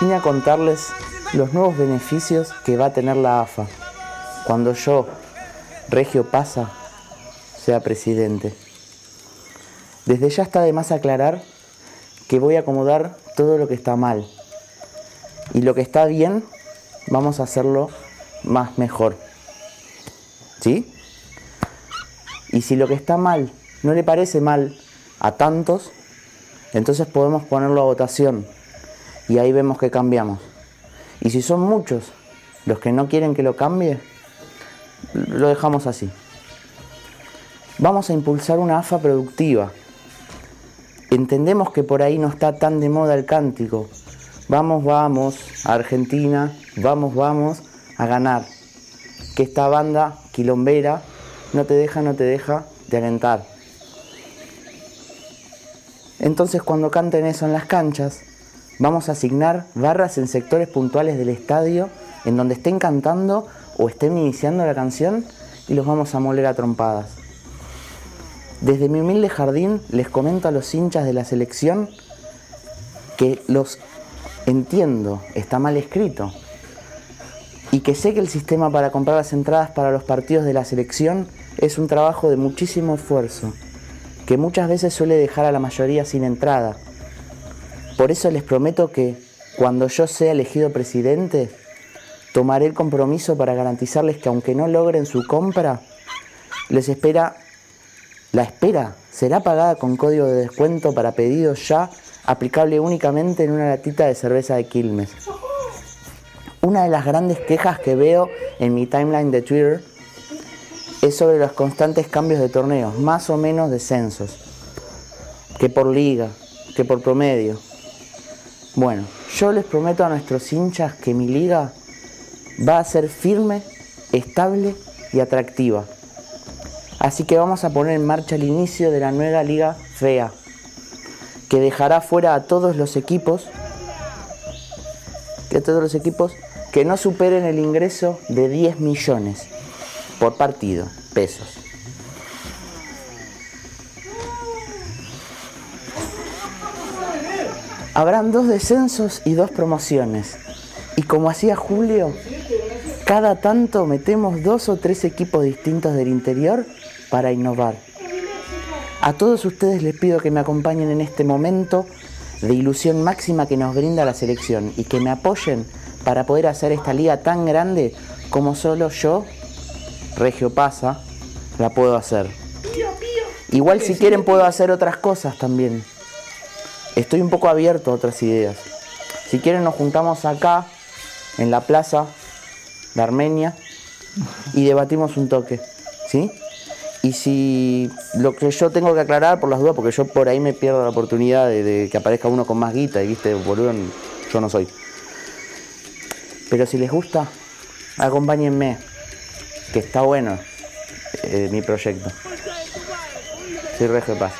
Vine a contarles los nuevos beneficios que va a tener la AFA cuando yo, Regio Pasa, sea presidente. Desde ya está de más aclarar que voy a acomodar todo lo que está mal y lo que está bien vamos a hacerlo más mejor. ¿Sí? Y si lo que está mal no le parece mal a tantos, entonces podemos ponerlo a votación y ahí vemos que cambiamos. Y si son muchos los que no quieren que lo cambie, lo dejamos así. Vamos a impulsar una AFA productiva. Entendemos que por ahí no está tan de moda el cántico. Vamos, vamos, a Argentina, vamos, vamos a ganar. Que esta banda quilombera no te deja, no te deja de alentar. Entonces cuando canten eso en las canchas, vamos a asignar barras en sectores puntuales del estadio en donde estén cantando o estén iniciando la canción y los vamos a moler a trompadas. Desde mi humilde jardín les comento a los hinchas de la selección que los entiendo, está mal escrito, y que sé que el sistema para comprar las entradas para los partidos de la selección es un trabajo de muchísimo esfuerzo, que muchas veces suele dejar a la mayoría sin entrada. Por eso les prometo que cuando yo sea elegido presidente, tomaré el compromiso para garantizarles que aunque no logren su compra, les espera, la espera será pagada con código de descuento para pedidos ya aplicable únicamente en una latita de cerveza de Quilmes. Una de las grandes quejas que veo en mi timeline de Twitter es sobre los constantes cambios de torneos, más o menos descensos, que por liga, que por promedio. Bueno, yo les prometo a nuestros hinchas que mi liga va a ser firme, estable y atractiva. Así que vamos a poner en marcha el inicio de la nueva liga FEA, que dejará fuera a todos los equipos, que todos los equipos que no superen el ingreso de 10 millones por partido, pesos. Habrán dos descensos y dos promociones. Y como hacía Julio, cada tanto metemos dos o tres equipos distintos del interior para innovar. A todos ustedes les pido que me acompañen en este momento de ilusión máxima que nos brinda la selección y que me apoyen para poder hacer esta liga tan grande como solo yo, Regio Pasa, la puedo hacer. Igual si quieren puedo hacer otras cosas también. Estoy un poco abierto a otras ideas. Si quieren nos juntamos acá, en la plaza de Armenia, y debatimos un toque. ¿Sí? Y si lo que yo tengo que aclarar por las dudas, porque yo por ahí me pierdo la oportunidad de, que aparezca uno con más guita, y viste, boludo, yo no soy. Pero si les gusta, acompáñenme, que está bueno eh, mi proyecto. Soy Regio Paz.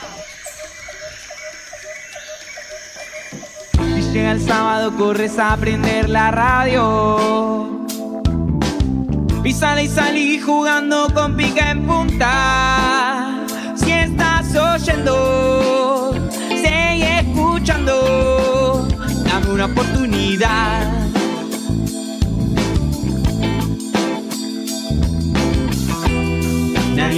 Si llega el sábado, corres a prender la radio. Y sale y salí jugando con pica en punta. Si estás oyendo, sigue escuchando. Dame una oportunidad.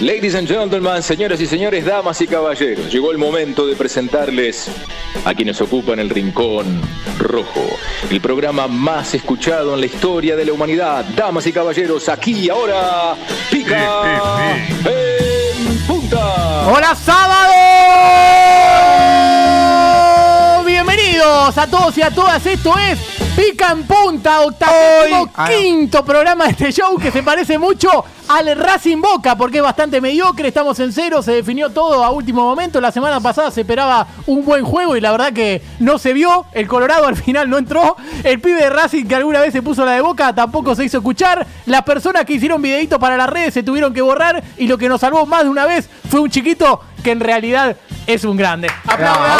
Ladies and gentlemen, señoras y señores, damas y caballeros, llegó el momento de presentarles a quienes ocupan el Rincón Rojo, el programa más escuchado en la historia de la humanidad. Damas y caballeros, aquí y ahora, pica en punta. ¡Hola sábado! Bienvenidos Bienvenidos a todos y a todas. Esto es Pica en Punta, octavo Ah, no. quinto programa de este show que se parece mucho al Racing Boca porque es bastante mediocre. Estamos en cero, se definió todo a último momento. La semana pasada se esperaba un buen juego y la verdad que no se vio. El Colorado al final no entró. El pibe de Racing que alguna vez se puso la de Boca tampoco se hizo escuchar. Las personas que hicieron videitos para las redes se tuvieron que borrar y lo que nos salvó más de una vez fue un chiquito que en realidad es un grande. ¡Aplaudan!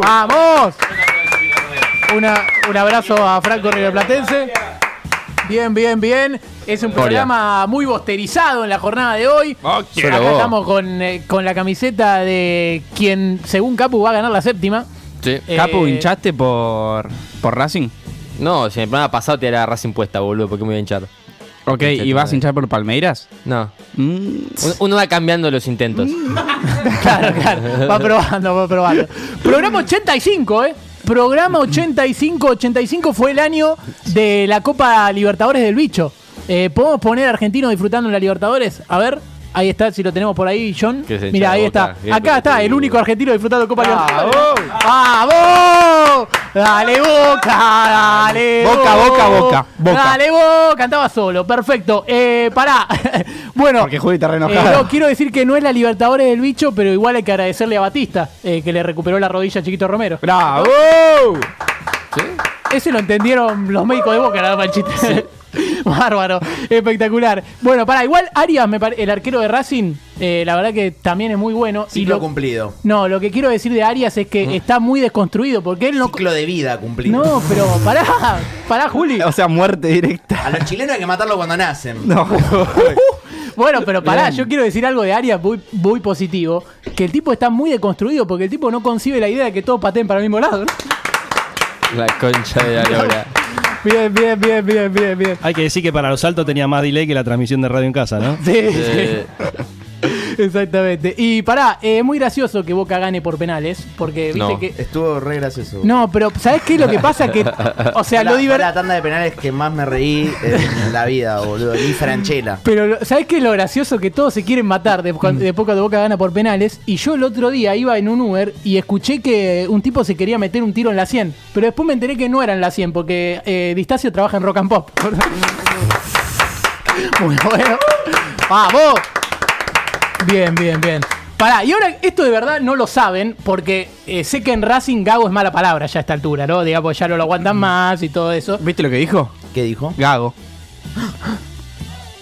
¡Vamos! Una- un abrazo a Franco Riverplatense. Bien, bien, bien. Es un programa muy bosterizado en la jornada de hoy. Solo Acá vos. estamos con, eh, con la camiseta de quien, según Capu, va a ganar la séptima. Sí. Eh, Capu, ¿hinchaste por, por Racing? No, si en el programa pasado te era Racing puesta, boludo, porque me voy a hinchar. Ok, ¿y vas a hinchar por Palmeiras? No. Mm, Uno, uno va cambiando los intentos. Claro, claro. Va probando, va probando. Programa 85, ¿eh? Programa 85. 85 fue el año de la Copa Libertadores del Bicho. Eh, ¿Podemos poner argentinos disfrutando en la Libertadores? A ver. Ahí está, si lo tenemos por ahí, John. Mira, ahí está. Bien Acá está, el único argentino disfrutando Copa Libertadores. ¡Vamos! ¡Dale boca! ¡Dale Boca, boca, boca, boca. ¡Dale boca! Cantaba solo, perfecto. Eh, pará. bueno. Porque está re Eh, no, quiero decir que no es la Libertadores del bicho, pero igual hay que agradecerle a Batista, eh, que le recuperó la rodilla a Chiquito Romero. ¡Bravo! Ese lo entendieron los médicos de Boca, nada más el chiste. Bárbaro, espectacular. Bueno, para igual Arias, me pare- el arquero de Racing, eh, la verdad que también es muy bueno. Ciclo lo, cumplido. No, lo que quiero decir de Arias es que está muy desconstruido, porque él no... Ciclo de vida cumplido. No, pero pará, pará, Juli. O sea, muerte directa. A los chilenos hay que matarlo cuando nacen. No. Bueno, pero pará, yo quiero decir algo de Arias muy, muy positivo, que el tipo está muy deconstruido porque el tipo no concibe la idea de que todos pateen para el mismo lado. ¿no? La concha de la lora. Bien, bien, bien, bien, bien, bien. Hay que decir que para los altos tenía más delay que la transmisión de radio en casa, ¿no? Sí, Eh, sí, exactamente. Y pará, eh, es muy gracioso que Boca gane por penales, porque viste No. que... Estuvo re gracioso. No, pero ¿sabes qué es lo que pasa? Que, o sea, la, lo divertido... la tanda de penales que más me reí en la vida, boludo. Ni Franchella. Pero, ¿sabes qué es lo gracioso? Que todos se quieren matar de, cuando, de poco de boca gana por penales. Y yo el otro día iba en un Uber y escuché que un tipo se quería meter un tiro en la 100. Pero después me enteré que no era en la 100 porque eh, Distacio trabaja en Rock and Pop. Muy bueno. ¡Vamos! Bien, bien, bien. Pará, y ahora esto de verdad no lo saben porque eh, sé que en Racing Gago es mala palabra ya a esta altura, ¿no? Digamos, ya no lo aguantan más y todo eso. ¿Viste lo que dijo? ¿Qué dijo? Gago.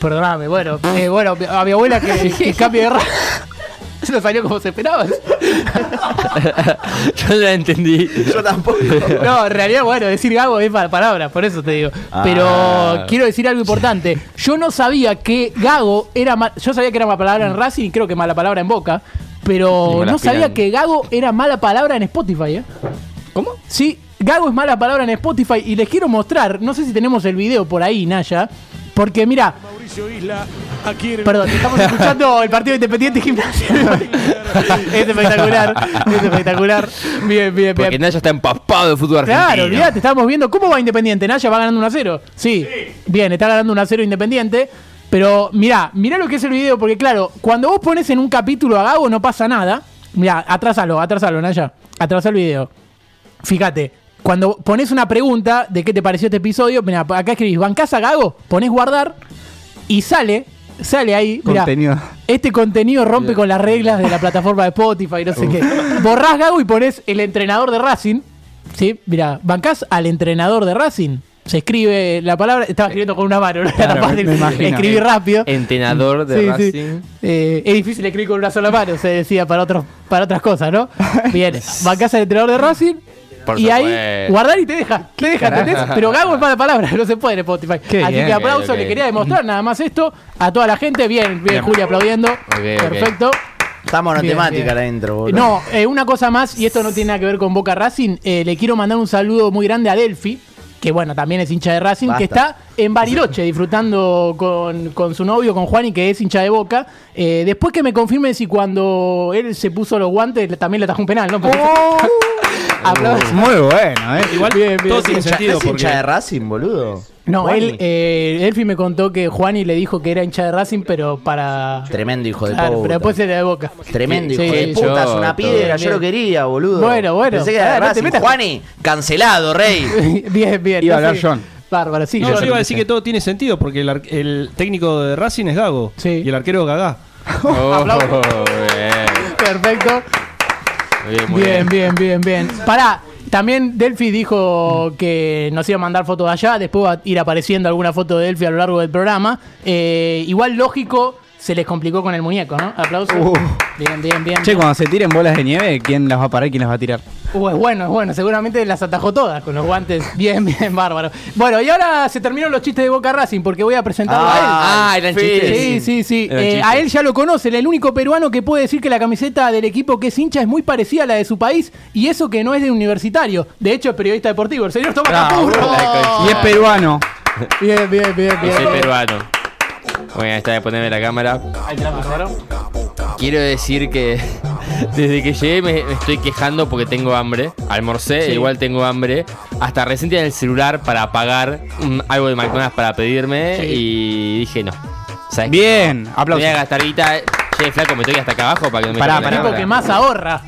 Perdóname, bueno, eh, bueno, a mi abuela que, que cambie de raza. Se lo salió como se esperaba. yo no la entendí. Yo tampoco. No, en realidad, bueno, decir gago es mala palabra, por eso te digo. Pero Ah. quiero decir algo importante. Yo no sabía que gago era mal, Yo sabía que era mala palabra en Racing y creo que mala palabra en Boca. Y Pero no sabía que gago era mala palabra en Spotify, ¿eh? ¿Cómo? Sí, Gago es mala palabra en Spotify y les quiero mostrar, no sé si tenemos el video por ahí, Naya, porque mira, perdón, estamos escuchando el partido Independiente Gimnasia. es espectacular, es espectacular. Bien, bien, Porque bien. Naya está empapado de fútbol argentino. Claro, olvídate, estamos viendo cómo va Independiente. Naya va ganando 1 a 0. Sí. Bien, está ganando 1 a 0 Independiente. Pero mirá, mirá lo que es el video, porque claro, cuando vos pones en un capítulo a Gago no pasa nada. Mirá, atrásalo, atrásalo, Naya. Atrasá el video. Fíjate, cuando pones una pregunta de qué te pareció este episodio, mirá, acá escribís, ¿bancás a Gago? Pones guardar y sale, sale ahí. mirá, Contenido. este contenido rompe con las reglas de la plataforma de Spotify, no sé qué. Borrás Gago y pones el entrenador de Racing. ¿Sí? Mira, bancás al entrenador de Racing. Se escribe la palabra. Estaba escribiendo con una mano, no era Claro, fácil me imagino. escribir rápido. Entrenador de Sí, sí. Racing. Eh, es difícil escribir con una sola mano, se decía para otros, para otras cosas, ¿no? Bien, bancás al entrenador de Racing. Por y ahí guardar y te deja, te deja, ¿entendés? Pero Gago es mala palabra, no se puede en Spotify. Qué Así bien. que aplauso, le quería demostrar nada más esto a toda la gente. Bien, bien, Bien. Julia aplaudiendo. ok. Perfecto. Estamos en temática adentro, boludo. No, eh, una cosa más, y esto no tiene nada que ver con Boca Racing, eh, le quiero mandar un saludo muy grande a Delphi, que bueno, también es hincha de Racing, Basta. que está en Bariloche disfrutando con, con su novio, con Juan, y que es hincha de Boca. Eh, después que me confirme si cuando él se puso los guantes también le trajo un penal, ¿no? Porque- Aplausos. Muy bueno, ¿eh? Igual Bien, bien, todo tiene ¿Es sentido hincha porque de Racing, boludo? No, Juani. él, eh, Elfi me contó que Juani le dijo que era hincha de Racing, pero para. Tremendo hijo de Claro, puta. pero después era de boca. Tremendo hijo Sí, de puta, es una piedra, yo lo quería, boludo. Bueno, bueno. Pensé que era de Ah, Racing. Juani, cancelado, rey. bien, bien. Iba a hablar. John. Bárbaro, sí. No, yo iba a decir que todo tiene sentido porque el, ar- el técnico de Racing es Gago Sí. y el arquero Gagá. Oh, Aplausos. Bien. Bien, Bien, bien, bien, bien. Pará, también Delphi dijo que nos iba a mandar fotos de allá, después va a ir apareciendo alguna foto de Delphi a lo largo del programa. Eh, igual lógico, se les complicó con el muñeco, ¿no? Aplausos. Bien, bien, bien. Che, cuando se tiren bolas de nieve, ¿quién las va a parar y quién las va a tirar? Uh, es bueno, es bueno. Seguramente las atajó todas con los guantes. Bien, bien, bárbaro. Bueno, y ahora se terminaron los chistes de Boca Racing porque voy a presentarlo a él. Ah, eran chistes. Sí, sí, sí. Eh, a él ya lo conocen, el único peruano que puede decir que la camiseta del equipo que es hincha es muy parecida a la de su país y eso que no es de universitario. De hecho, es periodista deportivo, el señor Tomás Capurro. Y es peruano. Bien, bien, bien, bien. soy peruano. Bueno, está de ponerme la cámara. Quiero decir que desde que llegué me, me estoy quejando porque tengo hambre. Almorcé, Sí. igual tengo hambre. Hasta recién tenía el celular para pagar mm, algo de McDonald's para pedirme Sí. y dije no. Bien, Voy aplausos. a gastar guita. Che, flaco, me toque hasta acá abajo para que no me Pará, la pará, tipo que más ahorra.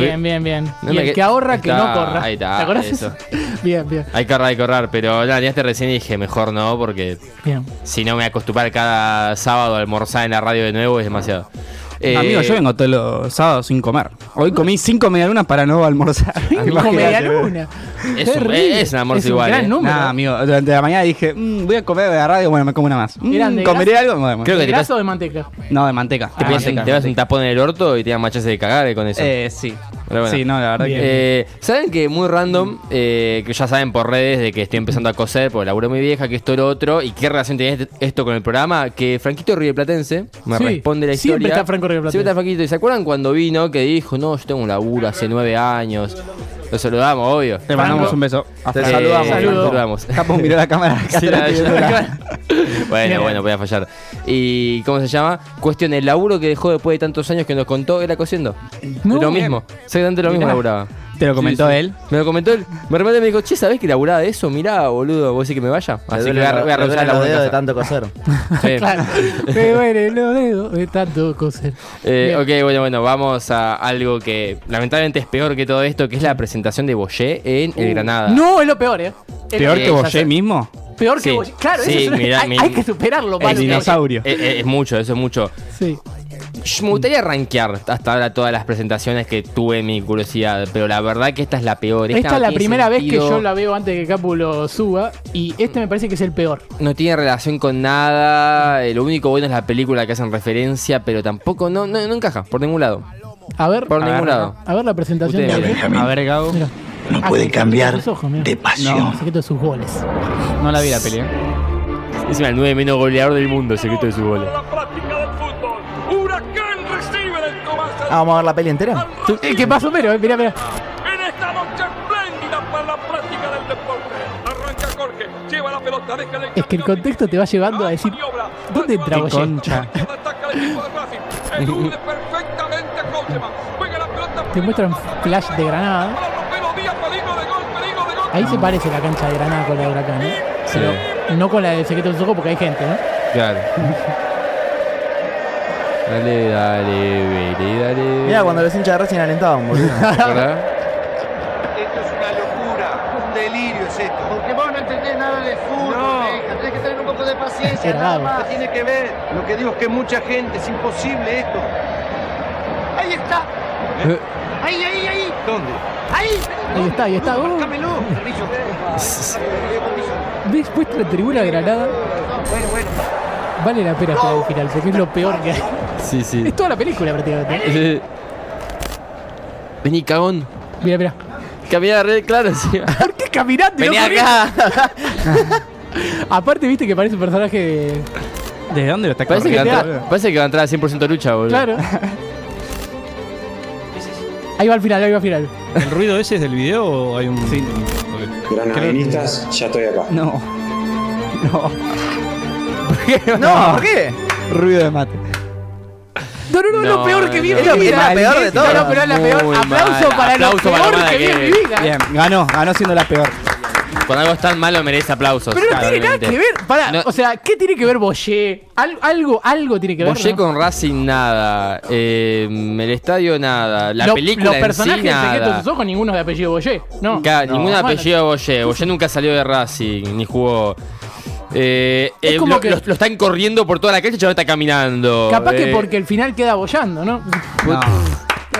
Bien, bien, bien. No y el que- que ahorra, que no corra. ahí está, ¿Te acordás? eso. bien, bien, Hay que ahorrar, hay que ahorrar. Pero nada, ya te recién y dije mejor no porque bien. si no me acostumbrar cada sábado a almorzar en la radio de nuevo es demasiado. Eh, Amigo, yo vengo todos los sábados sin comer. Hoy comí cinco medialunas para no almorzar. Como Imagínate. media luna. Es un- es un almuerzo es igual, Un gran eh. número. Nah, amigo, durante la mañana dije, "Mm, voy a comer de la radio, bueno, me como una más. Mm, ¿Eran de ¿Comeré grasa? algo? Bueno, Creo que ¿De te grasa o de manteca? No, de manteca. Te, Ah, manteca, te vas un tapón en el orto y te dan machas de cagar eh, con eso. Eh, sí. Pero bueno. Sí, no, la verdad Bien. que. Eh, ¿Saben que muy random? eh, que ya saben por redes de que estoy empezando a coser porque laburo muy vieja, que esto lo otro. ¿Y qué relación tiene este- esto con el programa? Que Franquito Rieplatense me Sí, responde la historia. siempre está Franco Siempre está. ¿Y se acuerdan cuando vino que dijo, no, yo tengo un laburo hace nueve años? Lo saludamos, obvio. Te mandamos un beso. Te Eh, saludamos. Saludos. saludamos. Capo miró la cámara. Sí, la- bueno, bueno, voy a fallar. ¿Y cómo se llama? Cuestión, el laburo que dejó después de tantos años que nos contó era cosiendo. No. lo mismo. Exactamente lo mismo laburaba. Te lo comentó Sí, sí. él. Me lo comentó él. Me repente me dijo, che, ¿sabés que laburaba de eso? Mirá, boludo, ¿vos decís que me vaya? Así que voy a, voy a los dedos de casa. tanto coser. Sí. Claro. Me duelen los dedos de tanto coser. Eh, ok, bueno, bueno, vamos a algo que lamentablemente es peor que todo esto, que es la presentación de Boyer en el Granada. No, es lo peor, ¿eh? Es Peor Eh, que sé. mismo. Peor que Sí. vos. Claro, Sí, eso es una- mirá, hay, mi- hay que superarlo, El El Pablo. dinosaurio. Eh, eh, es mucho, eso es mucho. Sí. Me gustaría rankear hasta ahora todas las presentaciones que tuve mi curiosidad, pero la verdad que esta es la peor. Esta no es la tiene primera vez que sentido, yo la veo antes de que Capu lo suba. Y este me parece que es el peor. No tiene relación con nada. eh, Lo único bueno es la película que hacen referencia, pero tampoco no, no, no encaja por ningún lado. A ver, Por a ningún ver, lado. A ver la presentación Ustedes de. A ver, Gabo. Mira. No Ah, puede el cambiar de sus ojos, mira. de pasión. El secreto de sus goles. No la vi la peli. ¿eh? Encima el 9 menos goleador del mundo, secreto de su gol. Ah, vamos a ver la peli entera. Eh, ¿Qué pasó, pero? Mira, mira. En esta noche espléndida para la práctica del deporte. Arranca Jorge, lleva la pelota, déjale Es que el contexto te va llevando a decir. ¿Dónde entra Qué Boyer? concha. El. Te muestran flash de Granada. Ahí se parece la cancha de Granada con la de Huracán, ¿eh? Pero no con la del secreto de ojos porque hay gente, ¿no? Claro. Dale, dale, vele, dale. Mira, cuando los hinchas de Racing alentaban, boludo. ¿Verdad? Esto es una locura, un delirio es esto. Porque vos no entendés nada de fútbol, No. hija. Tenés que tener un poco de paciencia, nada más. ¿Qué tiene que ver? Lo que digo es que mucha gente, es imposible esto. Ahí está. Ahí, ahí, ahí. ¿Dónde? Ahí. Ahí está, ahí está. Oh. Permiso. ¿Ves? Puesta la tribuna de Granada. Bueno, bueno. Vale la pena esperar el final porque es lo peor que hay. Sí, sí. Es toda la película prácticamente. ¿eh? Vení, cagón. Mira, mira. Camina re claro, sí. ¿Por qué caminando? no Vení acá. Aparte, viste que parece un personaje de. ¿Desde dónde lo está Parece que, va a corriendo? entrar, parece que va a entrar a 100% lucha, boludo. Claro. Ahí va al final, ahí va al final. ¿El ruido ese es del video o hay un.? Sí. Granadinistas, ya estoy acá. No. No. No, ¿por qué? Ruido de mate. No, no, no. no, es lo peor que vi en mi la peor de todo. No, no, pero es la peor. Aplauso mal. para Aplauso lo peor que vi en mi vida. Bien, ganó, ganó siendo la peor. Cuando algo es tan malo merece aplausos. Pero no tiene nada que ver. Pará, No. o sea, ¿qué tiene que ver Boyer? Al- algo, algo tiene que ver. Boyé ¿no? con Racing nada, eh, el estadio nada, la Lo- película Los en personajes sí de Secretos de nada. sus ojos, ninguno de apellido Boyer. No. Ca- No. Ningún Bueno, apellido Boyé. Boyé nunca salió de Racing, ni jugó. Eh, Es eh, como lo, que- lo- lo están corriendo por toda la cancha y ya no está caminando. Capaz que Eh, porque el final queda bollando, ¿no? No.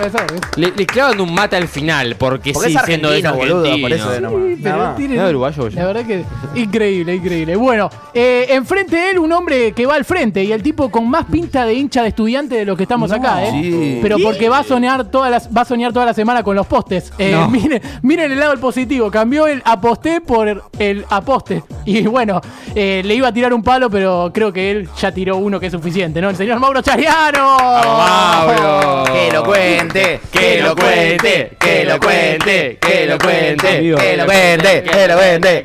Puede ser. Le, le clavan un mate al final, porque, Porque sí, es siendo argentino, boludo, por eso de nomás. Sí, pero Nada más. tiene- ¿No es uruguayo, Boyé? La verdad que increíble, increíble. Bueno, eh, enfrente de él un hombre que va al frente y el tipo con más pinta de hincha de estudiante de los que estamos acá, ¿eh? Sí. Pero porque va a soñar todas las, va a soñar toda la semana con los postes. Eh, No. miren, miren el lado del positivo. Cambió el aposté por el aposte. Y bueno, eh, le iba a tirar un palo, pero creo que él ya tiró uno que es suficiente, ¿no? El señor Mauro Chariano. Mauro! Que lo cuente, Que lo cuente, que lo cuente, que lo cuente, que lo cuente, que lo cuente.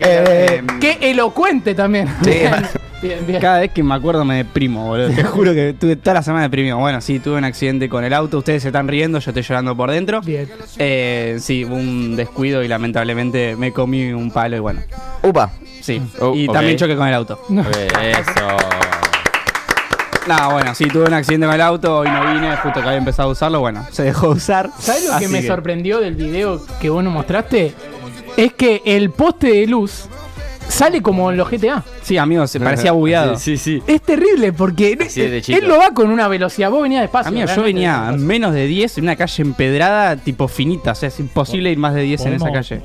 Qué elocuente también. Sí. Bien, bien, bien. Cada vez que me acuerdo me deprimo, boludo. Te juro que tuve toda la semana deprimido. Bueno, sí, tuve un accidente con el auto. Ustedes se están riendo, yo estoy llorando por dentro. Bien. Eh, sí, hubo un descuido y lamentablemente me comí un palo y bueno. Upa. Sí. Oh, y también choqué con el auto. Eso. No, bueno, sí, tuve un accidente con el auto. Hoy no vine, justo que había empezado a usarlo. Bueno, se dejó de usar. ¿Sabes lo que me sorprendió del video que vos nos mostraste? Es que el poste de luz sale como en los GTA. Sí, amigo, se parecía bugueado. Sí, sí. Es terrible porque él lo va con una velocidad. Vos venías despacio. Amigo, yo venía a menos de 10 en una calle empedrada, tipo finita. O sea, es imposible ir más de 10 en esa ¿Podemos- calle.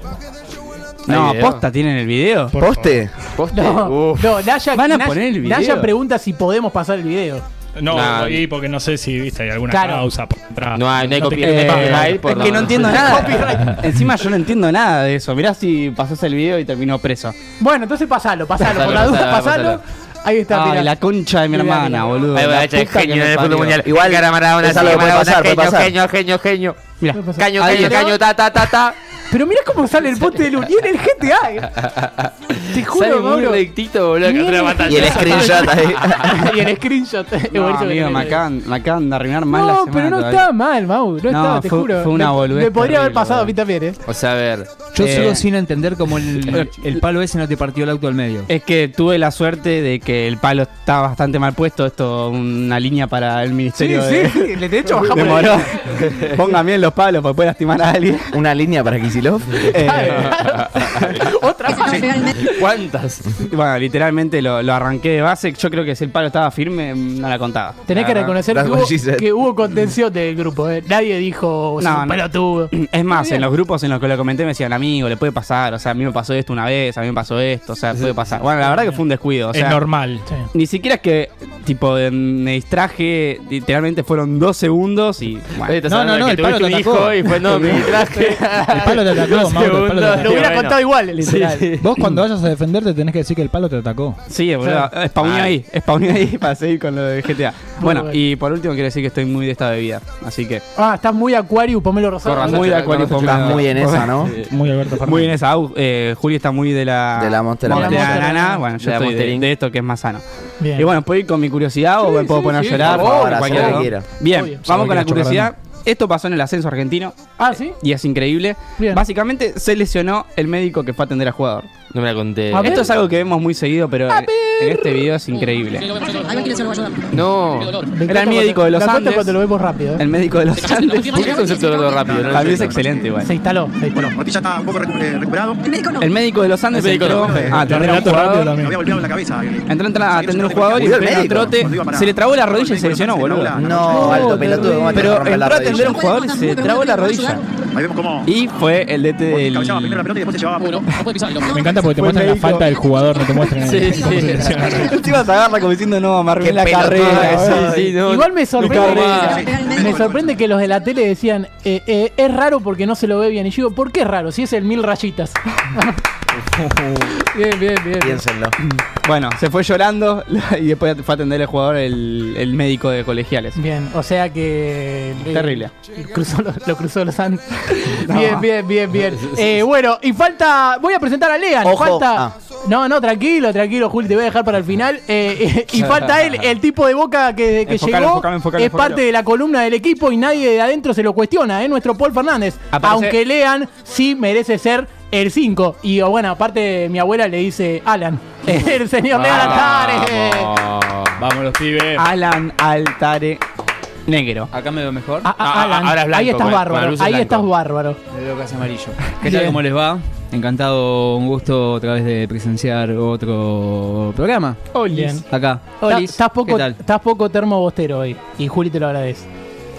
No, video? posta, ¿tienen el video? ¿Poste? Poste. No, no, Naya, Van a Naya- poner el video. Naya pregunta si podemos pasar el video. No, Nah. y porque no sé si viste hay alguna Claro. causa por atrás. No hay- no hay Eh, copyright es que no no- entiendo nada. Encima yo no entiendo nada de eso. Mirá si pasás el video y terminó preso. Bueno, entonces pasalo, pasalo. Pasalo, por la duda, pasalo, pasalo. Ahí está, Ay, la concha de mi Mirá, hermana, mirá. boludo. Ahí va, el que genio del fútbol mundial. Igual, Cara Maradona, genio, pasar. genio, genio, genio. Mira, Caño, caño, caño, ta, ta, ta, ta. Pero mirá cómo sale el poste de luz. Y en el GTA. Te juro, Sale muy Mauro. rectito, boludo, que Bien. otra batalla. Y el screenshot ahí. y el screenshot. Es No, buenísimo que amigo, me acaban, me acaban de arruinar mal la No, semana pero no todavía. estaba mal, Mau. No, estaba, te fue- juro. fue una Me- boludez Me podría haber terrible, pasado a mí también, ¿eh? O sea, a ver. Yo Eh, sigo sin entender cómo el, el palo ese no te partió el auto al medio. Es que tuve la suerte de que el palo estaba bastante mal puesto. Esto, una línea para el Sí, ministerio sí, de, sí. Le de hecho bajamos de el- Morón. Pongan bien los palos para poder lastimar a alguien. Una línea para Kisilov. Eh, Otra. ¿Cuántas? bueno, literalmente lo, lo arranqué de base. Yo creo que si el palo estaba firme, no la contaba. Tenés que reconocer que what hubo, que hubo contención del grupo, ¿eh? Nadie dijo, "Sos No, un no. pelotudo. Es más, en los grupos en los que lo comenté me decían, amigo, le puede pasar. O sea, a mí me pasó esto una vez, a mí me pasó esto. O sea, puede pasar. Bueno, la verdad que fue un descuido. O sea, es normal. Ni siquiera es que, tipo, me distraje, literalmente fueron dos segundos y. Bueno. No, no, no, que el palo te atacó. hijo y fue, no, me distraje. El palo te atacó, Dos Mauro, el palo te segundos. atacó. Lo hubiera Bueno. contado igual, literal. Sí, sí. Vos cuando vayas a defenderte tenés que decir que el palo te atacó. Sí, boludo. Spawné Ah. ahí, spawné ahí para seguir con lo de GTA. Bueno, bueno. y por último quiero decir que estoy muy de estado de vida. Así que, Ah, estás muy Acuario, Pomelo Rosado. Corra, muy de acuario. Pomelo. Estás muy en esa, ¿no? Muy Alberto Fernández. Muy en esa. Eh, Juli está muy de la. De la Monster Monster Nana. Nana. Bueno, yo De la estoy de, de esto que es más sano. Bien. Y bueno, ¿puedo ir con mi curiosidad o me puedo sí, poner sí, a llorar? de. Bien, vamos con la curiosidad. Esto pasó en el ascenso argentino Ah, ¿sí? y es increíble. Bien. Básicamente se lesionó el médico que fue a atender al jugador. No me la conté. A ver. Esto es algo que vemos muy seguido, pero en, en este video es increíble. No. Era el encanta médico de los Andes. cuando lo vemos rápido. ¿eh? El médico de los Andes. ¿Por qué el concepto de rápido? No lo mí es excelente, igual. Se instaló. se instaló. Martí ya está un poco eh, recuperado. El médico de los Andes El médico entró no. a atender a un rápido jugador. Había golpeado en la cabeza. Entró a entrar a atender a un jugador y el médico. trote se le trabó la rodilla y se lesionó, boludo. No, alto pelotudo. ¿cómo te Pero entró a atender a un jugador y se le trabó la rodilla. Ahí vemos cómo Y fue el DT del. cabeceaba primero la pelota y después se llevaba. Me encanta porque te muestran la falta del jugador, no te muestran Sí, el- sí. Encima se agarra como diciendo, no, Qué la carrera. Sí, sí, no. Igual me sorprende, me sorprende que los de la tele decían, eh, eh, es raro porque no se lo ve bien. Y yo digo, ¿por qué es raro? Si es el mil rayitas. bien, bien, bien. bien. Piénsenlo. Bueno, se fue llorando y después fue a atender al jugador el, el médico de colegiales. Bien, o sea que. eh, Terrible. cruzó lo, lo cruzó los Andes. Bien, bien, bien, bien. Eh, bueno, y falta. Voy a presentar a Lean. Ojo. Falta. Ah. No, no, tranquilo, tranquilo, Juli, te voy a dejar para el final. Eh, y falta él, el tipo de boca que, que Enfocalo, llegó. enfocalo, enfocalo, es enfocalo. parte de la columna del equipo y nadie de adentro se lo cuestiona, ¿eh? Nuestro Paul Fernández. Aparece- Aunque lean, sí merece ser el 5. Y bueno, aparte mi abuela le dice Alan. el señor Lean Altare. Vamos los pibes. Alan Altare Negro. Acá me veo mejor. Ah, ah, Alan, ahora es blanco, ahí estás con- con la bárbaro. luz es Ahí blanco. estás bárbaro. Me veo casi amarillo. ¿Qué Bien. tal? ¿Cómo les va? Encantado, un gusto otra vez de presenciar otro programa. Bien. Acá. Olis, Estás poco, ¿Qué tal? estás poco termo bostero hoy. Y Juli te lo agradece.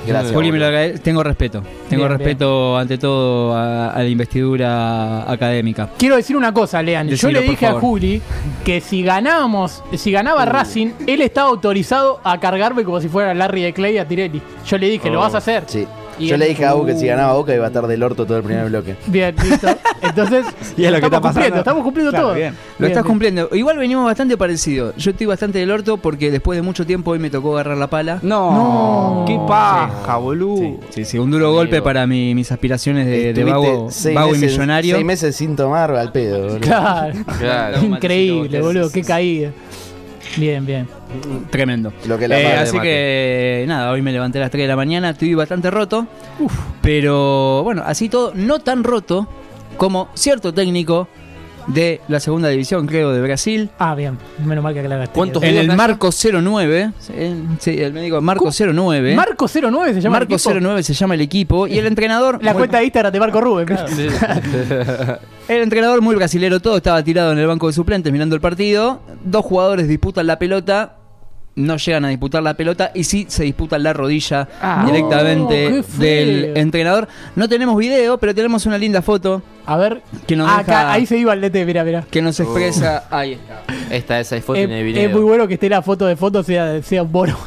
Gracias. Juli, me lo agradece. Tengo respeto. Tengo Bien, respeto ante todo a, a la investidura académica. Quiero decir una cosa, Lean. Yo Decilo, le por dije a. Juli que si ganábamos, si ganaba Racing, él estaba autorizado a cargarme como si fuera Larry de Clay a Tirelli. Yo le dije, lo vas a hacer. Sí. Y Yo le dije a Abu que si ganaba Boca iba a estar del orto todo el primer bloque. Bien, listo. Entonces, Y es lo que estamos está pasando. cumpliendo, estamos cumpliendo Claro, todo. bien. Lo Bien, estás bien. cumpliendo. Igual venimos bastante parecidos. Yo estoy bastante del orto porque después de mucho tiempo hoy me tocó agarrar la pala. No, No. qué paja, boludo. Sí, sí, un duro golpe para mi- mis aspiraciones de, de Estuviste vago, seis vago y meses- millonario. Seis meses sin tomar al pedo. boludo. Claro. Claro. Increíble, boludo. Qué caída. Bien, bien. Tremendo. Lo que la Eh, así que nada, hoy me levanté a las 3 de la mañana, estoy bastante roto. Pero bueno, así todo, no tan roto como cierto técnico de la segunda división, creo, de Brasil. Ah, bien. Menos mal que aclaraste. ¿Cuántos En el? Marco 09, sí, sí, el médico Marco 09. Marco 09 se llama. el Marco equipo? 09 se llama el equipo y el entrenador. La muy- cuenta de Instagram de Marco Rubén. El entrenador muy brasilero todo estaba tirado en el banco de suplentes mirando el partido. Dos jugadores disputan la pelota. No llegan a disputar la pelota y sí se disputan la rodilla Ah. directamente No, qué feo. del entrenador. No tenemos video, pero tenemos una linda foto A ver. que nos, Ah, deja- acá, ahí se iba el DT, mira, mira. que nos expresa. Ahí está. Esta esa foto Es, en el es muy bueno que esté la foto de foto sea, sea un bono.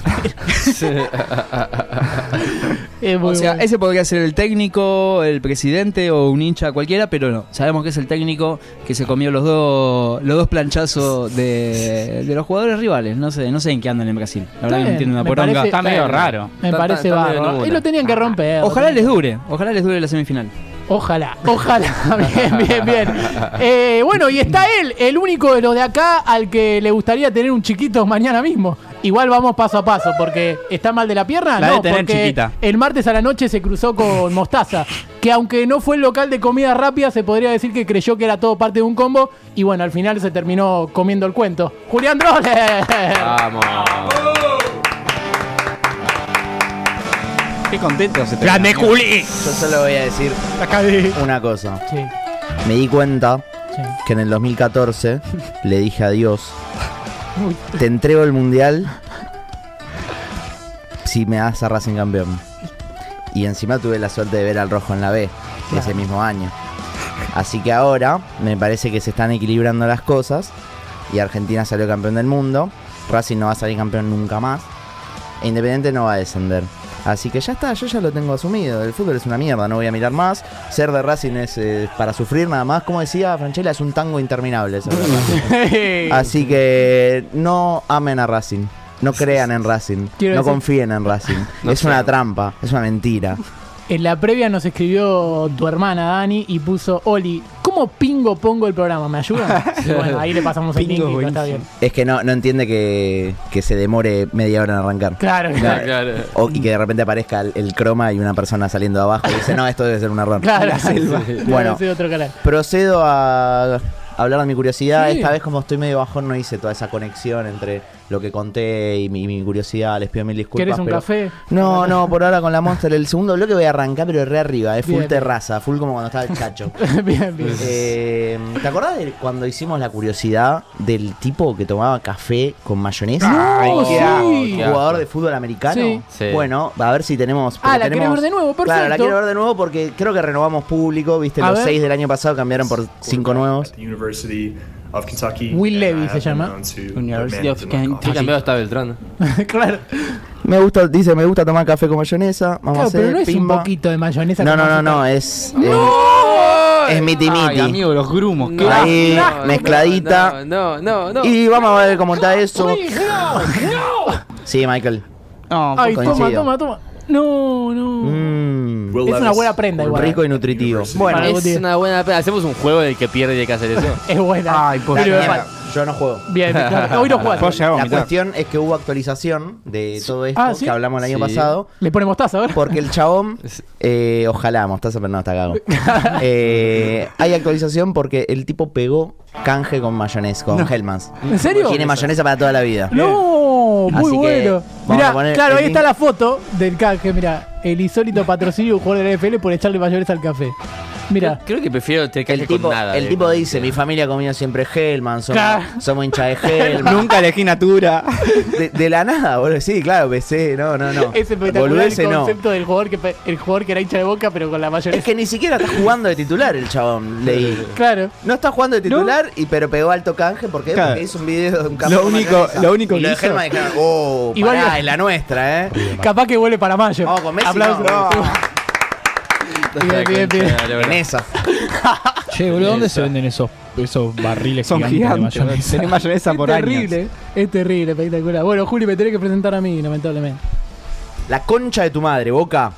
es O sea, bueno. ese podría ser el técnico, el presidente o un hincha cualquiera, pero no. Sabemos que es el técnico que se comió los dos los dos planchazos de, de los jugadores rivales. No sé, no sé en qué andan en Brasil. La verdad que no bien, entiendo una me poronga. parece- Está medio raro. Me Está- parece ninguna. Y lo tenían que romper. Ojalá les dure, ojalá les dure la semifinal. Ojalá, ojalá. Bien, bien, bien. Eh, bueno, y está él, el único de los de acá al que le gustaría tener un chiquito mañana mismo. Igual vamos paso a paso, porque está mal de la pierna. La no, debe tener porque chiquita. el martes a la noche se cruzó con Mostaza, que aunque no fue el local de comida rápida, se podría decir que creyó que era todo parte de un combo. Y bueno, al final se terminó comiendo el cuento. Julián Drole. Vamos. Qué contento se te ¡Grande Juli! Yo solo voy a decir una cosa. Sí, Me di cuenta sí. que en el 2014 le dije adiós. Te entrego el mundial si me das a Racing campeón. Y encima tuve la suerte de ver al rojo en la B ese mismo año. Así que ahora me parece que se están equilibrando las cosas. Y Argentina salió campeón del mundo. Racing no va a salir campeón nunca más. E Independiente no va a descender. Así que ya está, yo ya lo tengo asumido. El fútbol es una mierda, no voy a mirar más. Ser de Racing es eh, para sufrir nada más. Como decía Franchella, es un tango interminable. ser de Racing. Así que no amen a Racing. No crean en Racing. Quiero no decir- confíen en Racing. No es una trampa, es una mentira. En la previa nos escribió tu hermana Dani y puso Oli, ¿cómo pingo pongo el programa? ¿Me ayudan? Y bueno, ahí le pasamos el link y no está bien. Es que no, no entiende que, que se demore media hora en arrancar. Claro, claro. Claro. O- y que de repente aparezca el, el croma y una persona saliendo de abajo y dice, no, esto debe ser un error. Claro, La selva. Bueno. otro canal. Procedo a hablar de mi curiosidad. Sí. Esta vez como estoy medio bajón no hice toda esa conexión entre lo que conté y mi, mi curiosidad. Les pido mil disculpas. ¿Querés un pero- café? No, no, por ahora con la Monster. El segundo bloque voy a arrancar, pero re arriba, es full Bien. terraza, full como cuando estaba el chacho. bien, bien. Eh, ¿Te acordás de cuando hicimos la curiosidad del tipo que tomaba café con mayonesa? No, sí. Jugador de fútbol americano. Sí. Sí. Bueno, a ver si tenemos. Ah, la tenemos- ver de nuevo, Claro, la perfecto. quiero ver de nuevo porque creo que renovamos público. Viste, A los ver. seis del año pasado cambiaron por cinco nuevos. Of Kentucky. Will Levy se llama. University of Kentucky. cambiado está Beltrán. claro. Me gusta, dice, me gusta tomar café con mayonesa. Vamos Claro, a hacer pero no es un poquito de mayonesa. No, con no, no, azúcar. no, es. Es, es miti Ay, miti. amigo, los grumos. qué Ahí, No, mezcladita. No, no, no. no. Y vamos a ver cómo está eso. No, no. Sí, Michael. No, Ay, Coincido. toma, toma, toma. No, no. Mm. Es una buena prenda igual. Rico y nutritivo. Bueno, es una buena. Hacemos un juego del que pierde y hay que hacer eso. Es buena. Ay, Pero mierda, fal- Yo no juego. Bien, claro. Hoy no juegas. La cuestión es que hubo actualización de todo esto Ah, ¿sí? que hablamos el año Sí. pasado. Le pone mostaza ahora. Porque el chabón, eh, ojalá, mostaza, pero no, está cago. Eh, hay actualización porque el tipo pegó canje con mayonesa, con Hellmann's. ¿En serio? Tiene mayonesa para toda la vida. No, muy Así que bueno. vamos a Mirá, poner claro, el ahí link. está la foto del canje. Mira, el insólito patrocinio de un jugador de la NFL por echarle mayonesa al café. Mira. Creo que prefiero tener El canje tipo, con nada. el tipo dice, mi familia comía siempre Hellman, somos, Claro. somos hincha de Hellman. Nunca elegí Natura. De, de la nada, boludo. Sí, claro, PC, no, no, no. Es espectacular el no. concepto del jugador que el jugador que era hincha de boca, pero con la mayonesa. Es que ni siquiera está jugando de titular el chabón, leí. Claro. No está jugando de titular, y, pero pegó alto canje. Porque hizo un video de un campo Lo único- lo único y lo que de hizo- Hellman oh, Igual- pará, es la nuestra, ¿eh? Capaz que vuelve para mayo. Vamos con Messi, Aplausos. no. Bien, bien, bien. En esa. Che, boludo, ¿dónde se venden esos, esos barriles Son gigantes, gigantes. de mayonesa? Tenés mayonesa Es por años. terrible, es terrible, espectacular. Bueno, Juli, me tenés que presentar a mí, lamentablemente. La concha de tu madre, Boca.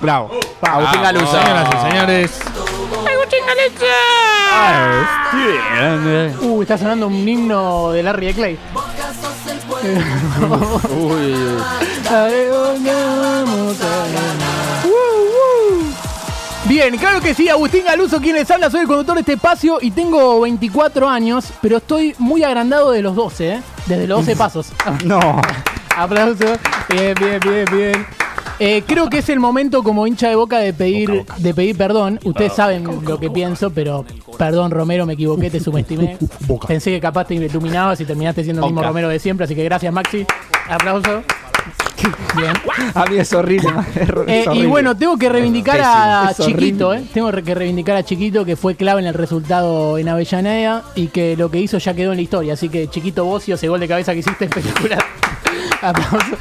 Bravo. Agustín Galuso. Señoras y señores. Uh, está sonando un himno de Larry de Clay. Bien, claro que sí, Agustín Galuso quien les habla, soy el conductor de este espacio y tengo 24 años, pero estoy muy agrandado de los 12, ¿eh? Desde los 12 pasos. No. Aplausos. Bien, bien, bien, bien. Eh, creo que es el momento como hincha de boca de pedir, de pedir perdón. Ustedes saben lo que pienso, pero perdón Romero, me equivoqué, te subestimé. Pensé que capaz te iluminabas y terminaste siendo el mismo. Romero de siempre, así que gracias Maxi. Aplauso. A mí es horrible. es Eh, y bueno, tengo que reivindicar a Es. Chiquito, ¿eh? Tengo que reivindicar a Chiquito que fue clave en el resultado en Avellaneda y que lo que hizo ya quedó en la historia. Así que Chiquito Bocio, ese gol de cabeza que hiciste espectacular. Aplausos.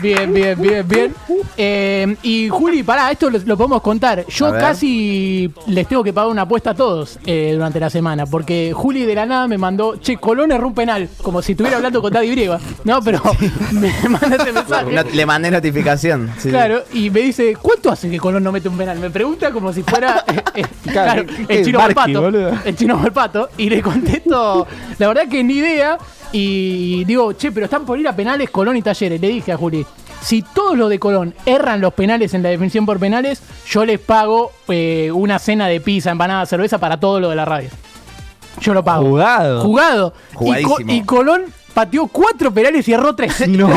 Bien, bien, bien, bien. Eh, y Juli, pará, esto lo, lo podemos contar. A Yo ver. casi les tengo que pagar una apuesta a todos eh, durante la semana, porque Juli de la nada me mandó, che, Colón erró un penal, como si estuviera hablando con Daddy Brieva. No, pero me manda ese mensaje. No- le mandé notificación. sí. Claro, y me dice, ¿cuánto hace que Colón no mete un penal? Me pregunta como si fuera eh, eh, claro, ¿qué- el chino Barqui, Malpato. boludo? El chino Malpato. Y le contesto, la verdad que ni idea. Y digo, che, pero están por ir a penales Colón y Talleres. Le dije a Juli, si todos los de Colón erran los penales en la definición por penales, yo les pago eh, una cena de pizza, empanada, cerveza para todo lo de la radio. Yo lo pago. Jugado. Jugado. Y, Co- y Colón pateó cuatro penales y erró tres. No.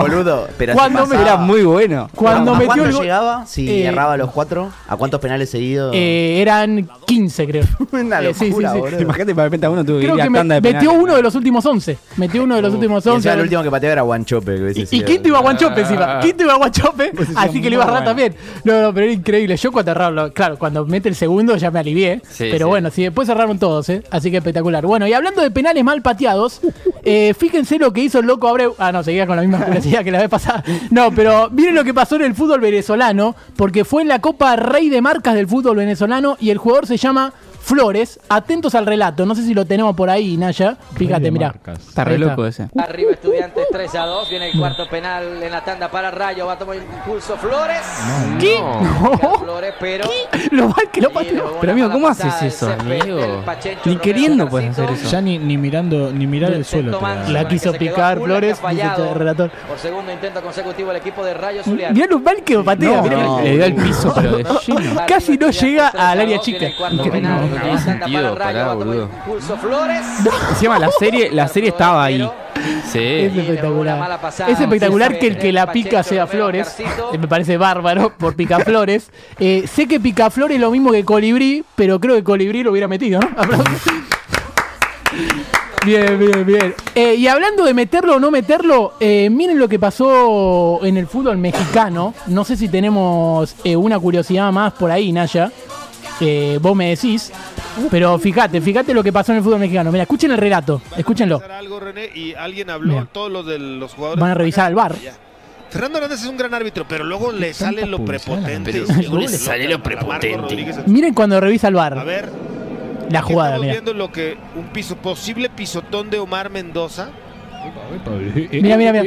Boludo, pero Cuando me- Era muy bueno. Cuando ¿A metió cuánto el llegaba? Si Eh, erraba los cuatro. ¿A cuántos penales seguidos? Eh, eran 15, creo. Una Eh, sí, locura, sí, sí. boludo. Imagínate para repente a uno tuvo que Creo ir a que me- tanda de metió penales. uno de los últimos 11. Metió uno de los últimos Y 11. encima el último que pateaba era Guanchope. Y, y quinto iba a Guanchope encima. Quinto iba a Guanchope. Pues sí, así que le iba a errar también. No, no, pero era increíble. Yo cuando erraron, claro, cuando mete el segundo ya me alivié. Sí, pero sí. bueno, sí, después cerraron todos, ¿eh? Así que espectacular. Bueno, y hablando de penales mal pateados, eh, fíjense lo que hizo el loco Abreu. Ah, no, seguía con la misma curiosidad que la vez pasada. No, pero miren lo que pasó en el fútbol venezolano, porque fue en la Copa Rey de Marcas del fútbol venezolano y el jugador se llama Flores. Atentos al relato. No sé si lo tenemos por ahí, Naya. Fíjate, mirá. Está re loco ese. Arriba Estudiantes 3 a 2. Viene el cuarto penal en la tanda para Rayo. Va a tomar impulso Flores. ¿Qué? Marca Flores, pero. Lo mal que lo pateó. Pero amigo, ¿cómo haces eso, amigo? Ni queriendo puedes hacer eso. Ya ni, ni mirando ni mirar el suelo. La quiso picar Flores, el relator. Por segundo intento consecutivo el equipo de Rayo Zuliano. Mirá lo mal que patea. No, no, le dio el piso, pero de. Casi no llega al área chica. No, no tiene sentido, pará, boludo. Impulso Flores. Encima la serie, la serie estaba ahí. Sí. Es espectacular. Es espectacular que el que la pica sea Flores. Eh, Me parece bárbaro por Picaflores. Eh, sé que Picaflores es lo mismo que Colibrí, pero creo que Colibrí lo hubiera metido, ¿no? Bien, bien, bien. Eh, y hablando de meterlo o no meterlo, eh, miren lo que pasó en el fútbol mexicano. No sé si tenemos eh, una curiosidad más por ahí, Naya. Eh, vos me decís. Pero fíjate, fíjate lo que pasó en el fútbol mexicano. Mira, escuchen el relato, escúchenlo. algo, René, y alguien habló, Mira. todos los de los jugadores. Van a revisar al bar. Fernando Hernández es un gran árbitro, pero luego le sale lo prepotente. Pero le sale lo prepotente. Miren cuando revisa el A bar. ver, La jugada, estamos mira. viendo lo que un piso, posible pisotón de Omar Mendoza. Mira, mira, mira.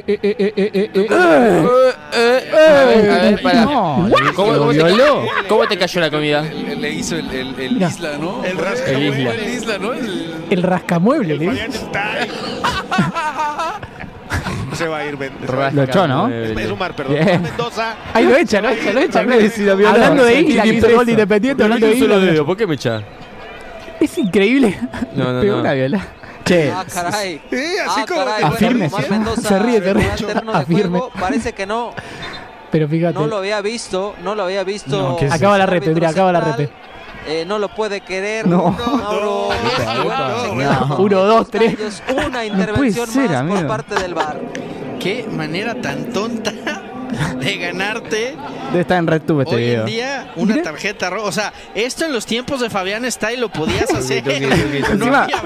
A ver, pará. No, ¿Cómo, cómo te cayó, ¿Cómo te cayó la comida? Le, le hizo el, el, el Mira. isla, ¿no? El rasca El isla. El isla, ¿no? El- El rascamueble, le. Se va a ir Mendoza. Lo echó, ¿no? Es, un mar, perdón. Bien. Mendoza. Ahí lo echa, lo echa, lo echa. Si lo violó, Hablando de Isla, que hizo el gol de. Independiente, hablando de Isla. ¿por qué me echás? Es increíble. No, no, Pegó no. una viola. Che, Ah, caray. Sí, así Ah, como. caray. Afirme. Bueno, Omar Mendoza Se ríe, terreno de Afirme. juego, Parece que no, pero fíjate. no lo había visto, no lo había visto. No, ¿qué es Acaba la repe, mira, acaba la repe. Eh, no lo puede querer. No. No. Uno, dos, tres. Una intervención ser, más amigo. por parte del VAR. Qué manera tan tonta de ganarte Debe estar en RedTube este hoy video. en día una tarjeta roja. O sea, esto en los tiempos de Fabián Style lo podías hacer. No había.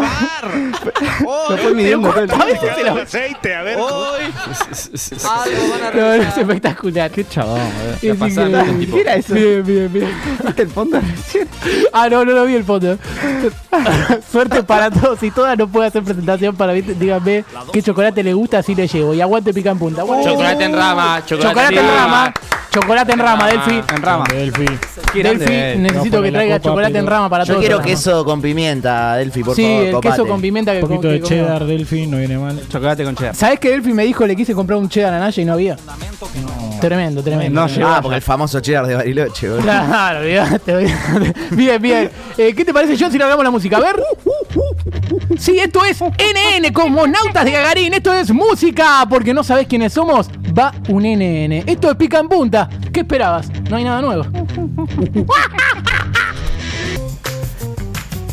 Lo Hoy, fue midiendo todo el ¿Cuántas tiempo. veces se lo- El aceite, a ver. hoy. Algo van a No, no, es espectacular. Qué chabón. Es tipo. ¿Qué era eso? Bien, bien, bien. ¿Viste el fondo recién? Ah, no, no lo vi el fondo. Suerte para todos y todas. No puede hacer presentación para mí. Díganme qué chocolate le gusta, así le llevo. Y aguante pica en punta. Aguante. Chocolate en rama, chocolate, Chocolate en rama. Chocolate en rama, Delphi. En rama. Delphi. Delphi, necesito No, que traiga chocolate en rama para Yo todos. quiero los programas. queso con pimienta, Delphi, por Sí, favor. el copate. queso con pimienta que Un poquito que de cheddar, Delphi, no viene mal. Chocolate con cheddar. ¿Sabés que Delphi me dijo le quise comprar un cheddar a Naya y no había? Tremendo, tremendo. No tremendo. Ah, porque el famoso cheddar de Bariloche, boludo. Claro, olvidate. Bien, bien. Eh, ¿Qué te parece, John, si le hagamos la música? A ver. Sí, esto es NN, Cosmonautas de Gagarín. Esto es música, porque no sabés quiénes somos. Va un NN. Esto es pica en punta. ¿Qué esperabas? No hay nada nuevo.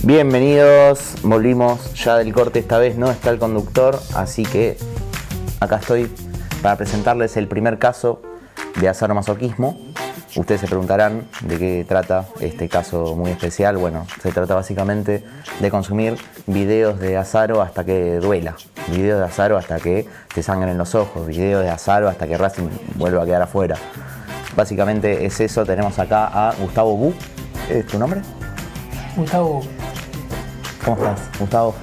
Bienvenidos, volvimos ya del corte, esta vez no está el conductor, así que acá estoy para presentarles el primer caso de asaromasoquismo. Ustedes se preguntarán de qué trata este caso muy especial. Bueno, se trata básicamente de consumir videos de azaro hasta que duela, videos de azaro hasta que te sangren los ojos, videos de azaro hasta que Racing vuelva a quedar afuera. Básicamente es eso, tenemos acá a Gustavo Bu. ¿Es tu nombre? Gustavo, ¿Cómo estás, Gustavo?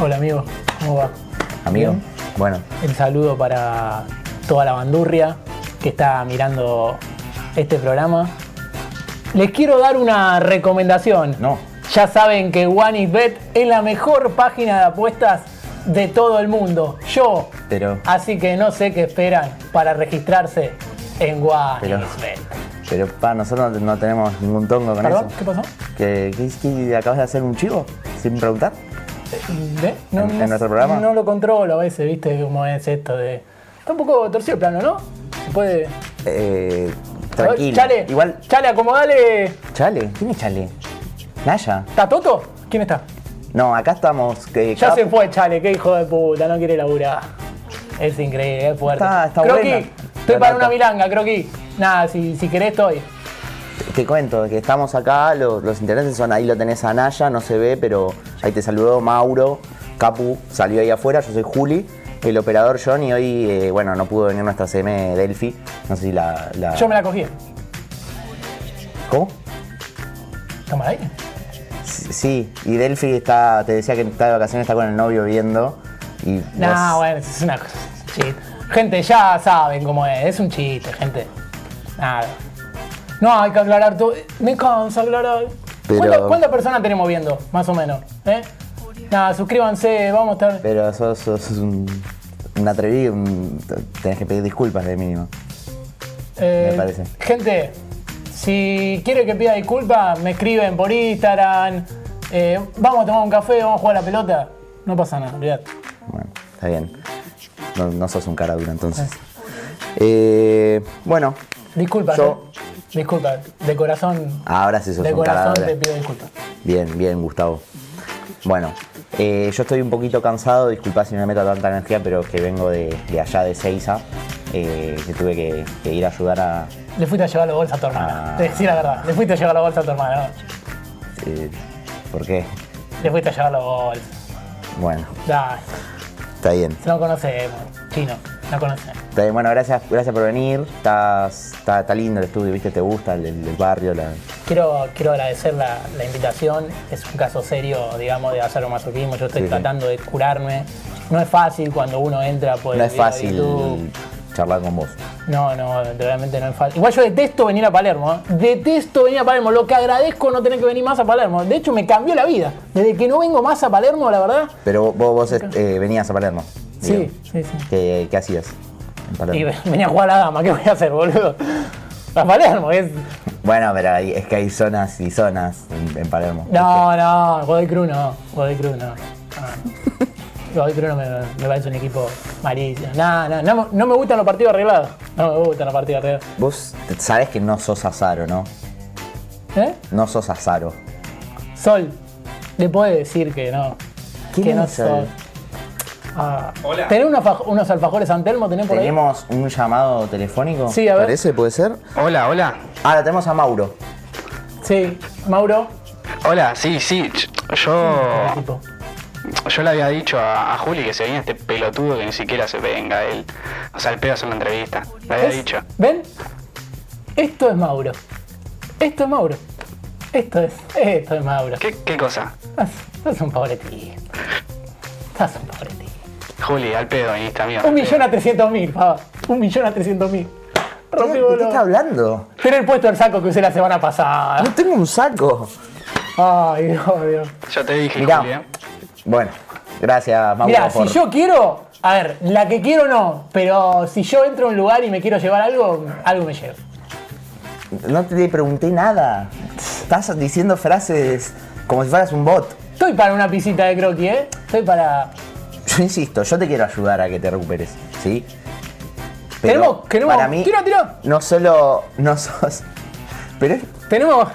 hola amigo. ¿Cómo va? Amigo. Bien. Bueno, El saludo para toda la bandurria que está mirando este programa. Les quiero dar una recomendación. no. Ya saben que OneXBet es la mejor página de apuestas de todo el mundo. Yo. Pero, Así que no sé qué esperan para registrarse en pero, OneXBet. pero pa, nosotros no, tenemos ningún tongo con ¿Perdón? eso. ¿Qué pasó? ¿Qué, qué, qué- acabas de hacer un chivo? Sin preguntar. ¿Ve? No, ¿En- no- en nuestro programa? No lo controlo a veces, ¿viste? Cómo es esto de. Está un poco torcido el plano, ¿no? Se puede. Eh, tranquilo. Chale, Igual, Chale, acomodale. Chale. ¿Quién es Chale? Naya. ¿Está Toto? ¿Quién está? No, acá estamos. Que Ya se fue, Chale, qué hijo de puta, no quiere laburar. Es increíble, es fuerte. Está- está Croqui, buena. estoy para una milanga, Croqui. Nada, si, si querés estoy. Te cuento que estamos acá, lo- los intereses son, ahí lo tenés a Naya, no se ve, pero ahí te saludó Mauro, Capu salió ahí afuera, yo soy Juli, el operador John y hoy, eh, bueno, no pudo venir nuestra CM Delphi, no sé si la... la- Yo me la cogí. ¿Cómo? ¿Estamos ahí? Sí, y Delphi está, te decía que está de vacaciones, está con el novio viendo y No, vos- bueno, es una cosa. chiste. Gente, ya saben cómo es. Es un chiste, gente. Nada. No, hay que aclarar todo. Me cansa aclarar. Pero- ¿Cuántas, cuántas personas tenemos viendo? Más o menos. ¿Eh? Nada, suscríbanse, vamos a estar. Pero sos, sos un, un atrevido, un- tenés que pedir disculpas de mínimo. Eh, me parece. Gente, si quiere que pida disculpas, me escriben por Instagram. Eh, vamos a tomar un café, vamos a jugar a la pelota. No pasa nada, olvidate. Bueno, está bien. No, no sos un cara dura entonces. Eh, bueno, Disculpa, Yo- eh. Disculpa, de corazón. ahora sí sos de un cara corazón dura. te pido disculpas. Bien, bien, Gustavo. Bueno, eh, yo estoy un poquito cansado, disculpa si me meto tanta energía, pero es que vengo de, de allá de Seiza, eh, que tuve que, que ir a ayudar a... Le fuiste a llevar la bolsa a tu hermana. Ah. Te decía la verdad. Le fuiste a llevar la bolsa a tu hermana. ¿no? eh, ¿Por qué? Le fuiste a llevar la bolsa. Bueno, Dale, está bien. no conocemos. Chino, no conocemos. Está bien, bueno, gracias, gracias por venir. Estás, está, está lindo el estudio, ¿viste? ¿Te gusta el, barrio? La... Quiero, quiero agradecer la, la invitación. Es un caso serio, digamos, de hacer masoquismo. Yo estoy Sí, sí. tratando de curarme no es fácil cuando uno entra por No el es fácil YouTube. charlar con vos. No, no, realmente no es fácil. Igual yo detesto venir a Palermo, ¿eh? detesto venir a Palermo. Lo que agradezco no tener que venir más a Palermo. De hecho, me cambió la vida. Desde que no vengo más a Palermo, la verdad. Pero vos, vos eh, venías a Palermo. Sí, digamos. sí, sí. ¿Qué, qué hacías Y venía a jugar a la dama, ¿qué voy a hacer, boludo? A Palermo, es. Bueno, pero hay- es que hay zonas y zonas en, en Palermo. No, no, Godoy Cruz no. Godoy Cruz no. Ah. Godoy Cruz no me, me parece un equipo malísimo. No, no, no, me- no me gustan los partidos arreglados. No me gustan los partidos arreglados. Vos sabés que no sos Azaro, ¿no? ¿Eh? No sos Azaro. Sol, le puede decir que no. ¿Quién que no es Sol? soy. Ah. ¿Tenés unos, faj- unos alfajores San Telmo? ¿Tenés por ahí? ¿Tenemos un llamado telefónico? Sí, a ver. ¿Parece? ¿Puede ser? Hola, hola. Ahora tenemos a Mauro. Sí, Mauro. Hola, sí, sí. Yo. Yo le había dicho a, a Juli que se venía este pelotudo que ni siquiera se venga él. O sea, el pedo la entrevista. Le había dicho. ¿Ven? Esto es Mauro. Esto es Mauro. Esto es, esto es Mauro. ¿Qué, qué cosa? Sos un pobre tío. Sos un pobre tío. Juli, al pedo viniste, amigo. Un millón a trescientos mil, pava. Un millón a trescientos mil. ¿De qué estás hablando? Tener puesto el saco que usé la semana pasada. No tengo un saco. Ay, Dios, Dios. Yo te dije, Mirá. Juli, ¿eh? Bueno, gracias, Mauro. Mira, por- si yo quiero, a ver, la que quiero no, pero si yo entro a un lugar y me quiero llevar algo, algo me llevo. No te pregunté nada. Estás diciendo frases como si fueras un bot. Estoy para una pisita de croquis, ¿eh? Estoy para. Yo insisto, yo te quiero ayudar a que te recuperes, ¿sí? Tenemos- queremos- para mí, tira, tira. no solo no sos... Pero es- Tenemos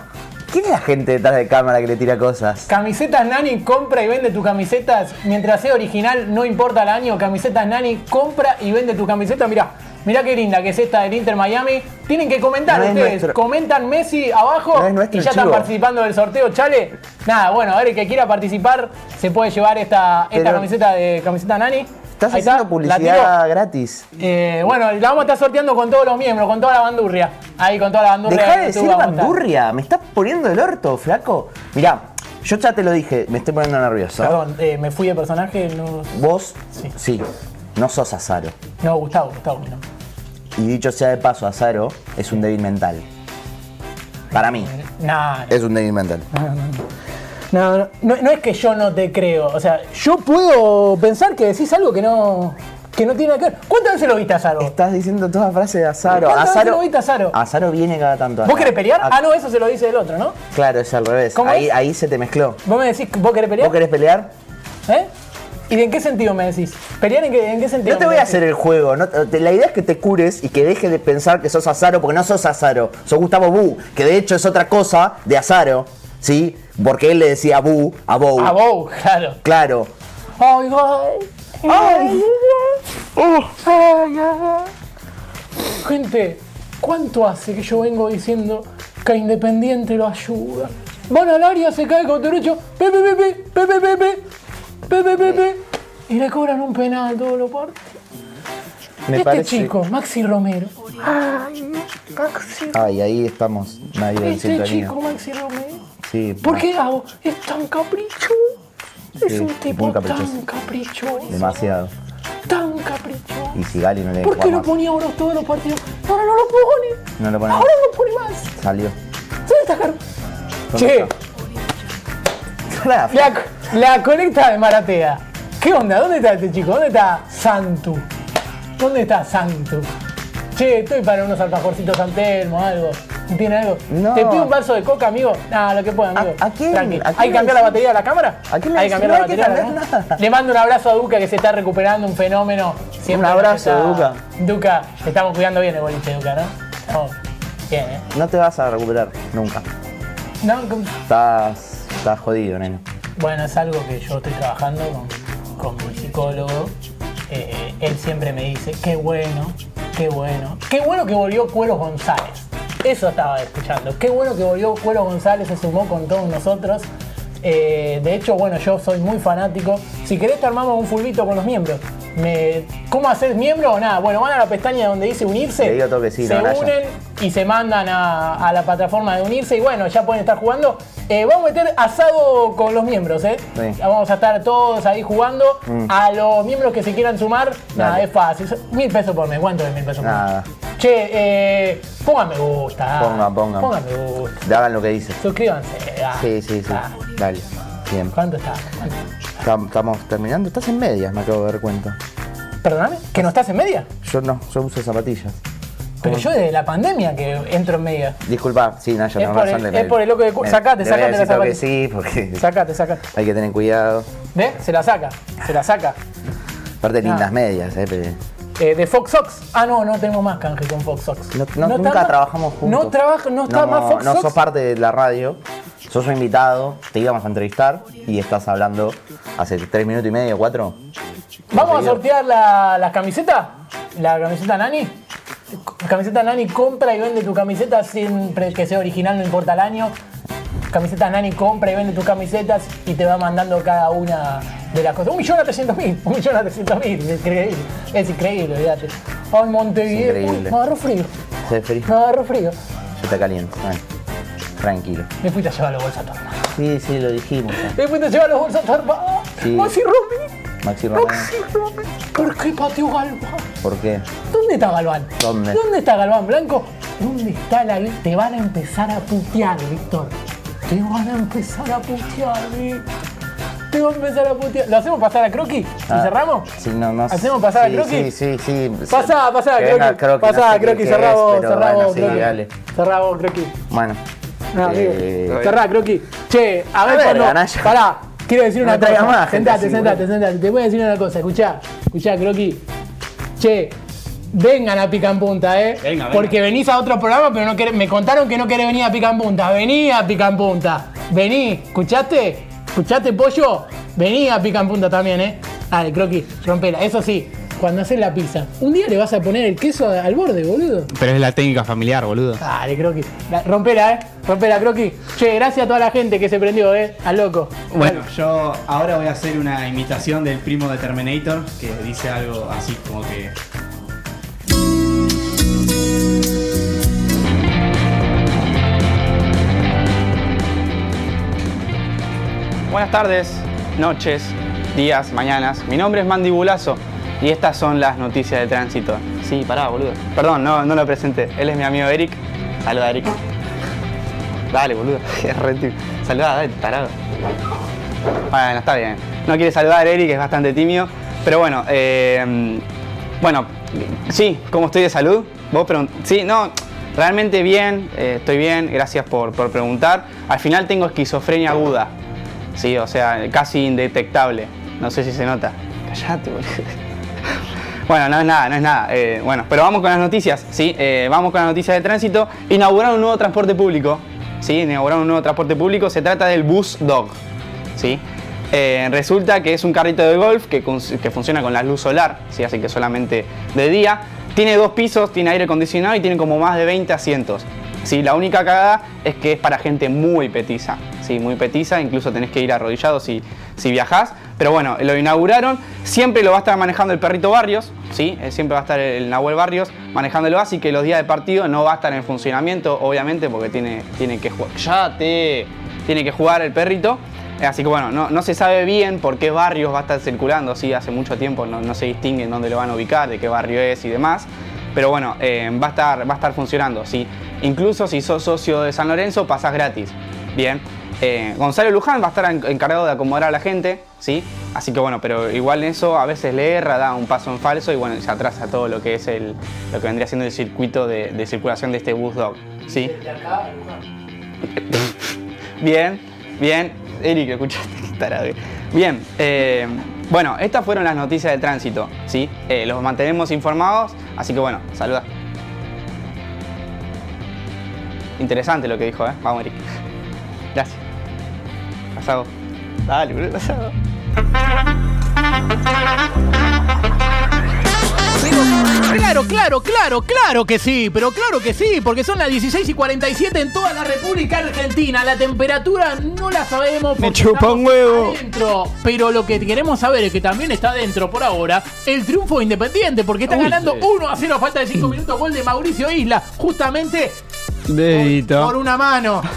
¿Quién es la gente detrás de cámara que le tira cosas? camisetas Nani, compra y vende tus camisetas. Mientras sea original, no importa el año. Camisetas Nani, compra y vende tu camiseta. Mirá, mirá qué linda que es esta del Inter Miami. Tienen que comentar No ustedes. nuestro- Comentan Messi abajo No y ya están chivo. participando del sorteo. Chale, nada, bueno, a ver, el que quiera participar se puede llevar esta, esta Pero- camiseta de camiseta Nani. Estás Ahí haciendo está, la publicidad gratis. Eh, bueno, la vamos a estar sorteando con todos los miembros, con toda la bandurria. Ahí, con toda la bandurria. Deja de YouTube decir bandurria, me estás poniendo el orto, flaco. Mirá, yo ya te lo dije, me estoy poniendo nervioso. Perdón, eh, me fui de personaje. No, Vos, sí. no sos Azaro. no Gustavo, Gustavo. No. Y dicho sea de paso, Azaro es un débil mental. Para mí, Nah, es un débil mental. No, no, no, no es que yo no te creo. O sea, yo puedo pensar que decís algo que no, que no tiene nada que ver. ¿Cuántas veces lo viste a Zaro? Estás diciendo toda frase de Azaro. ¿Cuántas veces Azaro, lo viste a Zaro? Azaro viene cada tanto. ¿Vos querés pelear? Ah, Ah, no, eso se lo dice el otro, ¿no? Claro, es al revés. ¿Cómo Ahí, es? ahí se te mezcló. Vos me decís, ¿vos querés pelear? ¿Vos querés pelear? ¿Eh? ¿Y de en qué sentido me decís? ¿Pelear en qué, en qué sentido? No te voy a hacer el juego. no te- la idea es que te cures y que dejes de pensar que sos Azaro, porque no sos Azaro. Sos Gustavo Bu, que de hecho es otra cosa de Azaro. ¿Sí? Porque él le decía Bu a Bou. A vos, claro. Claro. Ay, ay. Ay, ay, ay. Gente, ¿cuánto hace que yo vengo diciendo que a Independiente lo ayuda? Van al área, se cae con derecho, pepe, pepe, pepe, pepe, pepe, pepe, y le cobran un penal todos los partidos. Me este parece- chico, Maxi Romero. Ay, Maxi, Ay, ahí estamos en este chico, Maxi Romero. Sí, ¿Por qué hago? Es tan caprichoso. Es un tipo caprichoso. tan caprichoso. demasiado. Tan caprichoso. Y si Gali no le ¿Por qué lo ponía ahora todos los partidos? Ahora no lo pone. no lo pone Ahora no lo pone más. Salió. ¿Dónde está Caro? ¿Dónde Che, La, la conecta de Maratea. ¿Qué onda? ¿Dónde está este chico? ¿Dónde está Santu? ¿Dónde está Santu? Che, estoy para unos alfajorcitos Santelmo, algo. ¿Tiene algo? No. ¿Te pido un vaso de coca, amigo? Nada, lo que pueda, amigo. ¿A- a quién? Tranqui. ¿A quién ¿Hay que cambiar la batería de la cámara? ¿A quién le Hay que decís? cambiar No la batería de la cambiar cámara. nada. Le mando un abrazo a Duca que se está recuperando, un fenómeno. Siempre Un abrazo, está- Duca. Duca, te estamos cuidando bien el boliche, Duca, ¿no? Estamos bien, ¿eh? No te vas a recuperar nunca. No, ¿cómo? Estás, estás jodido, nene. Bueno, es algo que yo estoy trabajando con, con psicólogo. Eh, él siempre me dice, qué bueno, qué bueno. Qué bueno que volvió Cuero González. Eso estaba escuchando. Qué bueno que volvió Cuero González, se sumó con todos nosotros. Eh, de hecho, bueno, yo soy muy fanático. Si querés te armamos un fulbito con los miembros. Me, ¿cómo hacer miembro? Nada, bueno, van a la pestaña donde dice unirse. Le digo todo que sí, se no, Naya. unen y se mandan a, a la plataforma de unirse y bueno, ya pueden estar jugando. Eh, vamos a meter asado con los miembros, ¿eh? Sí. Ya Vamos a estar todos ahí jugando. Mm. A los miembros que se quieran sumar, nada, Dale. es fácil. Mil pesos por mes. ¿Cuánto es mil pesos por mes? Nada. Che, eh, pongan me gusta. Pongan, pongan. Pongan me gusta. Hagan lo que dice. Suscríbanse. ah. Sí, sí, sí. Dale. Bien. ¿Cuánto está? ¿Cuánto? Estam- Estamos terminando. Estás en medias, me acabo de dar cuenta. ¿Perdóname? ¿Que no estás en media? Yo no, yo uso zapatillas. Pero yo desde la pandemia que entro en media. Disculpa, sí, Naya, Es tenés por el- razón. es por el loco de cu- me- sacate, sacate la todo que zapatilla. sí, porque Sacate, sacate. hay que tener cuidado. ¿Ves? Se la saca. Se la saca. Aparte, Nah. lindas medias, eh. pero- Eh, de Fox Sox. Ah, no, no tenemos más canje con Fox Sox. No, no- nunca trabajamos juntos. No trabaja, no está más Fox no Sox. sos parte de la radio, sos un invitado, te íbamos a entrevistar y estás hablando hace tres minutos y medio, cuatro. Vamos a sortear la, la camiseta. La camiseta Nani. Camiseta Nani compra y vende tu camiseta siempre que sea original, no importa el año. Camiseta Nani compra y vende tus camisetas y te va mandando cada una de las cosas. Un millón a trescientos mil, un millón a trescientos mil. Es increíble, es increíble, olvídate. Ay, Montevideo. Uy, me agarró frío, Se frío, me agarró frío. yo te caliento. bueno, tranquilo. Me fuiste a llevar los bolsos a tu hermano. Sí, sí, lo dijimos. Me fuiste a llevar los bolsos a tu hermano. Sí. Maxi Romy, Maxi. ¿Por qué pateó Galván? ¿por qué? ¿Dónde está Galván? ¿Dónde? ¿Dónde está Galván Blanco? ¿Dónde está la Te van a empezar a putear, Víctor. Te van a empezar a putear, Víctor. Te van a empezar a putear. ¿Lo hacemos pasar a Croqui? ¿Y Ah, cerramos? Sí, no, no. ¿Hacemos pasar a Croqui? Sí, sí, sí. Pasá, pasá, Croqui. Pasá, Croqui, vos, sí, Croqui. vos, Croqui. Bueno. No, eh, amigo. Cerrá, Croqui. Che, a A ver, ver, cuando. Pará, quiero decir No una traigas cosa. más sentate, así, sentate, sentate. Te voy a decir una cosa. Escuchá, escuchá, Croqui. Che, vengan a Pica en Punta, ¿eh? Venga, venga. Porque venís a otro programa, pero no querés- me contaron que no querés venir a Pica en Punta. Vení a Pica en Punta. Vení, ¿escuchaste? ¿Escuchaste, pollo? Vení a Pica en Punta también, ¿eh? Dale, Croqui, rompela. Eso sí, cuando haces la pizza, un día le vas a poner el queso al borde, boludo. Pero es la técnica familiar, boludo. Dale, Croqui. La- Rompela, ¿eh? Rompela, Croqui. Che, gracias a toda la gente que se prendió, ¿eh? Al loco. Bueno, yo ahora voy a hacer una imitación del primo de Terminator que dice algo así como que. Buenas tardes, noches, días, mañanas. Mi nombre es Mandibulazo y estas son las noticias de tránsito. Sí, pará, boludo. Perdón, no, no lo presenté. Él es mi amigo Eric. Saluda, Eric. Dale, boludo. Es re. Saluda, dale, tarado. Bueno, está bien. No quiere saludar Eric, es bastante tímido. Pero bueno, eh, bueno, sí, ¿cómo estoy de salud? Vos Sí, no, realmente bien, eh, estoy bien, gracias por, por preguntar. Al final tengo esquizofrenia aguda. Sí, o sea, casi indetectable. No sé si se nota. Callate, boludo. Bueno, no es nada, no es nada. Eh, bueno, pero vamos con las noticias, ¿sí? Eh, vamos con las noticias de tránsito. Inauguraron un nuevo transporte público, ¿sí? Inauguraron un nuevo transporte público. Se trata del Bus Dog, ¿sí? Eh, resulta que es un carrito de golf que, que funciona con la luz solar, ¿sí? Así que solamente de día. Tiene dos pisos, tiene aire acondicionado y tiene como más de 20 asientos. Sí, la única cagada es que es para gente muy petiza, sí, muy petiza, incluso tenés que ir arrodillado si, si viajás. Pero bueno, lo inauguraron, siempre lo va a estar manejando el perrito Barrios, sí, eh, siempre va a estar el Nahuel Barrios manejándolo, así que los días de partido no va a estar en funcionamiento, obviamente, porque tiene, tiene que jugar. ¡Ya te! Tiene que jugar el perrito. Eh, Así que bueno, no, no se sabe bien por qué barrios va a estar circulando, sí, hace mucho tiempo no, no se distingue en dónde lo van a ubicar, de qué barrio es y demás. Pero bueno, eh, va, a estar, va a estar funcionando, sí. Incluso si sos socio de San Lorenzo, pasás gratis. Bien. Eh, Gonzalo Luján va a estar en- encargado de acomodar a la gente, ¿sí? Así que bueno, pero igual eso a veces le erra, da un paso en falso y bueno, se atrasa todo lo que es el, lo que vendría siendo el circuito de, de circulación de este bus dog, ¿sí? Bien, bien. Eric, escuchaste. Bien, eh, bueno, estas fueron las noticias de tránsito, ¿sí? Eh, los mantenemos informados, así que bueno, saluda. Interesante lo que dijo, ¿eh? Vamos, Eric. Gracias. Dale, boludo, pasado. Pero, claro, claro, claro, claro que sí, pero claro que sí, porque son las 16 y 47 en toda la República Argentina. La temperatura no la sabemos Me chupa un huevo. adentro, pero lo que queremos saber es que también está adentro por ahora el triunfo de Independiente, porque está Uy, ganando sí. 1 a 0 a falta de 5 minutos, gol de Mauricio Isla, justamente Dedito. por una mano.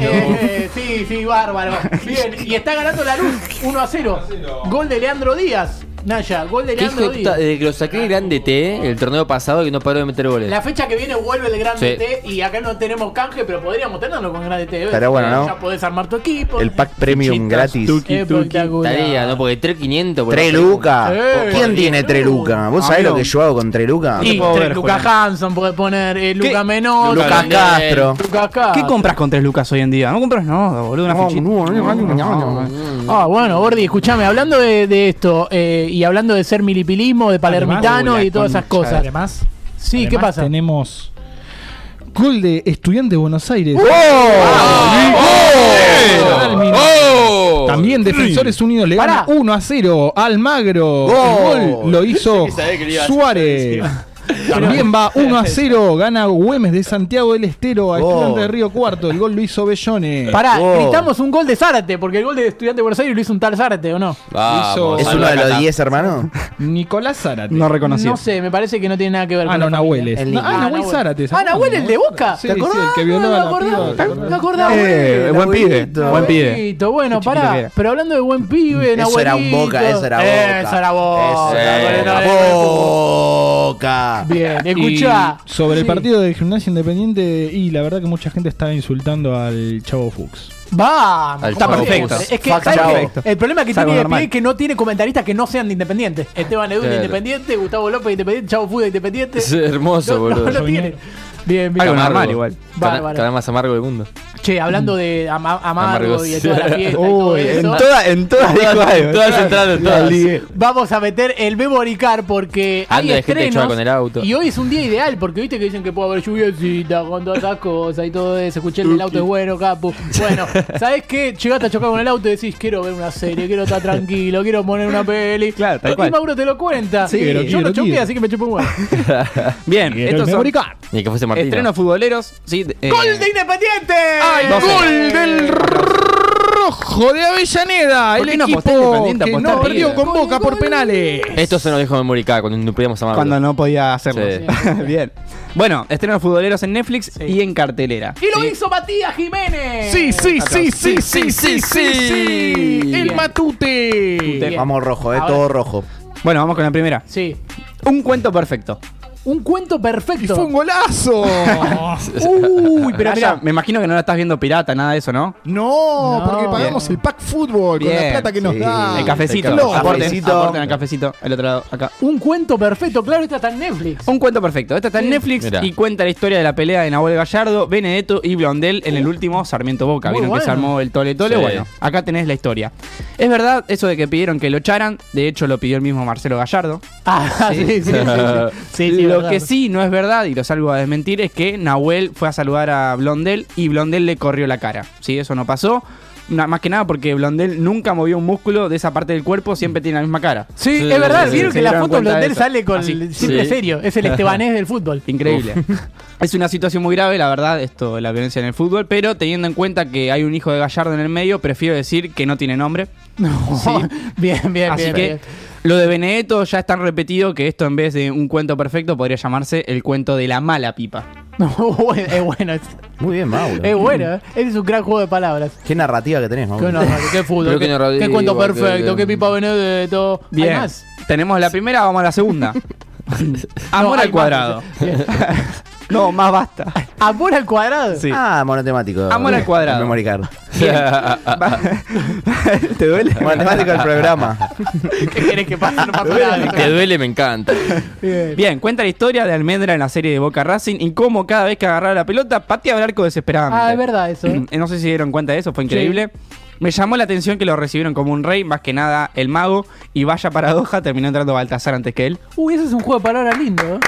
Eh, sí, sí, bárbaro. Bien, y está ganando la luz 1 a 0. Gol de Leandro Díaz. Naya, gol de ¿Qué hijo Leandro de Díaz. puta? Desde que lo saqué el grande T, el torneo pasado, que no paró de meter goles. La fecha que viene vuelve el Grande Sí. T y acá no tenemos canje, pero podríamos tenerlo con Grande T. ¿ves? Estaría bueno, ¿no? Ya podés armar tu equipo. El pack premium gratis. Espectacular. Tarea, ¿no? Porque 3.500 por Tres la- lucas. Eh, ¿Quién tiene tres lucas? ¿Vos sabés lo que yo hago con tres lucas? Y tres Lucas Hanson puede poner eh, Luca Menor. Lucas Castro. Lucas Castro. ¿Qué compras con 3 lucas hoy en día? No compras nada, boludo. Una fichita. Ah, bueno, Gordi, escúchame, hablando de, de esto eh, y hablando de ser milipilismo, de palermitano Además, y todas esas cosas. Además, Sí, ¿qué pasa? Tenemos gol de Estudiante de Buenos Aires. ¡Oh! También Defensores Unidos le gana 1 a 0 al Magro. El gol lo hizo Suárez. También va 1 a 0, gana Güemes de Santiago del Estero a. Estudiante de Río Cuarto. El gol lo hizo Bellone. Pará, Oh. gritamos un gol de Zárate, porque el gol de Estudiante de Buenos Aires lo hizo un tal Zárate, ¿o no? Vamos, ¿Es uno de los 10 hermanos? Nicolás Zárate. No reconocido. No sé, me parece que no tiene nada que ver Ah, con no, Nahuel es. El Ah. Nahuel Zárate. ¿se Ah? Nahuel, el de Boca. Sí, ¿Te sí, acordás? el que violó me a la acordaba. piba. Me acordaba. Eh, buen pibe. Buen pibe. Nahuelito, bueno, pará. Pero hablando de buen pibe, Eso era un Nahuelito. Boca, eso era Boca. Eso era Boca. Eso era Bueno, Boca. Bien, Y escuchá. sobre el partido de Gimnasia Independiente, y la verdad que mucha gente estaba insultando al Chavo Fuchs. Vamos, Chavo siempre. Fuchs. Es que, Fuck ¿sabes Chavo. qué? El problema que tiene normal. Es que no tiene comentaristas que no sean de Independiente. Esteban Edu de Claro. Independiente, Gustavo López de Independiente, Chavo Fuda de Independiente. Es hermoso, No, no, boludo. no lo tiene. Bien, bien. Algo normal igual. Cana-. Canal más amargo del mundo. Che, hablando de ama- amargo Amargos. y de toda la fiesta y todo Uy, en eso. todas en todas dijo algo. Todas todas. Vamos a meter el Beboricar porque hay Ando de estrenos con el auto. y hoy es un día ideal porque viste que dicen que puede haber lluviecita con todas esas cosas y todo eso. Escuché el auto es bueno, capu. Bueno, ¿sabes qué? Llegaste a chocar con el auto y decís, quiero ver una serie, quiero estar tranquilo, quiero poner una peli. Claro, tal y cual. Mauro te lo cuenta. Sí, Yo quiero, lo quiero, choqué, así que me chupó un huevo. Bien, el son Beboricar. Ni que fuese Martín. estrenos futboleros. Sí, eh, ¡Gol de Independiente! Ay, ¡Gol del rojo de Avellaneda! ¿Por El no equipo Independiente? que no perdió con Boca por penales. Esto se nos dejó memoricar cuando no podíamos amar. cuando no podía hacerlo. Sí. Bien. Bueno, estrenos futboleros en Netflix y en cartelera. Y lo Sí. hizo Matías Jiménez. Sí, sí, sí, sí, sí, sí, sí, sí. sí. El Bien. Matute. Bien. Vamos rojo, eh, Ahora- todo rojo. Bueno, vamos con la primera. Sí. Un cuento perfecto. Un cuento Y perfecto. fue un golazo. Uy, pero mira. me imagino que no la estás viendo pirata, nada de eso, ¿no? No, No. porque pagamos el pack fútbol con la Bien. plata que nos Sí. da. el cafecito. el Aporten, cafecito. aporten el cafecito. El otro lado, acá. Un cuento perfecto, claro, esta está en Netflix. Un cuento perfecto. Esta está en. Netflix Mirá. y cuenta la historia de la pelea de Nahuel Gallardo, Benedetto y Blondel en el último Sarmiento Boca. Muy Vieron que se bueno. armó el tole tole. Sí. Bueno, acá tenés la historia. Es verdad eso de que pidieron que lo echaran. De hecho, lo pidió el mismo Marcelo Gallardo. Ah, sí, sí, sí. sí, sí, sí, lo verdad. que sí no es verdad, y lo salgo a desmentir, es que Nahuel fue a saludar a Blondel y Blondel le corrió la cara. Sí, eso no pasó. Na- más que nada porque Blondel nunca movió un músculo de esa parte del cuerpo, siempre tiene la misma cara. Sí, Sí, es verdad, sí, sí, vieron que la foto de eso. sale con Así. siempre Sí. serio, es el estebanés del fútbol. Increíble. Es una situación muy grave, la verdad, esto de la violencia en el fútbol, pero teniendo en cuenta que hay un hijo de Gallardo en el medio, prefiero decir que no tiene nombre. Sí. bien, bien, Así bien. que bien. Lo de Benedetto ya es tan repetido que esto en vez de un cuento perfecto podría llamarse el cuento de la mala pipa. Es bueno, es, Muy bien, Mauro. es bueno. Ese es un gran juego de palabras. Qué narrativa que tenés, Mauro. Qué, qué fútbol, Pero qué, qué narrativa, cuento que- perfecto, qué pipa Benedetto. ¿Hay Bien. más? Tenemos la primera, vamos a la segunda. Amor al cuadrado. no, más basta. Amor al cuadrado. Sí. Ah, monotemático. Amor al cuadrado. El memory card. ¿Te duele? Monotemático del programa. ¿Qué querés que pase? No pasa nada. Que duele, me encanta. Bien. Bien, cuenta la historia de Almendra en la serie de Boca Racing y cómo cada vez que agarraba la pelota pateaba el arco desesperadamente. Ah, es verdad eso. ¿eh? No sé si dieron cuenta de eso, fue increíble. Me llamó la atención que lo recibieron como un rey, más que nada el mago, y vaya paradoja, terminó entrando Baltasar antes que él. Uy, ese es un juego de palabras lindo, ¿eh?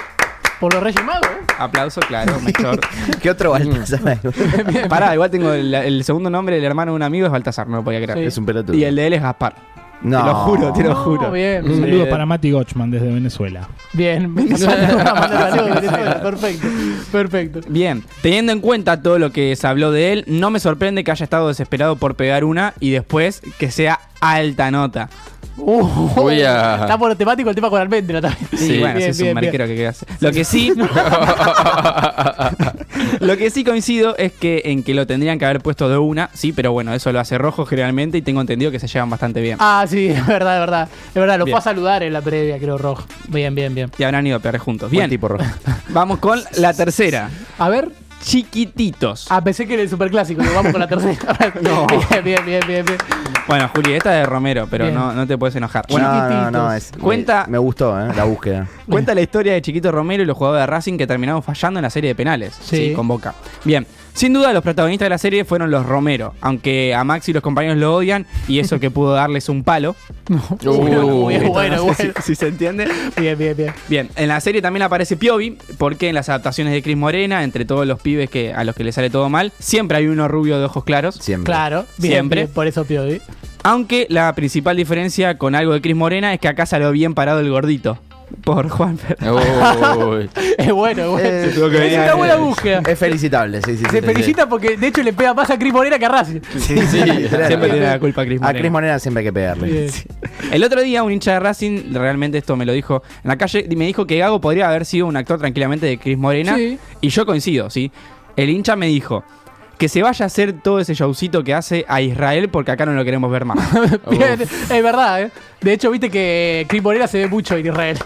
Por los Reyes Magos, ¿eh? Aplauso, claro, mejor. ¿Qué otro Baltasar? Pará, igual tengo el, el segundo nombre del hermano de un amigo es Baltasar, no lo podía creer. Es un pelotudo. Y el de él es Gaspar. No. Te lo juro, te lo No, juro. bien, Un bien. saludo para Mati Gochman desde Venezuela. Bien, Venezuela, perfecto, perfecto. Bien, teniendo en cuenta todo lo que se habló de él, no me sorprende que haya estado desesperado por pegar una y después que sea alta nota. Uh, Voy a- Está por temático el tema con Almendra también. Sí, bueno, bien, es un mariquero bien. que hace. Lo que sí. lo que sí coincido es que en que lo tendrían que haber puesto de una, sí, pero bueno, eso lo hace rojo generalmente y tengo entendido que se llevan bastante bien. Ah, sí, es verdad, es verdad. Es verdad, lo fue a saludar en la previa, creo, Rojo. Bien, bien, bien. Y habrán ido a pegar juntos. Buen Bien. tipo rojo. Vamos con la tercera. A ver. Chiquititos. Ah, pensé que era el superclásico. digo, Vamos con la tercera. No. Bien, bien, bien, bien, bien. Bueno, Juli, esta es de Romero, pero Bien. no, no te puedes enojar. Bueno, no, no, no, es- Cuenta- me, me gustó, ¿eh? La búsqueda. Cuenta la historia de Chiquito Romero y los jugadores de Racing que terminaron fallando en la serie de penales. Sí. Sí. con Boca. Bien. Sin duda, los protagonistas de la serie fueron los Romero, aunque a Max y los compañeros lo odian y eso que pudo darles un palo. Bueno, bueno, bueno, No sé bueno. Si, si se entiende. Bien, bien, bien. Bien, en la serie también aparece Piovi, porque en las adaptaciones de Cris Morena, entre todos los pibes que, a los que les sale todo mal, siempre hay uno rubio de ojos claros. Siempre. Claro, bien, Siempre. bien, por eso Piovi. Aunque la principal diferencia con algo de Cris Morena es que acá salió bien parado el gordito. Por Juan Uy. Es bueno, es bueno. Eh, es una a- buena búsqueda. Es felicitable, sí, sí. Se sí, felicita porque de hecho le pega más a Cris Morena que a Racing. Sí, sí. Siempre tiene la culpa Cris A Morena. Cris Morena siempre hay que pegarle. El otro día un hincha de Racing, realmente esto me lo dijo en la calle, y me dijo que Gago podría haber sido un actor tranquilamente de Cris Morena. Y yo coincido, ¿sí? El hincha me dijo que se vaya a hacer todo ese showcito que hace a Israel porque acá no lo queremos ver más. Bien, es verdad, ¿eh? De hecho, viste que Cris Morena se ve mucho en Israel.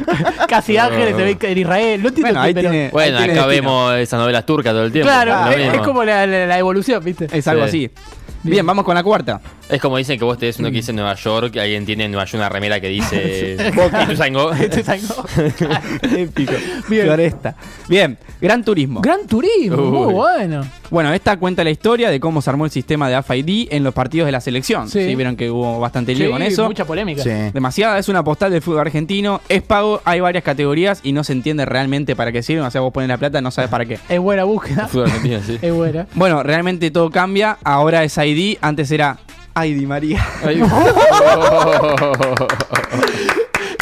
Casi Ángeles se ve en Israel. No entiendo Bueno, qué, ahí pero- tiene- Bueno, tiene acá destino. vemos esas novelas turcas todo el tiempo. Claro, es, como la, la- la evolución, ¿viste? Es algo Sí. así. Bien, vamos con la cuarta. Es como dicen que vos tenés uno que dice Nueva York, que alguien tiene en Nueva York una remera que dice Boca Épico. Bien. Floresta. Bien, Gran Turismo. Gran Turismo, muy Uy. bueno. Bueno, esta cuenta la historia de cómo se armó el sistema de AFID en los partidos de la selección. Sí. Sí, vieron que hubo bastante lío Sí, con eso. mucha polémica. Sí. Demasiada, es una postal del fútbol argentino, es pago, hay varias categorías y no se entiende realmente para qué sirven. O sea, vos pones la plata, no sabes para qué. Es buena búsqueda. Fútbol argentino, sí. Es buena. Bueno, realmente todo cambia. Ahora es ID, antes era ID María. Ay,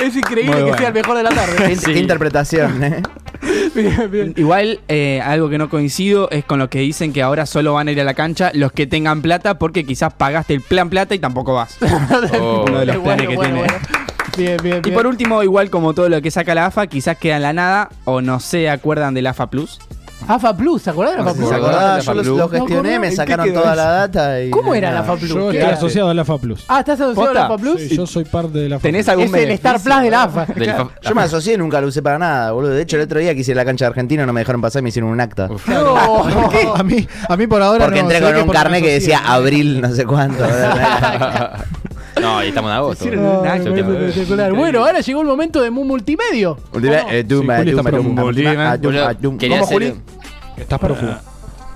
Es increíble Muy que bueno. sea el mejor de la tarde. Qué interpretación, ¿eh? bien, bien. Igual, eh, algo que no coincido es con lo que dicen que ahora solo van a ir a la cancha los que tengan plata porque quizás pagaste el plan plata y tampoco vas. Oh. Uno de los Es planes bueno, que bueno, tiene. bueno. Bien, bien, Y por último, igual como todo lo que saca la AFA, quizás queda en la nada o no se acuerdan del AFA Plus. AFA Plus, ¿se acuerdan de AFA Plus? ¿Se acordás? Yo los, los gestioné, No, me ¿en qué sacaron toda la data y... ¿Cómo era la. AFA Plus? Yo ¿Qué estoy era? asociado a la FA Plus. Ah, ¿estás asociado a la ¿Posta? AFA Plus? Sí, yo soy parte de la FA ¿Tenés Plus. algún Es el Star Plus de la AFA. Del fa- Yo me asocié y nunca lo usé para nada, boludo. De hecho, el otro día que hice la cancha de Argentina no me dejaron pasar y me hicieron un acta. No. A mí, a mí por ahora Porque no, entré con un porque me carnet que asocié. decía abril no sé cuánto. No, y estamos en agosto. Ah, espectacular. Bueno, ahora llegó el momento de Mu Multimedio. Eh, prófugo. ¿Cómo, Juli? Estás prófugo.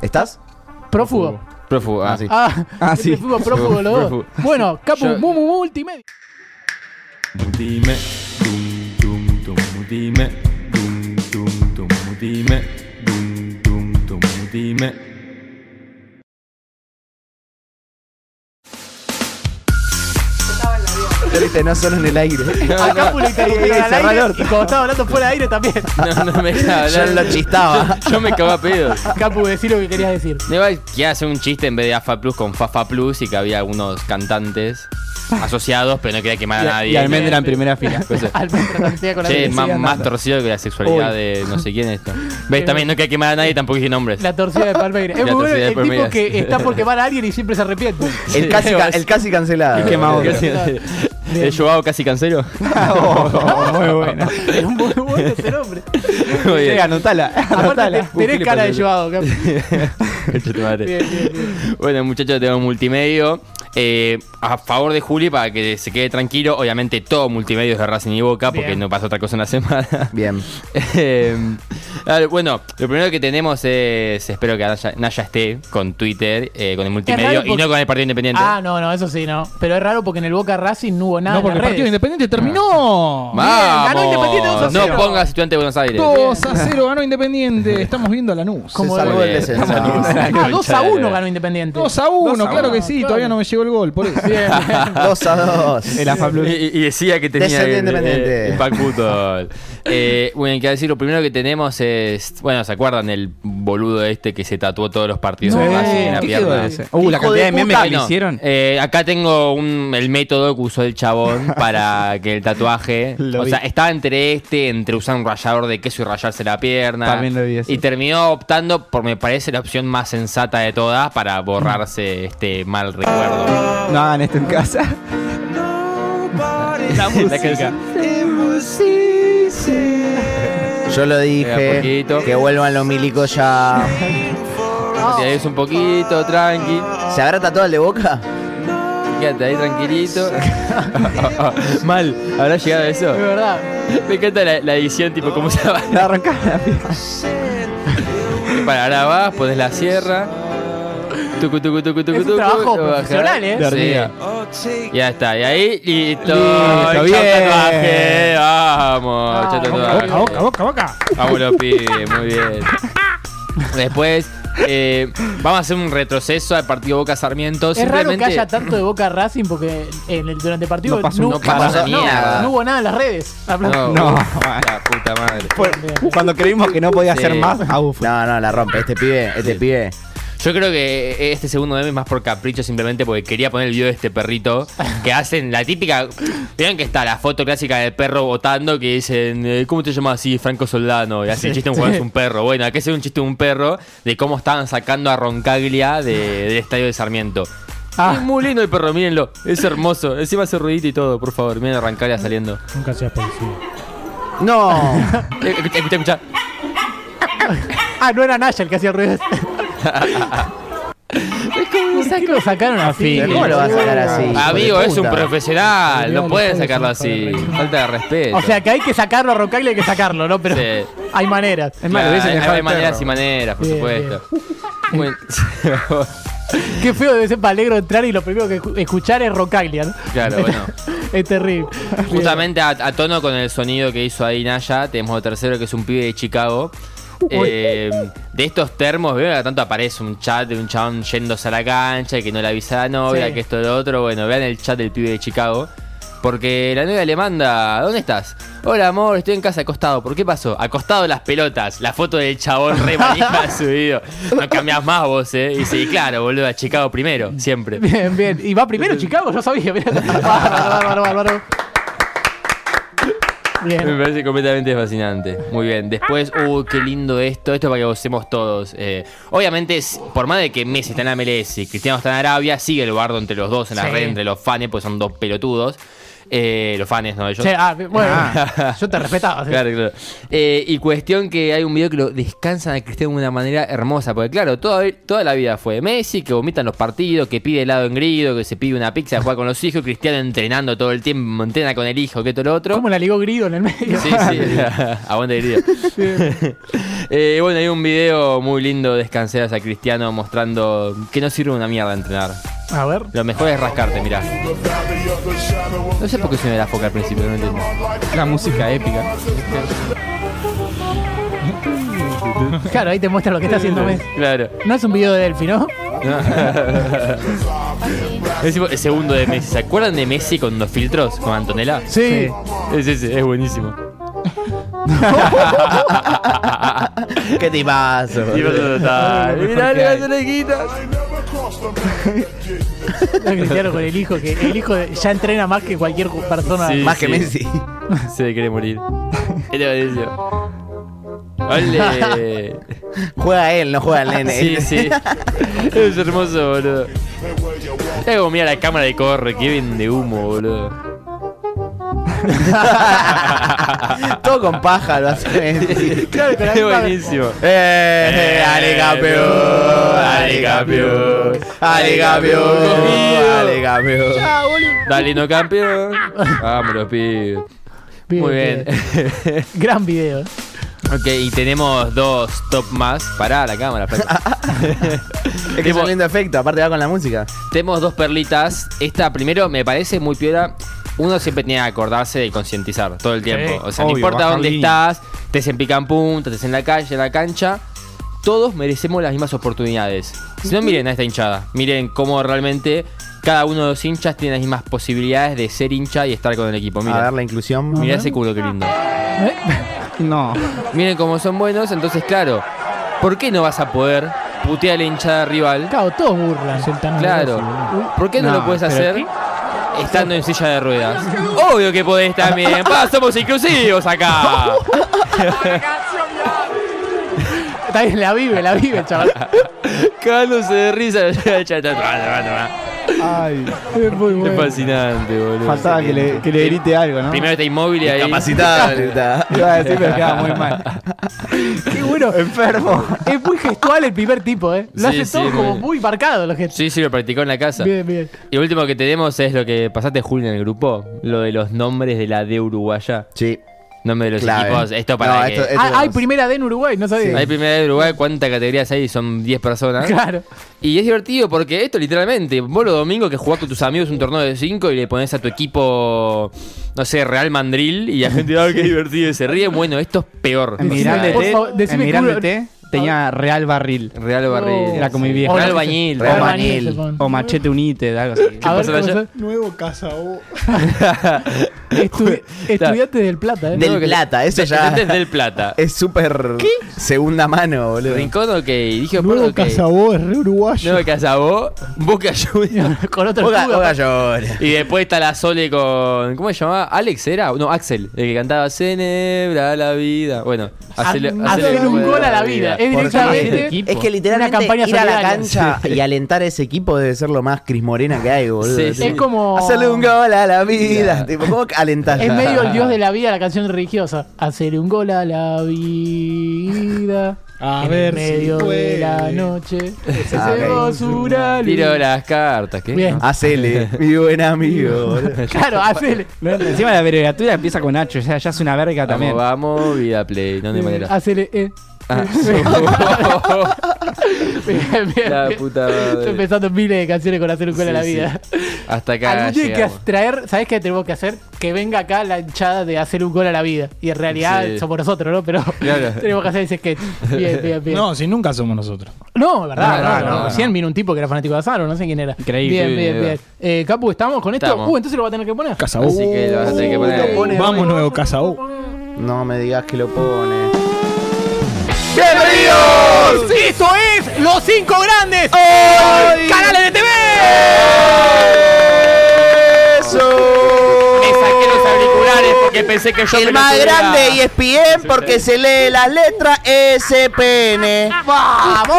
¿Estás? Prófugo. Prófugo, ah, Ah, sí. Ah, Ah, sí. fuimos prófugos los dos. Prófugo. Bueno, Capu, Mu Mu Multimedio. Dime, dum, dum, dum, dime, dum, dum, dum, dime, dum, dum, dum, dime. Viste, no solo en el aire. A Capu le interrumpieron al cerrá el aire orto. y cuando estaba hablando fuera de aire también. No, no me deja Yo hablar. lo chistaba. Yo, me cago a pedos. Capu, decí lo que querías decir. No igual que hacer un chiste en vez de AFA Plus con Fafa Plus y que había algunos cantantes asociados, pero no quería quemar a nadie. Y Almendra en primera fila. Cosas. Almendra también con la Che, más, torcido que la sexualidad Uy. de no sé quién esto. ¿Ves? También no quería quemar a nadie, tampoco dije nombres. La torcida de Palmeiras. Es La muy bueno torcida de el tipo que está por quemar a alguien y siempre se arrepiente. El casi, ca- el casi cancelado. El quemado. ¿El Joao casi cancero? muy bueno. Es muy bueno ese nombre. Muy bien. Sí, anotala. Anotala. te- tenés cara de madre. Bien, bien, bien. Bueno, muchachos, tenemos multimedio. Eh, a favor de Juli para que se quede tranquilo. Obviamente, todo multimedio es de Racing y Boca, porque Bien. no pasa otra cosa en la semana. Bien. Eh, Claro, bueno, lo primero que tenemos es, espero que Naya, Naya esté con Twitter, eh, con el multimedio y no con el Partido Independiente. Ah, no, no, eso sí, no. Pero es raro porque en el Boca Racing no hubo nada. No, en porque el las partido redes. independiente terminó. ¡Vamos! ganó Independiente 2 a no 0. pongas estudiante de Buenos Aires. 2 a 0 ganó Independiente. Estamos viendo a Lanús. Como el bien. descenso. Ah, 2 a 1 ganó Independiente. 2 a 1, claro que sí. claro. Todavía no me llegó el gol, por eso. 2 a 2. El AFA Plus. Y, decía que tenía el, Independiente. el, el pack fútbol. Eh, bueno, que decir, lo primero que tenemos es. Bueno, ¿se acuerdan el boludo este que se tatuó todos los partidos No, de Racing en la ¿Qué pierna? Uh, la cantidad de de memes que le No, hicieron. eh, acá tengo un- el método que usó el chabón para que el tatuaje. Lo o vi. sea, estaba entre este, entre usar un rallador de queso y rayarse la pierna. También lo vi eso. Y terminó optando por, me parece, la opción más sensata de todas para borrarse este mal recuerdo. No hagan esto en casa. La música. Yo lo dije. poquito. Que vuelvan los milicos ya. Te ves un poquito, tranqui. ¿Se habrá tatuado el de boca? Quédate ahí tranquilito. Mal, ¿habrá llegado a eso? Es verdad. Me encanta la, la edición, tipo, cómo se va. La arrancaba la pierna. Para ahora vas, pones la sierra. Tucu, tucu, tucu, tucu, Es un trabajo profesional, ¿eh? De. Sí. Ya está, y ahí listo. Listo, bien. tatuaje, Vamos, Ah, tatuaje. Boca, boca, boca, boca. Vamos los pibes, muy bien. Después, eh, vamos a hacer un retroceso al partido Boca Sarmiento. Es raro que Simplemente- haya tanto de Boca Racing porque en el, durante el partido No pasó- no pasó no, nada. no hubo nada en las redes. No, No, la puta madre. Fue- Cuando creímos que no podía Sí. hacer más, uf. No, no, la rompe. Este pibe, este pibe. Yo creo que este segundo meme es más por capricho, simplemente porque quería poner el video de este perrito que hacen la típica. Vean que está la foto clásica del perro votando que dicen, eh, ¿cómo te llamas así? Franco Soldano. Y hacen Sí. chiste de un jugador es un perro. Bueno, acá se ve un chiste de un perro de cómo estaban sacando a Roncaglia de- del estadio de Sarmiento. Ah. Es muy lindo el perro, mírenlo. Es hermoso. Encima hace ruidito y todo, por favor. Miren a Roncaglia saliendo. Nunca seas policía. No. Eh, Escucha, escucha, escucha. Ah, no era Naya el que hacía el ¿Por qué lo sacaron así? ¿Cómo lo va a sacar así? Amigo, es un profesional. No pueden sacarlo así. Falta de respeto. O sea que hay que sacarlo a Roncaglia, hay que sacarlo, ¿no? Pero Sí. hay maneras. Es más, Claro, hay, maneras perro. y maneras, por Bien, supuesto. Bueno, Qué feo debe ser para Alegro entrar y lo primero que escu- escuchar es Roncaglia. ¿no? claro, bueno. Es terrible. Justamente a, a tono con el sonido que hizo ahí Naya, tenemos el tercero que es un pibe de Chicago. Eh, de estos termos, veo que tanto aparece un chat de un chabón yéndose a la cancha, que no le avisa a la novia, Sí. que esto lo otro. Bueno, vean el chat del pibe de Chicago. Porque la novia le manda, ¿dónde estás? Hola amor, estoy en casa acostado. ¿Por qué pasó? Acostado las pelotas. La foto del chabón re manija subido. No cambias más vos, eh. Y sí, claro, boludo, a Chicago primero, siempre. Bien, bien. Y va primero Chicago, yo sabía. Mirá. Bárbaro, bárbaro, bárbaro. Me Bien. parece completamente fascinante. Muy bien. Después, uh, qué lindo esto. Esto para que gocemos todos. Eh, obviamente, es- por más de que Messi está en la MLS y Cristiano está en Arabia, sigue el bardo entre los dos en la Sí. red, entre los fans, pues son dos pelotudos. Eh, los fans, no ellos. Sí, ah, bueno, yo te respetaba. sí. Claro, claro. Eh, y cuestión que hay un video que lo descansan a Cristiano de una manera hermosa. Porque, claro, toda, toda la vida fue Messi que vomita en los partidos, que pide helado en grido, que se pide una pizza, juega con los hijos. Cristiano entrenando todo el tiempo, entrena con el hijo, que todo lo otro. ¿Cómo la ligó Grido en el medio? Sí, sí. Aguante grido. Eh, bueno, hay un video muy lindo de escanceras a Cristiano mostrando que no sirve una mierda entrenar. A ver. Lo mejor es rascarte, mirá. No sé por qué se me da foca al principio, no entiendo. La música épica. Claro, ahí te muestra lo que está haciendo Messi. Claro. No es un video de Delphi, ¿no? Es tipo el segundo de Messi. ¿Se acuerdan de Messi con los filtros? Con Antonella. Sí. Es ese, es buenísimo. Qué tipazo. Tipo total. Mirá, le das orejitas. No, Cristiano con el hijo, que el hijo ya entrena más que cualquier persona. Sí, Más que. Messi. Se quiere morir. Este. ¡Ole! Juega él, no juega el nene. Sí, sí. Es hermoso, boludo. Es como mira la cámara de corre, que bien de humo, boludo. Todo con paja lo hace Messi. Claro, con la Es misma- buenísimo. ¡Eh! ¡Ale campeón! ¡Ale campeón! ¡Ale campeón! ¡Ale campeón! Boludo. Dale, no campeón. Vamos, los pibes. Bien, Muy bien. Gran video. Ok, y tenemos dos top más. Pará la cámara, flaco. Es que es un lindo efecto, aparte va con la música. Tenemos dos perlitas. Esta primero me parece muy piola. Uno siempre tiene que acordarse de concientizar todo el tiempo. Sí, o sea, no importa dónde línea. estás, te en pican punta, te en la calle, en la cancha. Todos merecemos las mismas oportunidades. Si no, miren a esta hinchada. Miren cómo realmente cada uno de los hinchas tiene las mismas posibilidades de ser hincha y estar con el equipo. Miren. A ver la inclusión. Mirá ese culo, qué lindo. No. Miren cómo son buenos, entonces claro, ¿por qué no vas a poder putear a la hinchada rival? Claro, todos burlan. Claro. ¿Por qué no, No, lo puedes hacer ¿qué? Estando en silla de ruedas? Obvio que podés también. Pa, somos inclusivos acá. Está bien, la vive, la vive, chaval. Cagándose de risa. Ay, Es muy Es bueno. fascinante, boludo. faltaba que le, que le grite algo, ¿no? Primero está inmóvil y ahí. Capacitado. está. Iba a decir, pero queda muy mal. Qué bueno. Enfermo. Es muy gestual el primer tipo, ¿eh? Lo Sí, hace sí, todo como muy- muy marcado los gestos. Sí, sí, lo practicó en la casa. Bien, bien. Y lo último que tenemos es lo que pasaste, Julio, en el grupo. Lo de los nombres de la D Uruguaya. Sí. Nombre de los Clave. equipos. Esto para No, que... esto- esto- Ah, hay primera D en Uruguay, no sabía. Hay primera de Uruguay, ¿cuántas categorías hay? Son 10 personas. Claro. Y es divertido porque esto literalmente, vos los domingos que jugás con tus amigos un torneo de 5 y le pones a tu equipo, no sé, Real Mandril y la gente, ah, qué divertido, y se ríe. Bueno, esto es peor. O sea, grande por T, favor, decime en mi grande culo- T tenía Real Barril. Real Barril. Era como mi viejo. Real Hola, Bañil. Real Real Bañil. Bañil, se pone. O Machete United, algo así. A ver, se- Nuevo. Estu- Estudiante del Plata, ¿eh? Del Plata, eso ya Desde del Plata. es súper segunda mano, boludo. Rincón, ok. Dije, Nuevo. Casabó es re uruguayo. Nuevo Casabó, Boca Juniors. Con otro llora. Y después está la Sole con. ¿Cómo se llamaba? ¿Alex era? No, Axel, el que cantaba Cenebra la vida. Bueno, hacele, Ha- hacer un gol a la vida. Es directamente Es que literalmente una campaña ir a la cancha y alentar a ese equipo debe ser lo más Cris Morena que hay, boludo. Sí, sí. Es como. Hacerle un gol a la vida. Tipo, ¿Cómo alentar? Es medio el dios de la vida, la canción religiosa. Hacerle un gol a la vida. A en ver el medio si de la noche. Luz. Tiro las cartas, ¿qué? Bien. Hacele, mi buen amigo. Claro, hacele. Encima la abreviatura empieza con H, o sea, ya es una verga Vamos, también. vamos, vida play, no de manera. Hacele. Eh. Ah. Bien, bien, La bien. puta madre. Estoy empezando miles de canciones con hacer un gol a la Sí, sí. vida. Hasta acá. Algún día hay que llegamos. traer, ¿sabes qué tenemos que hacer? Que venga acá la hinchada de hacer un gol a la vida. Y en realidad Sí. somos nosotros, ¿no? Pero Claro. tenemos que hacer ese sketch. Bien, bien, bien. No, si nunca somos nosotros. No, verdad, No, no, no, no, no. Recién vino un tipo que era fanático de Azaro, no sé quién era. Increíble. Bien, bien, bien. Eh, Capu, ¿estamos con esto? Estamos. Uh, entonces lo va a tener que poner. Casabó. Así que lo vas a tener que poner. Vamos, nuevo Casabó. No me digas que lo pone. ¡Bienvenidos! Esto es Los Cinco Grandes. ¡Canales de TV! Me saqué los auriculares porque pensé que yo El más grande y ESPN porque se lee las letras SPN. ¡Vamos!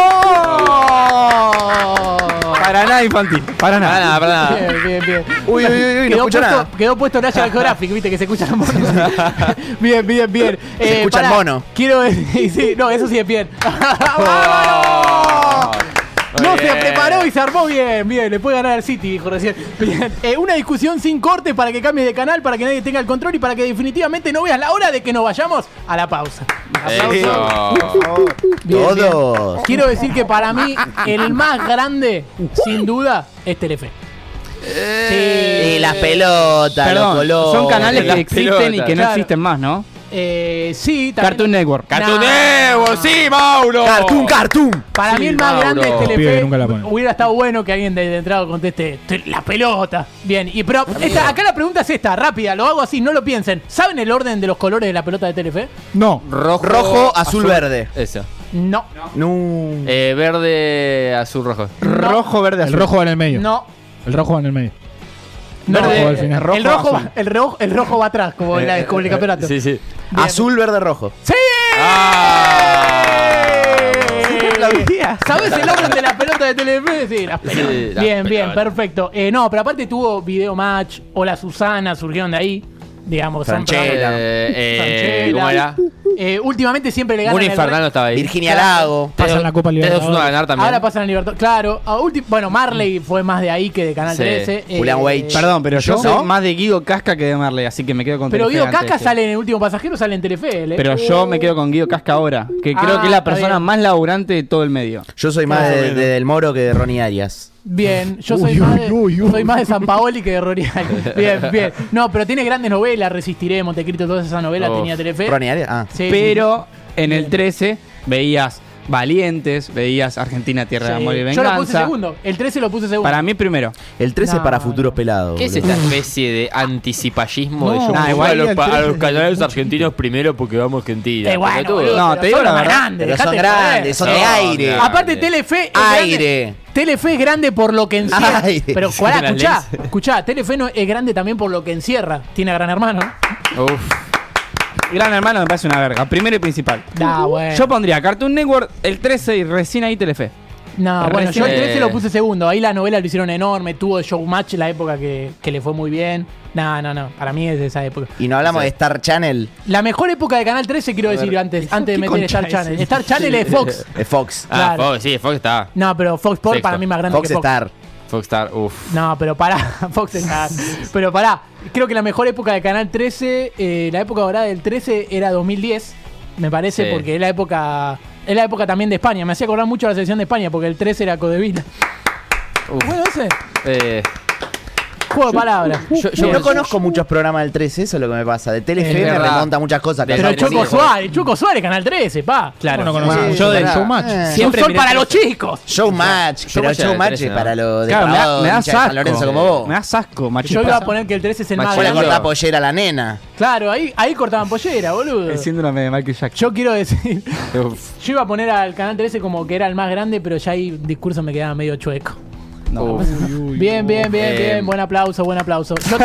Para nada infantil, para Para nada. nada, para nada. Bien, bien, bien. Uy, uy, uy, uy, quedó, puesto, nada. quedó puesto National Geographic, viste que se escucha el mono. bien, bien, bien. Se escucha el pará, mono. Quiero decir, sí, no, eso sí es bien. Oh. No se preparó y se armó bien, bien, le puede ganar al City, dijo recién. Bien. Eh, una discusión sin corte para que cambies de canal, para que nadie tenga el control y para que definitivamente no veas la hora de que nos vayamos a la pausa. Eso. Bien, Todos. bien. Quiero decir que para mí el más grande, sin duda, es Telefe. Y las pelotas, los colores. son canales que existen y que no Claro. existen más, ¿no? Eh, sí, también- Cartoon Network. Cartoon Nah. Network, sí, Mauro. Cartoon, cartoon. Para Sí, mí el más Mauro. grande es Telefe. nunca la ponen. Hubiera estado bueno que alguien de, de entrada conteste "Te- la pelota. Bien, y pero esta- acá la pregunta es esta, rápida, lo hago así, no lo piensen. ¿Saben el orden de los colores de la pelota de Telefe? No. Rojo, Rojo, azul, verde. Eso. No. No. Eh, verde, azul, rojo. Rojo, verde, El azul. rojo va en el medio. No. El rojo va en el medio. No, Rojo eh, al final. el Rojo, rojo, azul. va, el, rojo, el rojo va atrás, como, en la- como en el campeonato. Sí, sí. Bien. Azul, verde, rojo. ¡Sí! aplaudía. ¿Sabes el orden de la pelota de Telefe? Sí, las pelotas. Sí, las bien, bien, pelotas. perfecto. Eh, no, pero aparte tuvo Video Match, o la Susana, surgieron de ahí. Digamos. Franchella. Eh, eh, Franchella. ¿cómo era? Eh, últimamente siempre le ganan. Muni Fernando estaba ahí. Virginia. Lago. Pasan la Copa Libertadores. 2-1 a ganar también. Ahora pasan a Libertad. Claro. a bueno, Marley fue más de ahí que de Canal Sí. 13. eh, Perdón, pero yo ¿no? soy más de Guido Casca que de Marley, así que me quedo con Pero Telefe Guido Casca sale en el último pasajero, sale en Telefe. ¿eh? Pero yo me quedo con Guido Casca ahora, que creo Ah, que es la persona bien. más laburante de todo el medio. Yo soy más de, de Del Moro que de Ronnie Arias. Bien, yo soy, Uy, más de, uy, uy. soy más de San Paoli que de Rorial. Bien, bien. No, pero tiene grandes novelas, Resistiré, Montecristo, todas esas novelas Oh. tenía Telefe. Ah. Sí. Pero en el 13 veías Valientes, veías Argentina, Tierra de. Amor y Yo Venganza. lo puse segundo. El 13 lo puse segundo. Para mí primero. El 13 No, para futuros pelados. ¿Qué es boludo. esta especie de anticipallismo de No, yo nah, igual a los, el pa- a los 13 canales argentinos primero porque vamos a Argentina? Eh, bueno, Pelotudo. boludo, No, pero te digo son la los más verdad. grandes, Pero dejate son de grandes, son de No, aire. grande. Aparte, Telefe es Aire. grande. Telefe es grande por lo que encierra. Aire. Pero, Sí, pará, las escuchá, escuchá, Telefe no es grande también por lo que encierra. Tiene a Gran Hermano. Uf. Gran Hermano me parece una verga, primero y principal. Nah, bueno. Yo pondría Cartoon Network el 13 y recién ahí Telefe. No, Recién- bueno, yo el 13 Eh. lo puse segundo. Ahí la novela lo hicieron enorme. Tuvo Showmatch la época que, que le fue muy bien. No, no, no. Para mí es de esa época. Y no hablamos de Star Channel. La mejor época de Canal 13, quiero decir antes, antes de ¿Qué meter concha Star es Channel. ese? Star Channel es Fox. Es Fox. Ah, Claro. Fox, sí, Fox está. No, pero Fox Sport Sexto. para mí es más grande Fox que Fox. Star. Fox Star, uff. No, pero pará, Fox Star. Pero pará, creo que la mejor época de Canal 13, eh, la época dorada del 13 era 2010, me parece, Sí. porque es la época es la época también de España. Me hacía acordar mucho a la selección de España, porque el 13 era Codevila. Uf. Bueno, ese, Eh, juego de palabras. yo, Yo yo- no conozco muchos programas del 13, eso es lo que me pasa. De Telefe me remonta muchas cosas. Pero Choco. Suárez, Choco Suárez, Canal 13, pa. Claro. No conozco. Sí, yo del. Showmatch. Eh. Siempre Son para los chicos. Showmatch, pero Showmatch era de Showmatch 13, es para los de Claro, me da, San Lorenzo asco. como vos. Me da asco, macho. Yo iba a poner que el 13 es el más Macho, Yo le grande. cortaba pollera a la nena. Claro, ahí, ahí cortaban pollera, boludo. El síndrome de Michael Jackson. Yo quiero decir, yo iba a poner al Canal 13 como que era el más grande, pero ya ahí discurso me quedaba medio chueco. Bien, bien, bien, Eh, bien. Buen aplauso, buen aplauso. Yo,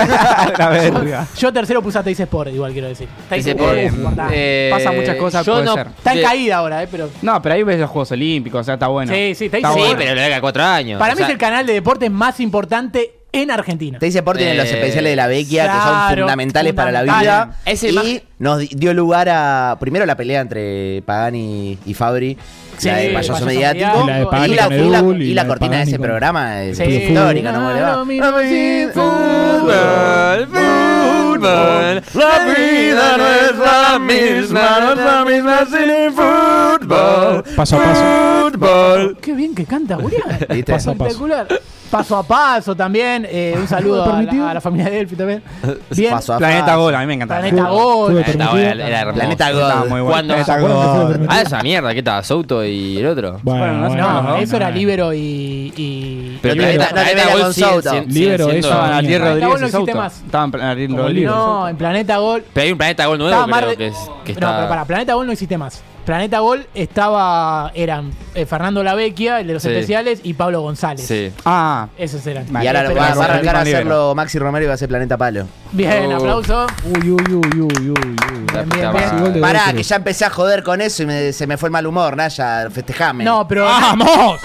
La verga. yo tercero puse a Sport, igual quiero decir. Dice Sport importante. eh, Pasa muchas cosas, yo puede no- ser. Está en caída ahora, eh, pero. No, pero ahí ves los Juegos Olímpicos, o sea, está bueno. Sí, sí, Está Sí, bueno. pero le da cuatro años. Para O mí sea, es el canal de deportes más importante en Argentina. Te dice por tienen los Eh, especiales de la Vecchia que son claro, fundamentales para la vida. fundamentales. Es el y nos di- dio lugar a. Primero la pelea entre Pagani y Fabri. Sí, la de payaso payaso mediático. mediático. Y la de Pagani y la, con y la- Edul, y y la la de cortina de ese con- programa es Sí. histórica, ¿no? Lo mismo sin Fútbol, fútbol, la vida no es la misma, no es la misma sin el fútbol. Paso a paso. Fútbol. Qué bien que canta, Julián. ¿Viste? Paso a paso. Espectacular. Paso a paso también. eh, un saludo a la, a la familia de Delphi también. Bien. Paso a Planeta paso. Gol, a mí me encanta. Planeta Gol. Planeta. Gol, era. Planeta God. muy bueno. ¿Cuándo? ¿Se acuerdan que fue permitido? Ah, esa mierda, ¿qué estaba? ¿Souto y el otro? Bueno, Bueno, bueno, No, no, eso era. Libero y. y Pero Planeta, Planeta Gol Souto. Libero, eso, Estaban Planeta Ariel Gol no Rodríguez y existe Souto. Estaban Ariel Rodríguez. No, en Planeta Gol. Pero hay un Planeta Gol nuevo No, está... pero para Planeta Gol no existe más. Planeta Gol estaba. Eran eh, Fernando Lavecchia, el de los Sí. especiales, y Pablo González. Sí. Ah, Esos eran. Y ahora Pero- va, va a arrancar a Libero. hacerlo Maxi Romero y va a ser Planeta Palo. Bien, Oh. aplauso. Uy, uy, uy, uy, uy, uy. La Bien, puta bien, madre. Casi gol de Pará, que ya empecé a joder con eso y me- se me fue el mal humor, Naya, festejame. No, pero. ¡Vamos!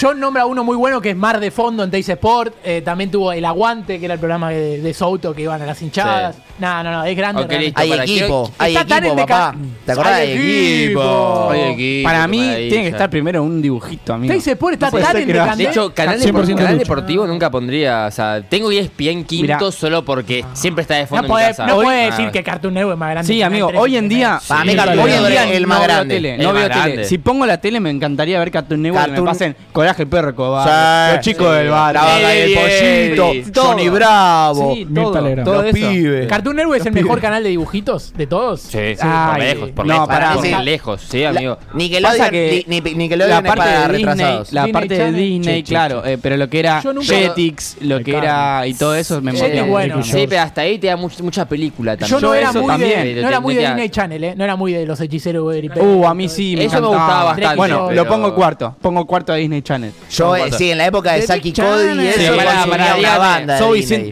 Yo nombro a uno muy bueno que es Mar de Fondo en Teis Sport. Eh, también tuvo El Aguante, que era el programa de, de Souto que iban a las hinchadas. No, no, no, es grande. Ok, realmente. listo. Hay equipo, que- hay Está tan equipo, en deca- papá. ¿Te acordás Hay de equipo? Hay equipo, para mí tiene que estar primero un dibujito, amigo. Teis Sport está No tan en no- De hecho, canal, 100% depor- canal deportivo nunca pondría. O sea, tengo ESPN quinto Mirá. solo porque siempre está de fondo No en mi puede, casa. no Hoy- puede Ah, decir que Cartoon Network es más grande. Sí, amigo, hoy en 13, día. Para mí sí, Cartoon hoy en día es el más grande. no veo tele. Si pongo la tele me encantaría ver Cartoon Network, me pasen Coraje cobarde, Sí, los chicos sí. del bar, La vaca y el pollito, Eddie. Johnny Todo. Bravo, Sí, todo, todo los eso. pibes. Cartoon Network es el mejor canal de dibujitos de todos. Sí, sí, Ay, por lejos, por no, lejos. por sí. lejos, sí, amigo. Nickelodeon, que ni, ni- Nickelodeon la parte para de Disney, retrasados. la parte de. Disney, claro, eh, pero lo que era Jetix, lo que era y todo eso me muchísimo. Sí, pero hasta ahí te da much- mucha película también. Yo no era eso muy también. de, no era muy de Disney Channel, ¿eh? No era muy de los hechiceros de Uh, a mí sí, me Eso me gustaba bastante, Bueno, lo pongo cuarto, pongo cuarto de Disney Channel. Yo, sí, en la época de, Saki Cody y eso, sí, una banda. de Disney.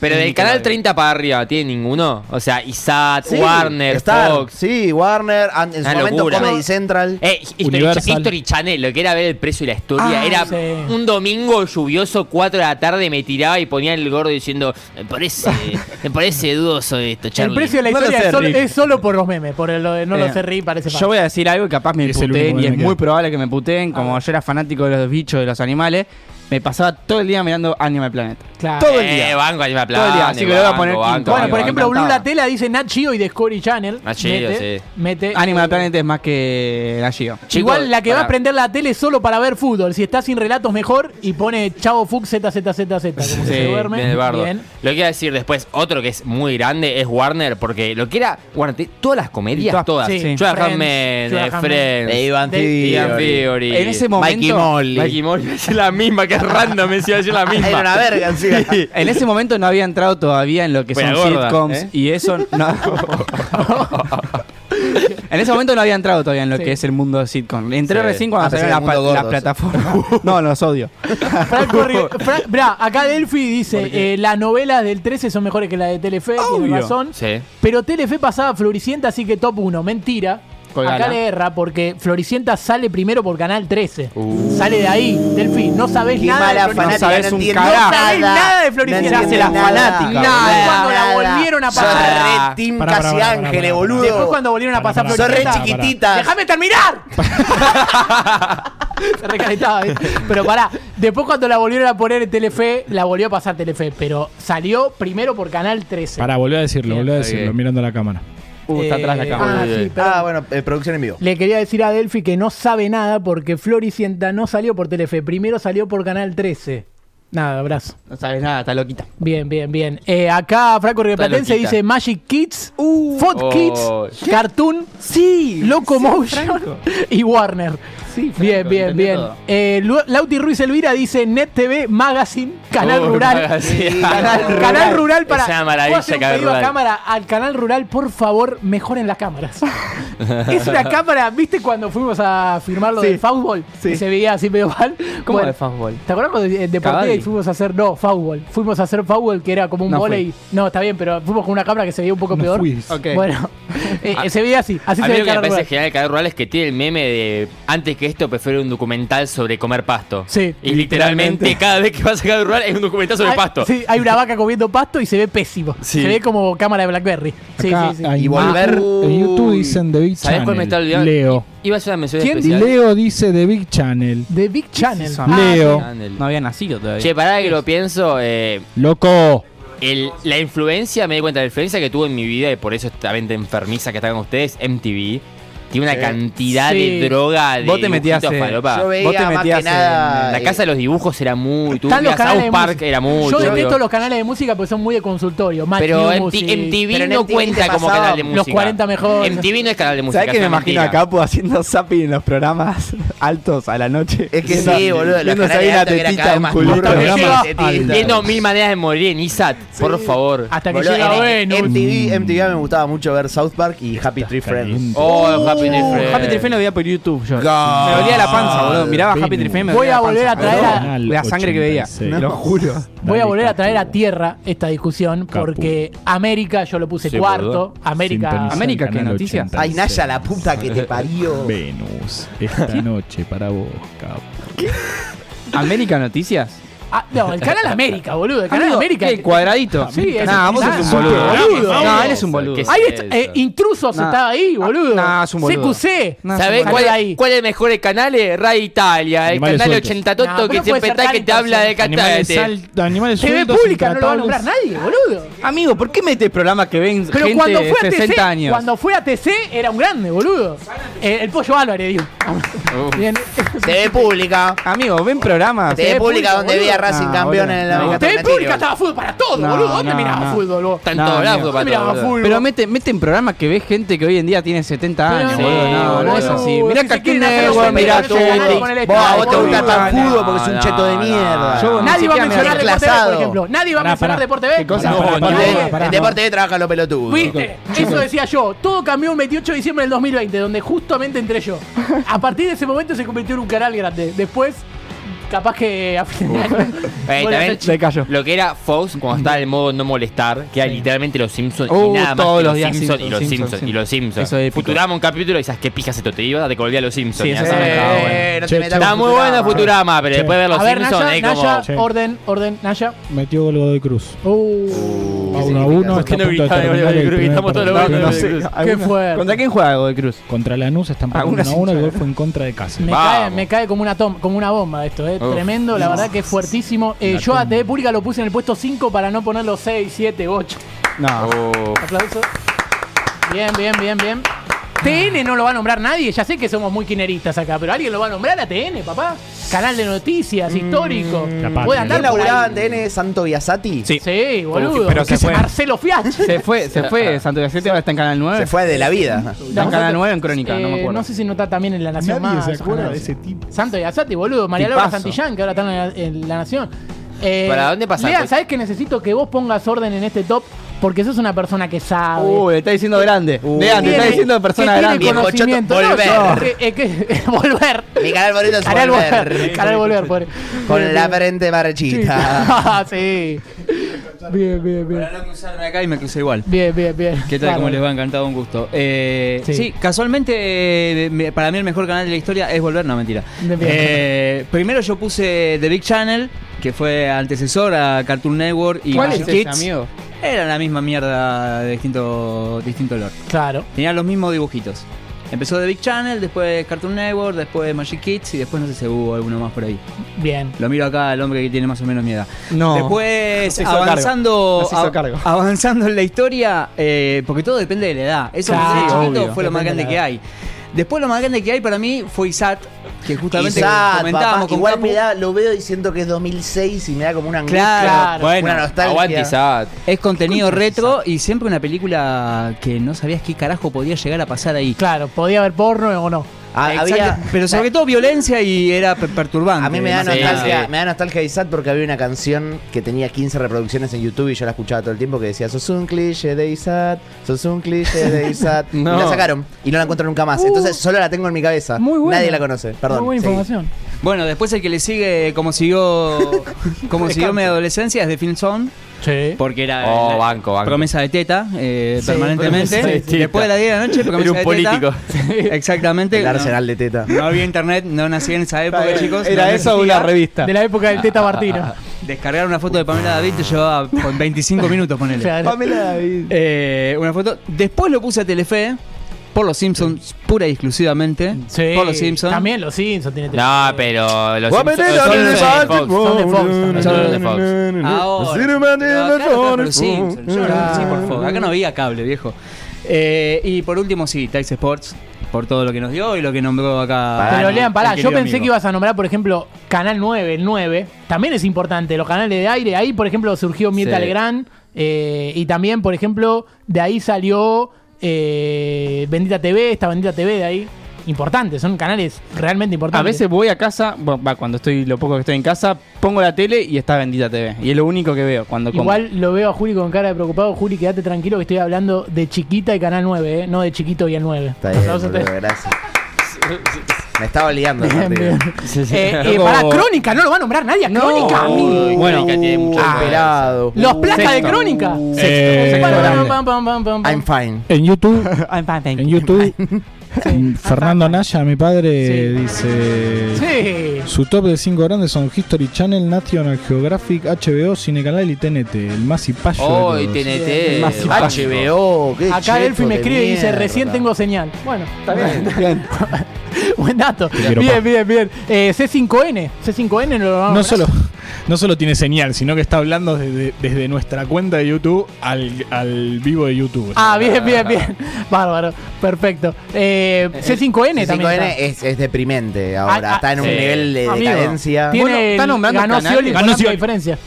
Pero del canal 30 para arriba, ¿tiene ninguno? O sea, ISAT, Warner, Star, Fox. Sí, Warner, en su momento Comedy Central. Eh, History, Channel, lo que era ver el precio y la historia. Ah, era un domingo lluvioso, 4 de la tarde, me tiraba y ponía el gordo diciendo: Me parece, me parece dudoso esto, Charlie. El precio de la historia es, solo, es, solo, por los memes, por el, no lo eh, sé, parece Yo voy a decir algo que capaz me puteen y es muy probable que me puteen como yo era fanático de los bichos, de los animales, me pasaba todo el día mirando Anime Planet. Eh, todo el día. Eh, banco Anime Planet. Todo el día, así que lo voy a poner bueno, por ejemplo, Blue La Tela dice Nat Geo y Discovery Channel. Nat mete, sí. Mete, Planet es más que Nat Geo. Igual la que para. va a prender la tele solo para ver fútbol. Si está sin relatos, mejor. Y pone Chavo Fuchs ZZZZ. Como sí, se duerme. Bien, bardo. Bien. Lo que iba a decir después, otro que es muy grande es Warner, porque lo que era Warner, todas las comedias, todas. todas. Sí. Yo Friends, eh, Friends, Ivan Theory. En ese momento. Mikey Molly. Mikey Molly es la misma que random, me decía yo la misma. Era una verga, sí. En ese momento no había entrado todavía en lo que son sitcoms ¿eh? y eso no. En ese momento no había entrado todavía en lo que es el mundo de sitcom. Entré recién cuando ah, salió la, gordo, la, plataforma. no, los odio. Franco acá Delphi dice: eh, las novelas del 13 son mejores que las de Telefe, Obvio. tiene razón. Pero Telefe pasaba floricienta, así que top 1. Mentira. Colgala. Acá le erra porque Floricienta sale primero por Canal 13. Uh. Sale de ahí, Delfín. No sabés Qué nada de Floricienta. No sabés un carajo. No sabés nada de Floricienta. No la fanática. Nada. Cuando la volvieron a pasar. Sos Casi Ángeles, boludo. Después cuando volvieron a pasar Floricienta. Sos chiquitita. ¡Déjame terminar! se recalentaba. ¿eh? Pero pará, después cuando la volvieron a poner en Telefe, la volvió a pasar Telefe, pero salió primero por Canal 13. Pará, volvió a decirlo, volvió a decirlo, mirando la cámara. Uh, está atrás la cámara. Eh, ah, ah, bueno, eh, producción en vivo. Le quería decir a Delphi que no sabe nada porque Floricienta no salió por Telefe, primero salió por Canal 13. Nada, abrazo. No sabes nada, está loquita. Bien, bien, bien. Eh, acá Franco Rioplatense dice Magic Kids, uh. Fot Oh. Kids, Cartoon, Sí. Locomotion y Warner. Bien, bien, bien. Eh, Lauti Ruiz Elvira dice Net TV Magazine, Canal Rural. Canal, Rural para. Esa maravilla, canal rural. Cámara al Canal Rural, por favor, mejoren las cámaras. es una cámara, ¿viste cuando fuimos a firmar lo sí, del fútbol? Sí. Se veía así medio mal. ¿Cómo bueno, fútbol? ¿Te acuerdas cuando de, de y fuimos a hacer. No, fútbol. Fuimos a hacer fútbol que era como un no volei. No, está bien, pero fuimos con una cámara que se veía un poco no peor. Bueno, eh, a, se veía así. Así a se mí ve lo que me parece genial del Canal Rural es que tiene el meme de antes que esto prefiero un documental sobre comer pasto. Sí. Y literalmente, cada vez que vas a cada rural es un documental sobre pasto. Sí, hay una vaca comiendo pasto y se ve pésimo. Sí. Se ve como cámara de Blackberry. Sí, Acá sí. Y volver. en YouTube dicen The Big ¿Sabés Channel. cuál me está olvidando? Leo. ¿Quién? especial. Leo dice The Big Channel. The ah, ah, Big Channel. Leo. No había nacido todavía. Che, pará que lo pienso. Eh, Loco. La influencia, me di cuenta de la influencia que tuvo en mi vida y por eso esta venta enfermiza que están con ustedes, MTV tiene una cantidad de droga de Vos te metías en. Yo veía Vos te más que nada. La casa de los dibujos era muy. Tú los South Park era muy. Yo detesto los canales de música porque son muy de consultorio. Pero MTV, MTV no cuenta como canal de música. Los 40 mejores. MTV no es canal de música. ¿Sabes que me imagino a Capo haciendo zapping en los programas altos a la noche? Es que sí, boludo. Los que Viendo mil maneras de morir en ISAT. Por favor. Hasta que llega MTV me gustaba mucho ver South Park y Happy Tree Friends. Oh, uh, Happy Tree lo veía por YouTube yo. Me dolía la panza, boludo. Miraba Happy Tree Friends. Voy a volver a traer a la sangre que veía. Lo juro. Voy a volver a traer a tierra esta discusión porque América, yo lo puse cuarto. América. América, ¿qué noticias? Ay, Naya, la puta que te parió. Venus, esta noche para vos, capo. ¿América Noticias? Ah, no, el Canal América, boludo. El Canal América. El cuadradito. Sí, es un boludo. No, él es un boludo. Ahí eh, intrusos nah. estaba ahí, ah, boludo. Nah, es un boludo. CQC. Nah, ¿Sabés cuál, ahí. cuál es el mejor el canal? Eh, Ray Italia. El canal 80 Toto que siempre está que te habla de catate. Animales TV pública no lo va a nombrar nadie, boludo. Amigo, ¿por qué metes programas que ven Pero cuando fue a 60 años? Cuando fue a TC era un grande, boludo. Eh, el pollo Álvarez, digo. TV pública. Amigo, ven programas. TV pública donde veía de Racing No, campeón en la No. Usted pública estaba fútbol para todo, No, boludo. ¿Dónde no, miraba no. fútbol vos? Está en No, todos lados, fútbol para Mirá, todos lados. fútbol. Pero meten, meten programas que ve gente que hoy en día tiene 70 años, Sí, boludo. No, no boludo. es así. Mirá Si Cartoon Network, mirá Vos, a vos te gusta tan No, judo porque es un cheto de mierda. Nadie va a mencionar Deporte B, por ejemplo. Nadie va a mencionar. Deporte B. ¿Qué cosa? En. Deporte B trabajan los pelotudos. ¿Viste? Eso decía yo. Todo cambió un 28 de diciembre del 2020, donde justamente entré yo. A partir de ese momento se convirtió en un canal grande. Después capaz que a fin de año. Eh, vuelve a también ser chico. lo que era Fox cuando estaba en modo no molestar, que era literalmente los Simpsons Uh, y nada más todos que los días Simpsons y Simpsons, los Simpsons, Simpsons y los Simpsons. Eso es épico. Futurama un capítulo y dices qué pijas esto te iba, te volvía a los Simpsons. Sí, y sí, sabes, sí, estaba bueno. no te Che, metas Está con muy buena Futurama, pero Che. después de ver los A ver, Simpsons Naya, es como. Naya, orden, orden, Naya. Metió gol Godoy Cruz. Uh, A 1 a 1. ¿Por qué no gritaba de todos los goles de Godoy Cruz. Qué fuerte. ¿Contra quién juega Godoy Cruz? Contra Lanús están Algunas 1 a 1. El gol fue en contra de casa. Me Vamos. cae, me cae como una tom- como una bomba esto, eh. Uf. Tremendo, la verdad que es fuertísimo. Eh, yo a. TV Pública lo puse en el puesto 5 para no ponerlo 6, 7, 8. No. Uf. Aplausos. Bien, bien, bien, bien. TN no lo va a nombrar nadie, ya sé que somos muy quineristas acá, pero alguien lo va a nombrar a TN, papá. Canal de noticias, histórico. La patria. Puede andar ¿Quién por laburaba ahí. en TN Santo Biasati? Sí. Sí, boludo. pero se fue. Marcelo Fiat. Se fue, se fue Santo Gacete, ahora está en Canal 9. Se fue de la vida. Está en Canal 9 en Crónica, no me Eh, acuerdo. No sé si no está también en La Nación Nadie más. se acuerda ojalá. de ese tipo. Santo Yazati, boludo. María Laura Tipazo. Santillán, que ahora está en la, en La Nación. Eh, ¿Para dónde pasa? Lean, ¿sabes que necesito que vos pongas orden en este top? Porque sos una persona que sabe. Uh, le está diciendo grande. Lean, te está diciendo persona que grande. Tiene Viejo conocimiento. choto, No, volver. eh, eh, que- volver. Mi canal favorito es Canal Volver. volver. Canal volver, pobre. Con Bien, la bien. frente marchita. Sí. Bien, bien, bien. Para no cruzarme acá y me crucé igual. Bien, bien, bien. ¿Qué tal? Claro. ¿Cómo les va? Encantado, un gusto. Eh, Sí. sí. casualmente, eh, me- para mí el mejor canal de la historia es Volver, no, mentira. Bien, bien. Eh, primero yo puse The Big Channel, que fue antecesor a Cartoon Network y ¿Cuál es ese, Kids. amigo? Era la misma mierda de distinto, distinto olor. Claro. Tenían los mismos dibujitos. Empezó The Big Channel, después Cartoon Network, después Magic Kids y después no sé si hubo alguno más por ahí. Bien. Lo miro acá al hombre que tiene más o menos mi edad. No. Después, avanzando, No se hizo a- cargo. avanzando en la historia, eh, porque todo depende de la edad. Eso Claro, obvio. fue lo más grande de que hay. Después lo más grande que hay para mí fue ISAT, que justamente comentábamos papá, con igual Capu. me da, lo veo y siento que es 2006 y me da como una angustia, Claro, una bueno, nostalgia. Aguante Isaac. Es contenido retro y siempre una película que no sabías qué carajo podía llegar a pasar ahí. Claro, podía haber porno o no. Ah, había- pero sobre todo violencia y era per- perturbante. A mí me da, nostalgia, sí. me da nostalgia de Isaac porque había una canción que tenía 15 reproducciones en YouTube y yo la escuchaba todo el tiempo que decía sos un cliché de Isaac, sos un cliché de Isaac. No. Y la sacaron y no la encuentro nunca más. Entonces solo la tengo en mi cabeza. Muy buena. Nadie la conoce. Perdón. Muy buena información. Bueno, después el que le sigue, como siguió, como siguió mi adolescencia, es de Film Zone. Sí. Porque era Oh, la banco, banco. promesa de teta eh, Sí, permanentemente. promesa de teta. Después de las 10 de la noche, promesa Era un de político. teta. Exactamente. El No- arsenal de teta. No, había internet, no nací en esa época, chicos. Era no eso o una revista. De la época del Teta Martino. Descargar una foto de Pamela David te llevaba con 25 minutos, ponele. Claro. Eh, una foto. Después lo puse a Telefe. Por los Simpsons, pura y exclusivamente. Sí. Por los Simpsons. También los Simpsons tiene No, pero los Simpsons son de Fox. Son de Fox. Son los de Fox. Ahora. Por los Simpsons. Yo no por Fox. Acá no había cable, viejo. Eh, y por último, sí, Tice Sports. Por todo lo que nos dio y lo que nombró acá. Pero lean, pará, yo pensé amigo. que ibas a nombrar, por ejemplo, Canal 9, el 9. También es importante, los canales de aire. Ahí, por ejemplo, surgió Mirta Sí. Legrand. eh, y también, por ejemplo, de ahí salió eh, Bendita TV, esta Bendita TV de ahí. Importantes, son canales realmente A importantes. veces voy a casa, bueno, va, cuando estoy lo poco que estoy en casa, pongo la tele y está Bendita TV. Y es lo único que veo cuando como. Igual lo veo a Juli con cara de preocupado. Juli, quédate tranquilo que estoy hablando de Chiquita y Canal 9, eh, no de Chiquito y el 9. Está bien, boludo, gracias. Me estaba liando. el Bien, partido. bien. Eh, eh, pará, Crónica, no lo va a nombrar nadie a Crónica. Uy, Bueno. Crónica tiene mucho Ah. Los placas de Sexto. Crónica. Eh. I'm fine. En YouTube, I'm fine, thank en you. YouTube, Fernando Naya, mi padre, Sí. dice... Sí. Su top de 5 grandes son History Channel, National Geographic, HBO, Cinecanal y TNT. El más hipayo Oh, de y. TNT. Más HBO, qué Acá Delphi me escribe y dice, recién tengo señal. Bueno, está bien. Bien. Buen dato. Bien, bien, bien. Eh, C5N. C5N no lo vamos a No nombrar. solo, no solo tiene señal, sino que está hablando desde, desde nuestra cuenta de YouTube al, al vivo de YouTube. Ah, bien, bien, bien. Bárbaro. Perfecto. Eh, C5N también. C5N está. es, es deprimente ahora. Ah, está en un sí. nivel de Amigo, decadencia. Tiene Bueno, está nombrando ganó canales. Scioli con Ganó Scioli. diferencia.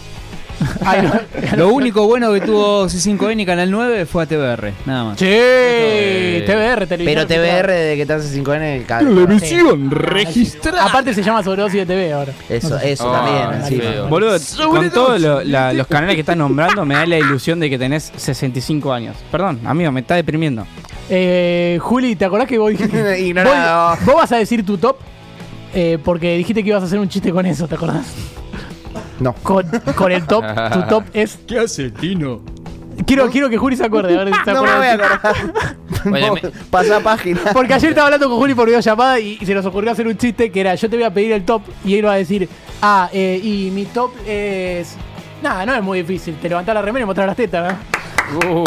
No. Lo único bueno que tuvo C5N y Canal 9 fue a TBR, nada más. Sí, Eh, TBR, televisión. Pero TBR, de que está en C5N, cada- Televisión Sí. registrada. Aparte se llama sobredosis de TV ahora. Eso, eso Ah, también. encima. Boludo, con todo- todos lo- la- los canales que estás nombrando, me da la ilusión de que tenés 65 años. Perdón, amigo, me está deprimiendo. Eh, Juli, ¿te acordás que vos dijiste? Ignorado. Vos, vos vas a decir tu top eh, porque dijiste que ibas a hacer un chiste con eso, ¿te acordás? No. Con, con el top, tu top es. ¿Qué hace Tino? Quiero, quiero que Juli se acuerde. A ver si se No me voy a acordar. Bueno, No, Pasá página. Porque ayer estaba hablando con Juli por videollamada y, y se nos ocurrió hacer un chiste que era: Yo te voy a pedir el top y él va a decir, Ah, eh, y mi top es. Nada, no es muy difícil. Te levantás la remera y mostrás las tetas, ¿no?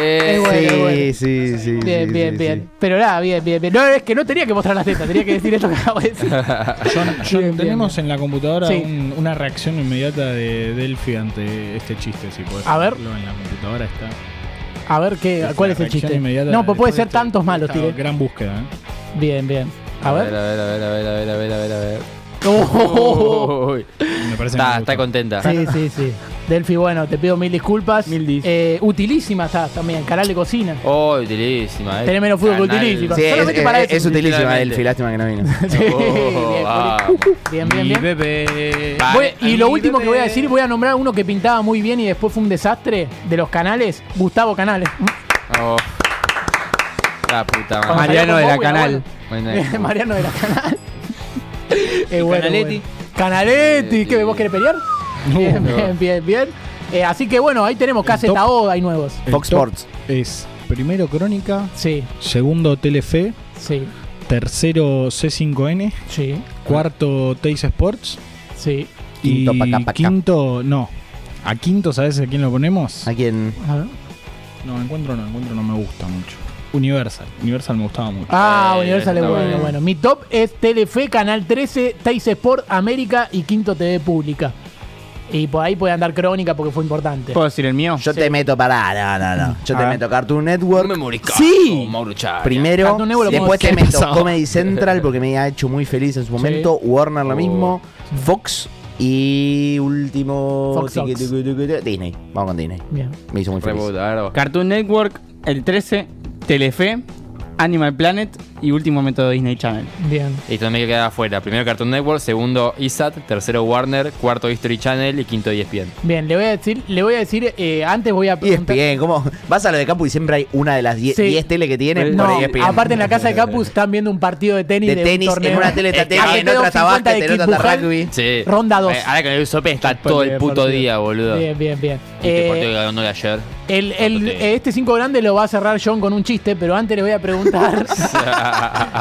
Eh, bueno. Sí, sí, sí. Bien, sí, bien, sí, bien. Pero nada, bien, bien, bien. No, es que no tenía que mostrar las tetas, tenía que decir esto que acabo de decir. John, John, Bien, bien, tenemos en la computadora Sí. un- una reacción inmediata de Delphi ante este chiste, si puedes A ver. en la computadora está. A ver, qué, ¿cuál es el chiste? inmediata No, pues puede ser tantos malos, tiré. Gran búsqueda, ¿eh? Bien, bien. A A ver. ver, a ver, a ver, a ver, a ver, a ver, a ver, a ver. Oh. Uy. Me parece Está, está contenta. Sí, sí, sí. Delphi, bueno, te pido mil disculpas. Mil Eh, utilísima estás también, canal de cocina. Oh, utilísima. eh. Tenés menos fútbol que Canal- utilísima. Sí, es, Solamente es- para eso. es utilísima Literalmente. Delphi, lástima que no vino. Sí, Oh, bien, bien, bien, bien. bebé. Voy- y lo último que voy a decir, voy a nombrar uno que pintaba muy bien y después fue un desastre de los canales, Gustavo Canales. Oh. La puta Cuando madre. Mariano de la Canal. Bueno, Mariano de la Canal. Es bueno, Canaletti. bueno. Canaletti, ¿qué vos querés pelear? Bien, bien, bien, bien. Eh, así que bueno, ahí tenemos Caseta top- O, hay nuevos. El Fox Sports. Es primero Crónica, Sí, segundo Telefe, sí, tercero C5N, sí, cuarto Teis Sports sí. Quinto y Paca Paca. quinto, no. A quinto, ¿sabes a quién lo ponemos? ¿A quién? A ver. No, encuentro no, encuentro no me gusta mucho. Universal, Universal me gustaba mucho. Ah, Eh, Universal es bueno, bueno. bueno. Mi top es Telefe, Canal 13, Teis Sport, América y Quinto TV Pública. Y por ahí puede andar Crónica porque fue importante. ¿Puedo decir el mío? Yo te meto para. No, no, no. Yo A te ver. meto Cartoon Network. Memory Card Sí. Mauro. Primero, Cartoon Network lo después te meto. Comedy Central porque me ha hecho muy feliz en su momento. Warner lo Oh. mismo. Fox y último. Fox, Fox. Disney. Vamos con Disney. Bien. Me hizo muy feliz. Cartoon Network, el 13, Telefe, Animal Planet y último método Disney Channel. Bien. Y también queda afuera. Primero Cartoon Network, segundo ISAT, tercero Warner, cuarto History Channel y quinto ESPN. Bien, le voy a decir, le voy a decir, eh, antes voy a preguntar. ESPN, ¿cómo? Vas a lo de Campus y siempre hay una de las 10 Sí. 10 tele que tienen No, por ESPN. aparte en la casa de Campus están viendo un partido de tenis de de, tenis, un en una tele está Es que tenis, en otra está 50 de básquet, en otra está rugby. Sí. Ronda dos. Eh, ahora con el Usope está todo el puto día, boludo. Bien, bien, bien. Este Eh, partido que ganó de ayer. el, el- este 5 grande lo va a cerrar John con un chiste, pero antes le voy a preguntar.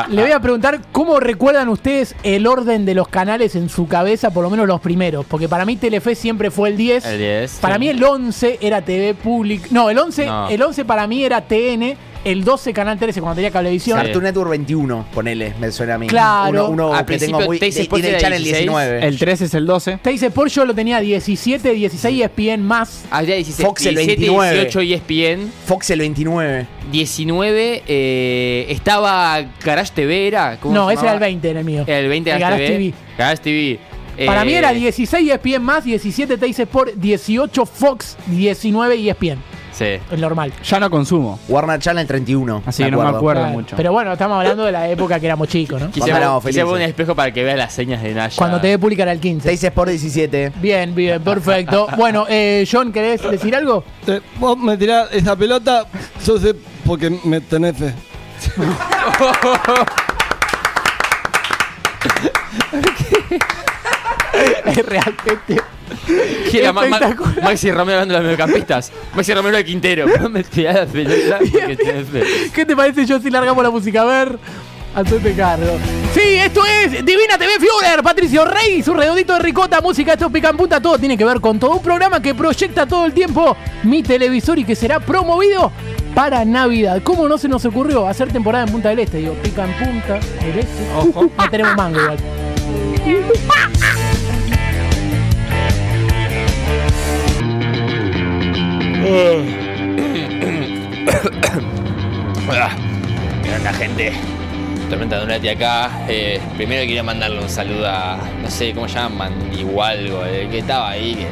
le voy a preguntar cómo recuerdan ustedes el orden de los canales en su cabeza, por lo menos los primeros. Porque para mí Telefe siempre fue el 10. El 10. Para mí el 11 era TV Public. No, el 11, No. el 11 para mí era TN. El 12 Canal 13 cuando tenía cablevisión. Cartoon Network 21, ponele, me suena a mí. Claro. Uno, uno Al que tengo principio muy. Teis de- el era Channel 16, 19. El 13 es el 12. Teis Sport yo lo tenía 17, 16 ESPN más. Había 16, Fox el 17, 29. 18 ESPN. Fox el 29. 19 eh, estaba Garage TV, ¿era? ¿Cómo No, se ese era el llamaba? 20 en el mío. Era el 20 El Garage Garage TV. Garage TV. Para Eh, mí era 16 ESPN más, 17 Teis Sport, 18 Fox, 19 ESPN. Sí. Es normal. Ya no consumo. Warner Channel 31. Así que no me acuerdo Claro. mucho. Pero bueno, estamos hablando de la época que éramos chicos, ¿no? Éramos felices. poner un espejo para que vea las señas de Naya. Cuando TV Pública era el 15. Teis Sport 17. Bien, bien, perfecto. Bueno, eh, John, ¿querés decir algo? Te- vos me tirás esa pelota, yo sé porque me tenés fe. Es realmente. ¿Quién era Ma- Ma-. Maxi Romero hablando de los mediocampistas. Maxi Romero de Quintero. Me tirás la pelota porque tenés fe. ¿Qué te parece, John, si largamos la música? A ver. Al Pepe Carlos. Sí, esto es Divina TV Führer, Patricio Rey, su redondito de ricota, música, esto pica en punta, todo tiene que ver con todo un programa que proyecta todo el tiempo mi televisor y que será promovido para Navidad. ¿Cómo no se nos ocurrió hacer temporada en Punta del Este? Digo, pica en punta del Este. Ojo. No tenemos mango igual. ¿Qué onda, gente? Tormenta Donati acá. Eh, primero quería mandarle un saludo a, no sé, ¿cómo se llama? Mandigualgo, el que estaba ahí.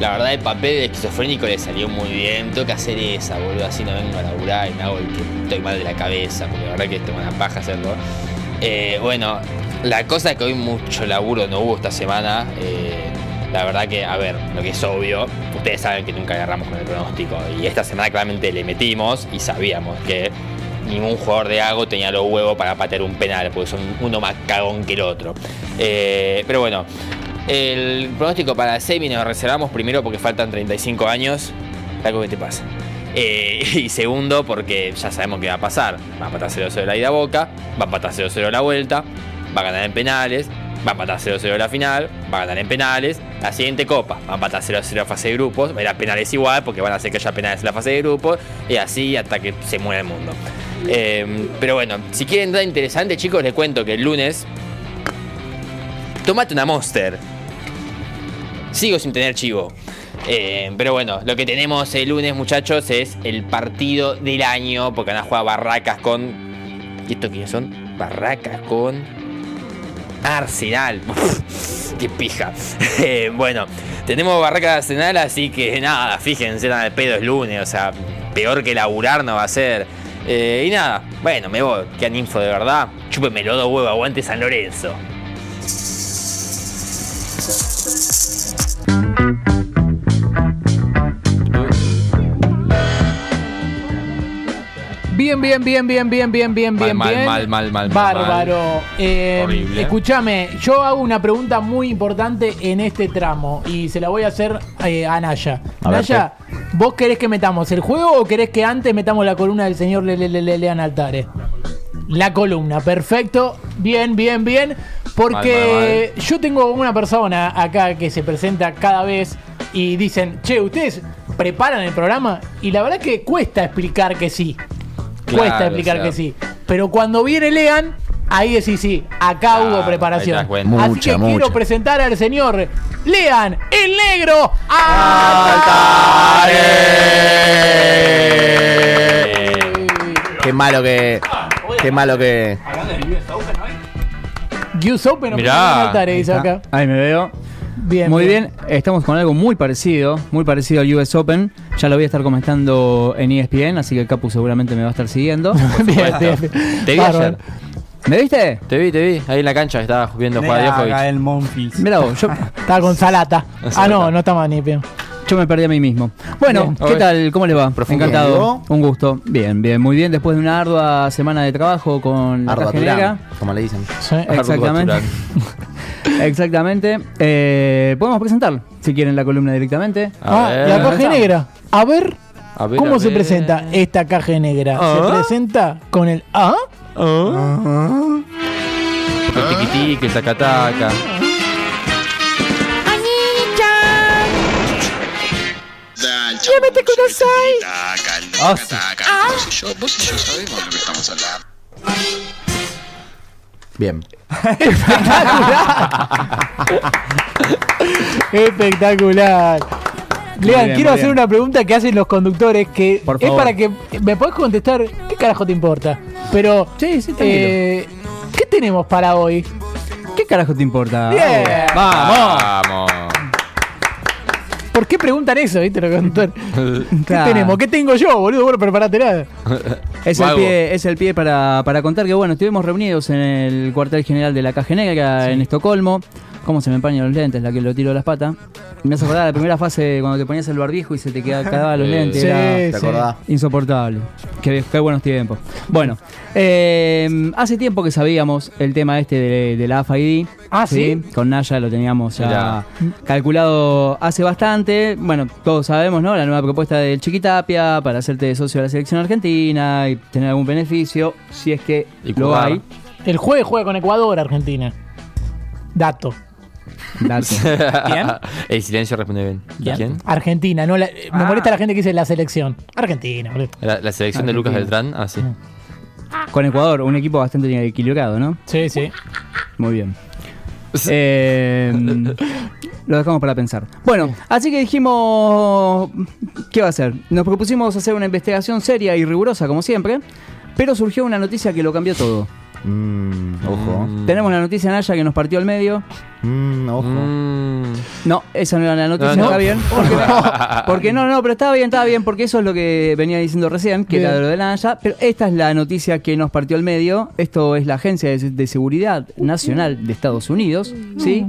La verdad, el papel de esquizofrénico le salió muy bien. Tengo que hacer esa, boludo. Así no vengo a laburar y me hago el que estoy mal de la cabeza. Porque la verdad que tengo una paja hacerlo. Eh, bueno, la cosa es que hoy mucho laburo no hubo esta semana. Eh, la verdad que, a ver, lo que es obvio, ustedes saben que nunca agarramos con el pronóstico. Y esta semana claramente le metimos y sabíamos que ningún jugador de Hago tenía los huevos para patear un penal, porque son uno más cagón que el otro. Eh, pero bueno, el pronóstico para la semi nos reservamos primero porque faltan 35 años. Algo que te pasa. Eh, y segundo, porque ya sabemos qué va a pasar. Va a empatar 0-0 la ida a Boca, va a empatar 0-0 la vuelta, va a ganar en penales, va a empatar 0-0 la final, va a ganar en penales. La siguiente copa va a empatar 0-0 la fase de grupos, va a ir a penales igual, porque van a hacer que haya penales en la fase de grupos, y así hasta que se muera el mundo. Eh, pero bueno, si quieren nada interesante, chicos, les cuento que el lunes. Tomate una monster. Sigo sin tener chivo. Eh, pero bueno, lo que tenemos el lunes, muchachos, es el partido del año. Porque van a jugar Barracas con. ¿Y esto qué son? Barracas con. Arsenal. Qué pija. Eh, bueno, tenemos Barracas Arsenal, así que nada, fíjense, nada de pedo es lunes. O sea, peor que laburar no va a ser. Eh, y nada, bueno, me voy. Qué info de verdad. Chúpeme los dos huevos, aguante San Lorenzo. Bien, bien, bien, bien, bien, bien, bien, Mal, bien, mal, bien. mal, mal, mal, mal, Bárbaro. Eh, Horrible. escúchame, yo hago una pregunta muy importante en este tramo y se la voy a hacer eh, a Naya. A ver, Naya, ¿vos querés que metamos el juego o querés que antes metamos la columna del señor Le- Le- Le- Le- Lean Altare? La columna, perfecto. Bien, bien, bien. Porque yo tengo una persona acá que se presenta cada vez y dicen, che, ¿ustedes preparan el programa? Y la verdad que cuesta explicar que sí. Claro, cuesta explicar o sea. que sí. Pero cuando viene Lean, ahí decís sí, acá Claro, hubo preparación. Así Mucha, que quiero presentar al señor Lean, el negro. Qué malo que. Qué malo que. US Open Mirá. Altare, dice acá. está. Ahí me veo. Bien, Muy bien, estamos con algo muy parecido, muy parecido al US Open. Ya lo voy a estar comentando en ESPN, así que el Capu seguramente me va a estar siguiendo. bien, bien, bien. Te vi Bárbaro. ayer. ¿Me viste? Te vi, te vi. Ahí en la cancha estabas viendo jugar a Djokovic. Mira vos, yo, Estaba con Salata. Ah, no, no estaba ni bien. Yo me perdí a mí mismo. Bueno, Bien. ¿qué Oye. tal? ¿Cómo le va? Profundo. Encantado. Un gusto. Bien, bien, muy bien. Después de una ardua semana de trabajo con la Arda caja negra. Turán, como le dicen. Sí. Exactamente. Exactamente. Eh, Podemos presentar, si quieren, la columna directamente. A Ah, ver. la caja negra. A ver, A ver, ¿cómo a se ver. presenta esta caja negra? Ah. Se presenta con el A. El tiquitiqui, el tacataca. Llévate con Ah, sí. Bien. Espectacular. Lean, bien, quiero hacer bien. una pregunta que hacen los conductores que Por es favor. para que me podés contestar qué carajo te importa. Pero, Sí, sí, eh, ¿qué tenemos para hoy? ¿Qué carajo te importa? Bien. Vamos. Vamos. ¿Por qué preguntan eso, viste, los conductores? ¿Qué Claro. tenemos? ¿Qué tengo yo, boludo? Bueno, preparate nada. Es el Vago. pie, es el pie para, para contar que bueno, estuvimos reunidos en el cuartel general de la Caja Negra en Estocolmo. ¿Cómo se me empañan los lentes? La que lo tiro de las patas. Me hace acordar la primera fase cuando te ponías el barbijo y se te quedaba, quedaban los lentes. sí, era ¿Te acordás? insoportable. Qué, qué buenos tiempos. Bueno, eh, hace tiempo que sabíamos el tema este de, de la AFID. Ah, ¿sí? Con Naya lo teníamos ya Mirá. calculado hace bastante. Bueno, todos sabemos, ¿no? La nueva propuesta del Chiquitapia para hacerte socio de la selección argentina y tener algún beneficio, si es que Y lo hay. El jueves juega con Ecuador, Argentina. Dato. El silencio responde bien. ¿Quién? ¿Quién? Argentina, no la- me molesta la gente que dice la selección. Argentina, boludo. La, la selección de Lucas Beltrán. Ah, sí. Con Ecuador, un equipo bastante equilibrado, ¿no? Sí, sí. Muy bien. Eh, lo dejamos para pensar. Bueno, así que dijimos, ¿qué va a hacer? Nos propusimos hacer una investigación seria y rigurosa, como siempre, pero surgió una noticia que lo cambió todo. Mm, ojo. Tenemos la noticia Naya que nos partió al medio. Mm, ojo. No, esa no era la noticia, No, no. está bien. Porque, porque no, no, pero estaba bien, estaba bien, porque eso es lo que venía diciendo recién, que Bien. era lo de Naya. Pero esta es la noticia que nos partió al medio. Esto es la Agencia de, de Seguridad Nacional de Estados Unidos, ¿sí?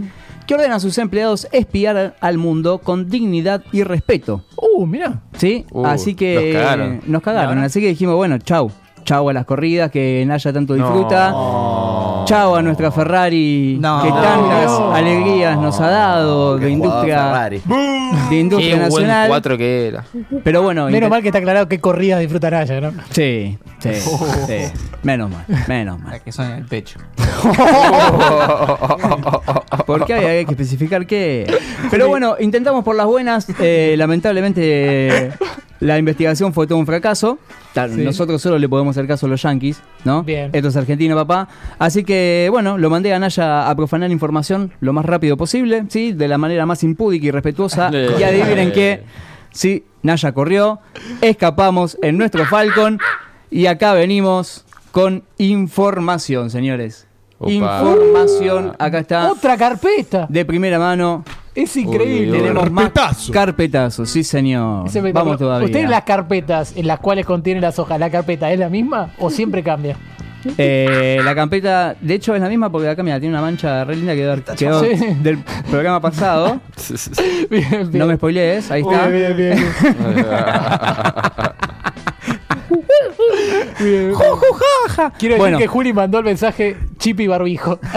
Que ordena a sus empleados espiar al mundo con dignidad y respeto. Uh, mira. ¿Sí? Uh, así que nos cagaron. nos cagaron. Así que dijimos, bueno, chau. Chau a las corridas que Naya tanto disfruta. Chau a nuestra Ferrari No. que tantas No. alegrías nos ha dado de industria, de industria Qué buen nacional. 4 que era. Pero bueno, Menos mal que está aclarado qué corrida disfrutará ya, ¿no? Sí, sí, sí. Menos mal, menos mal. que son en el pecho. Porque hay, hay que especificar qué. Pero bueno, intentamos por las buenas. eh, lamentablemente la investigación fue todo un fracaso. Tal, Sí. Nosotros solo le podemos hacer caso a los yankees, ¿no? Bien. Esto es Argentina, papá. Así que, bueno, lo mandé a Naya a profanar información lo más rápido posible, ¿sí? De la manera más impúdica y respetuosa. Y adivinen qué. Sí, Naya corrió. Escapamos en nuestro Falcon. Y acá venimos con información, señores. Opa. Información, acá está. Otra carpeta. De primera mano. Es increíble. Uy, uy, uy. Tenemos más Carpetazo. carpetazos, sí señor. Vamos todavía. ¿Ustedes las carpetas en las cuales contienen las hojas, la carpeta es la misma o siempre cambia? Eh, la carpeta, de hecho es la misma porque acá mira, tiene una mancha re linda que quedó, quedó Sí. del programa pasado. Bien, bien. No me spoilees, ahí está. bien, bien, bien. Bien. Quiero decir Bueno. que Juli mandó el mensaje chip y barbijo.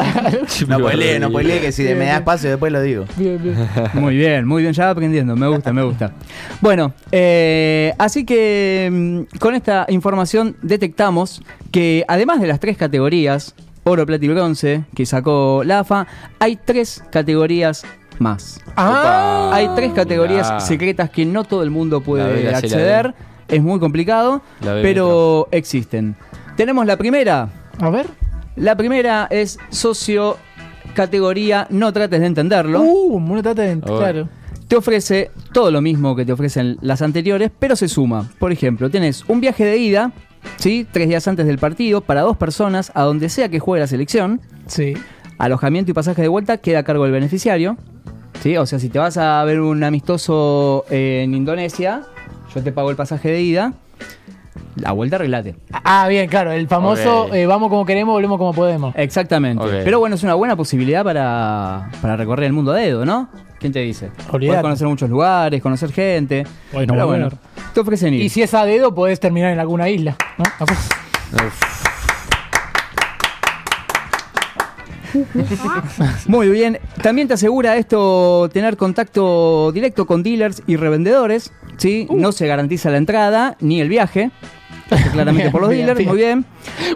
No spoileé, no spoileé, que si me da espacio después lo digo. bien, bien. Muy bien, muy bien, ya va aprendiendo, me gusta, me gusta. Bueno, eh, así que mm, con esta información detectamos que además de las tres categorías, oro, plata y bronce, que sacó la AFA, hay tres categorías más. Ah, Hay tres categorías secretas que no todo el mundo La puede la acceder. Es muy complicado, pero existen. Tenemos la primera. a ver. La primera es socio categoría no trates de entenderlo. Uh, muy trata de Oh. claro. Te ofrece todo lo mismo que te ofrecen las anteriores, pero se suma. Por ejemplo, tenés un viaje de ida, ¿sí? Tres días antes del partido, para dos personas, a donde sea que juegue la selección. Sí. Alojamiento y pasaje de vuelta queda a cargo del beneficiario. ¿sí? O sea, si te vas a ver un amistoso en Indonesia, yo te pago el pasaje de ida. La vuelta arreglate. Ah, bien, claro, el famoso eh, vamos como queremos, volvemos como podemos. Exactamente. Pero bueno, es una buena posibilidad para, para recorrer el mundo a dedo, ¿no? ¿Quién te dice? Olvidate. Puedes conocer muchos lugares, conocer gente. Bueno, Pero bueno. bueno, te ofrecen ir. Y si es a dedo, podés terminar en alguna isla. ¿no? Muy bien. También te asegura esto tener contacto directo con dealers y revendedores. ¿sí? Uh. No se garantiza la entrada ni el viaje. Claramente Bien, por los bien, dealers, bien. muy bien.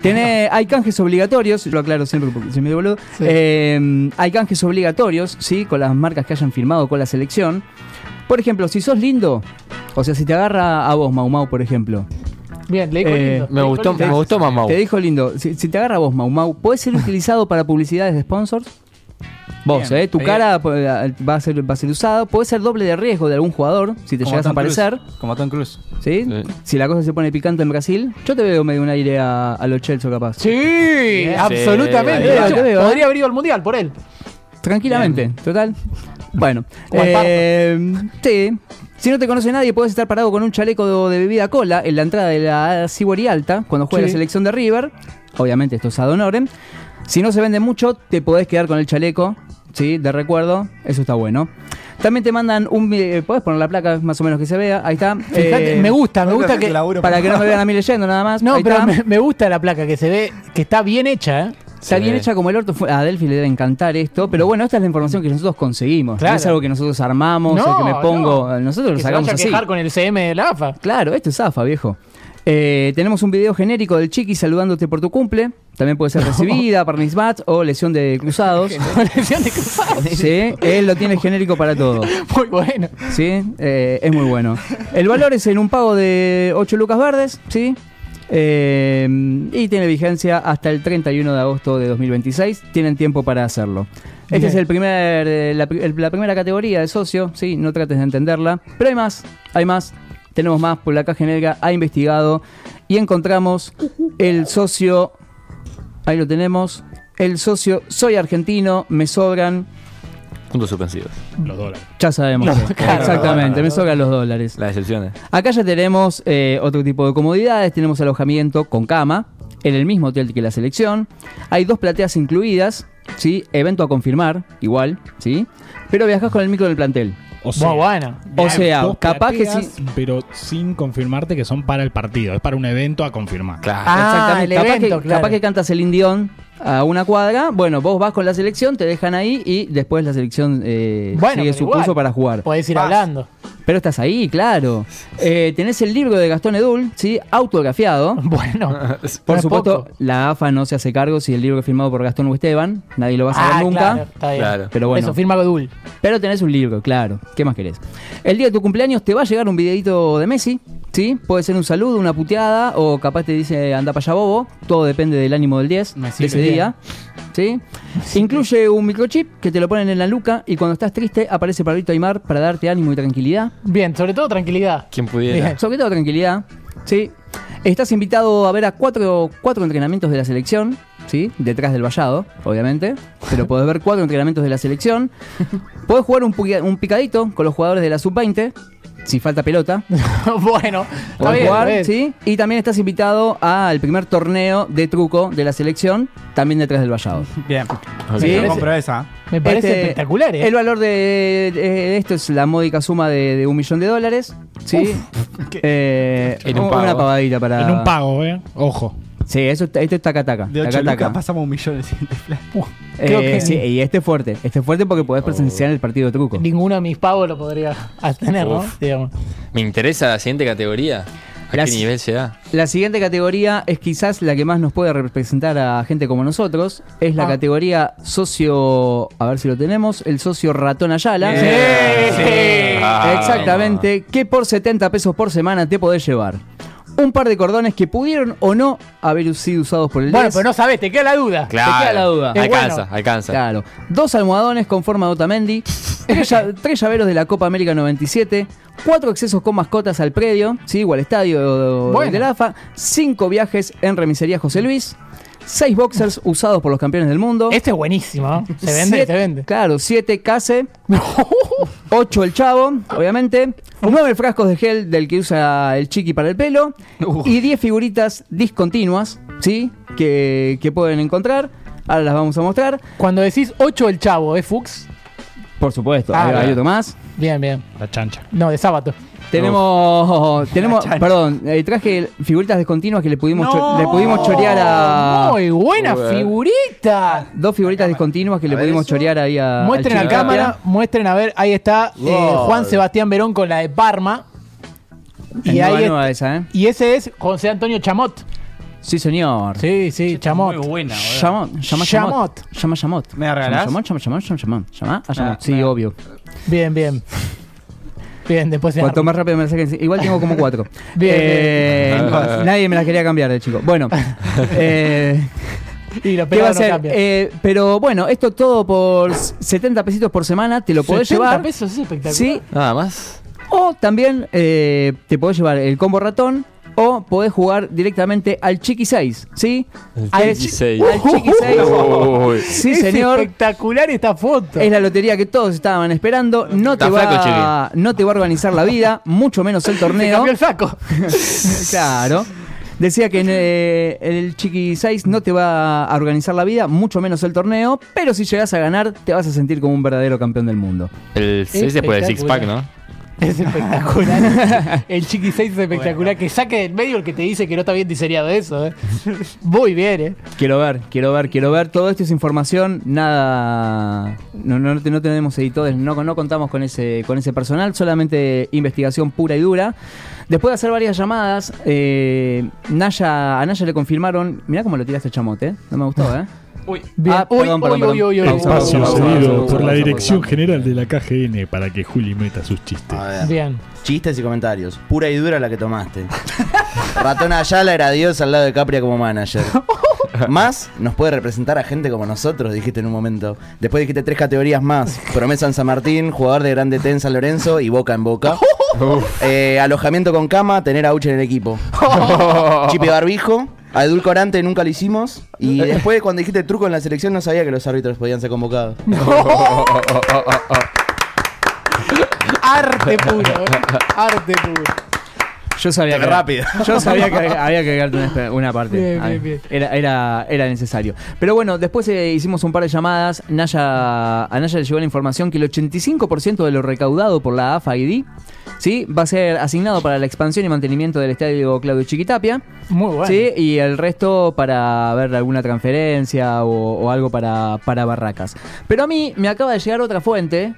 Tiene, hay canjes obligatorios, lo aclaro siempre porque se me dio boludo. Sí. Eh, hay canjes obligatorios, ¿sí? Con las marcas que hayan firmado con la selección. Por ejemplo, si sos lindo, o sea, si te agarra a vos, Mau Mau, por ejemplo. Bien, le dijo Eh, lindo. Me le dijo gustó, lindo. me gustó más Mau. Te dijo lindo, si, si te agarra vos, Mau Mau, ¿puede ser utilizado para publicidades de sponsors? Vos, Bien, ¿eh? Tu bien. cara eh, va a, ser, va a ser usada. Puede ser doble de riesgo de algún jugador si te Como llegas a Tom aparecer. Como Tom Cruise. ¿sí? Sí. Si la cosa se pone picante en Brasil, yo te veo medio un aire a, a los Chelsea capaz. Sí, absolutamente. Te veo, De hecho, te veo, ¿eh? Podría haber ido al mundial por él. Tranquilamente, total. Bueno, eh, sí. Si no te conoce nadie, puedes estar parado con un chaleco de, bebida cola en la entrada de la Sibori Alta cuando juegue Sí. la selección de River. Obviamente, esto es ad honorem. Si no se vende mucho, te podés quedar con el chaleco, ¿sí? De recuerdo. Eso está bueno. También te mandan un. vi- Podés poner la placa más o menos que se vea. Ahí está. Fíjate, Eh, me gusta, me gusta que. Para que no me vean a mí leyendo nada más. No, Ahí pero está. me, me gusta la placa que se ve que está bien hecha, ¿eh? Está bien hecha como el orto. A Delphi le debe encantar esto. Pero bueno, esta es la información que nosotros conseguimos. Claro. No es algo que nosotros armamos No, o que me pongo. no. Nosotros lo Que se sacamos vaya a así. quejar con el CM de la AFA. Claro, esto es AFA, viejo. Eh, tenemos un video genérico del Chiqui saludándote por tu cumple. También puede ser recibida, parnisbat o lesión de cruzados. Lesión de cruzado. Sí, él lo tiene genérico para todo. Muy bueno. Sí, eh, es muy bueno. El valor es en un pago de 8 lucas verdes, ¿sí? Eh, y tiene vigencia hasta el 31 de agosto de 2026. Tienen tiempo para hacerlo. Este Bien. es el primer, eh, la, el- la primera categoría de socio, ¿sí? No trates de entenderla. Pero hay más, hay más. Tenemos más, por la caja genérica ha investigado y encontramos el socio Ahí lo tenemos. El socio, soy argentino, me sobran. Puntos suspensivos. Los dólares. Ya sabemos. Claro. exactamente, me sobran los dólares. Las excepciones. Acá ya tenemos eh, otro tipo de comodidades. Tenemos alojamiento con cama en el mismo hotel que la selección. Hay dos plateas incluidas, ¿sí? Evento a confirmar, igual, ¿sí? Pero viajas con el micro del plantel. O sea, Muy bueno. O sea, dos capaz que sí. Pero sin confirmarte que son para el partido. Es para un evento a confirmar. Claro. Ah, el capaz, evento, que, claro. capaz que cantas el indión a una cuadra. Bueno, vos vas con la selección, te dejan ahí y después la selección eh, Bueno, sigue su igual, curso para jugar. Podés ir Vas. hablando. Pero estás ahí, claro. Eh, tenés el libro de Gastón Edul, ¿sí? Autografiado. Bueno, Por no es supuesto, poco. la AFA no se hace cargo si el libro es firmado por Gastón o Esteban. Nadie lo va a saber Ah, nunca. claro, está bien. Claro. Pero bueno. Eso, firma Godul. Pero tenés un libro, claro. ¿Qué más querés? El día de tu cumpleaños te va a llegar un videito de Messi, ¿sí? Puede ser un saludo, una puteada, o capaz te dice anda para allá bobo. Todo depende del ánimo del 10 de ese bien. día. ¿Sí? Incluye un microchip que te lo ponen en la nuca y cuando estás triste aparece Pablito Aymar para darte ánimo y tranquilidad. Bien, sobre todo tranquilidad. ¿Quién pudiera? Bien. Sobre todo tranquilidad. ¿sí? Estás invitado a ver a cuatro, cuatro entrenamientos de la selección, ¿sí? Detrás del vallado, obviamente. Pero podés ver cuatro entrenamientos de la selección. Podés jugar un, un picadito con los jugadores de la sub-20, si falta pelota. bueno, está Podés bien, jugar, está bien. ¿sí? Y también estás invitado al primer torneo de truco de la selección, también detrás del vallado. Bien. Sí. Yo compro esa. Me parece Este, espectacular, ¿eh? El valor de, de esto es la módica suma de, de un millón de dólares. ¿sí? Eh, En un una pago. pavadita para. En un pago, ¿eh? Ojo. Sí, eso este es taca taca. De taca, 8 taca. lucas pasamos. Creo Eh, que sí, y este es fuerte. Este es fuerte porque podés presenciar el partido de truco. Ninguno de mis pagos lo podría tener, ¿no? Digamos. Me interesa la siguiente categoría. ¿A qué nivel se da? La siguiente categoría es quizás la que más nos puede representar a gente como nosotros. Es la Ah. categoría socio. A ver si lo tenemos. El socio ratón Ayala. Sí. Ah, Exactamente. Que por 70 pesos por semana te podés llevar. Un par de cordones que pudieron o no haber sido usados por el Bueno, 10. pero no sabés, te queda la duda. Claro. Te queda la duda. Es Alcanza, bueno. alcanza. Claro. Dos almohadones con forma de Otamendi. tres, lla- tres llaveros de la Copa América 97. Cuatro accesos con mascotas al predio, ¿sí? o al estadio Bueno. de la AFA. Cinco viajes en remisería José Luis. Seis boxers usados por los campeones del mundo. Este es buenísimo. ¿no? Se vende, Siete- se vende. Claro, siete case. Ocho el chavo, obviamente. Nueve frascos de gel del que usa el chiqui para el pelo. Y diez figuritas discontinuas, ¿sí? Que, que pueden encontrar. Ahora las vamos a mostrar. Cuando decís 8 el chavo, ¿es Fuchs? Por supuesto, Ah, hay, otro más. Bien, bien. La chancha. No, de sábado. Tenemos, tenemos, perdón, eh, traje figuritas discontinuas que le pudimos, cho- No. le pudimos chorear a Muy buena figurita. dos figuritas discontinuas que le A pudimos eso. chorear ahí a. Muestren a cámara, muestren a ver, ahí está eh. Juan Sebastián Verón con la de Parma. Es Y, ahí nueva está- esa, ¿eh? y ese es José Antonio Chamot. Sí, señor. Sí, sí, Chamot. Muy buena. Chamot, llama Chamot. Chamot. Llama Chamot. ¿Me la regalás? Llama Chamot, llama Chamot, llama Chamot. Llama a Chamot. Ah, Sí, me- obvio. Bien, bien. Bien, después se Cuanto más rápido me la saquen. Igual tengo como cuatro. Bien, Eh. Nadie me las quería cambiar de chico. Bueno. eh, Y los ¿Qué va a no ser? Eh, pero bueno, esto todo por 70 pesitos por semana. Te lo podés 70 llevar. pesos es espectacular. Sí, Nada más. O también eh, te podés llevar el combo ratón o podés jugar directamente al Chiqui 6, ¿sí? El Al Chiqui chi- 6. Al Chiqui 6. Uy. Sí, es señor. espectacular esta foto. Es la lotería que todos estaban esperando. No te, Está va, flaco, no te va a organizar la vida, mucho menos el Se torneo. cambió el saco. claro. Decía que en, eh, el Chiqui 6 no te va a organizar la vida, mucho menos el torneo, pero si llegas a ganar, te vas a sentir como un verdadero campeón del mundo. El 6 después del six pack, ¿no? Es espectacular. el Chiqui 6 es espectacular. Que saque del medio el que te dice que no está bien diseñado eso. ¿eh? Muy bien, ¿eh? Quiero ver, quiero ver, quiero ver. Todo esto es información, nada. No, no, no tenemos editores, no, no contamos con ese, con ese personal, solamente investigación pura y dura. Después de hacer varias llamadas, eh, Naya, a Naya le confirmaron. Mirá cómo lo tiraste chamote, ¿eh? No me gustó, ¿eh? Uy, Bien. Ah, Uy, perdón, uy, perdón, uy, uy, uy, perdón. Pausa, Espacio cedido por la Dirección. General de la KGN para que Juli meta sus chistes. A ver. Bien. Chistes y comentarios. Pura y dura la que tomaste. Ratón Ayala era Dios al lado de Capria como manager. Más nos puede representar a gente como nosotros, dijiste en un momento. Después dijiste tres categorías más. Promesa en San Martín, jugador de Grande T en San Lorenzo y Boca en Boca. Eh, alojamiento con cama, tener a Uche en el equipo. Chipe Barbijo, A edulcorante nunca lo hicimos. Y después, cuando dijiste truco en la selección, no sabía que los árbitros podían ser convocados. Arte puro. Arte puro. Yo sabía que rápido. Yo sabía que había que agregarte una, parte. Bien, bien, bien. Era, era, era necesario. Pero bueno, después eh, hicimos un par de llamadas. Naya, a Naya le llegó la información que el 85% de lo recaudado por la AFA-ID ¿sí? va a ser asignado para la expansión y mantenimiento del estadio Claudio Chiquitapia. Muy bueno. ¿sí? Y el resto para ver alguna transferencia o, o algo para, para barracas. Pero a mí me acaba de llegar otra fuente.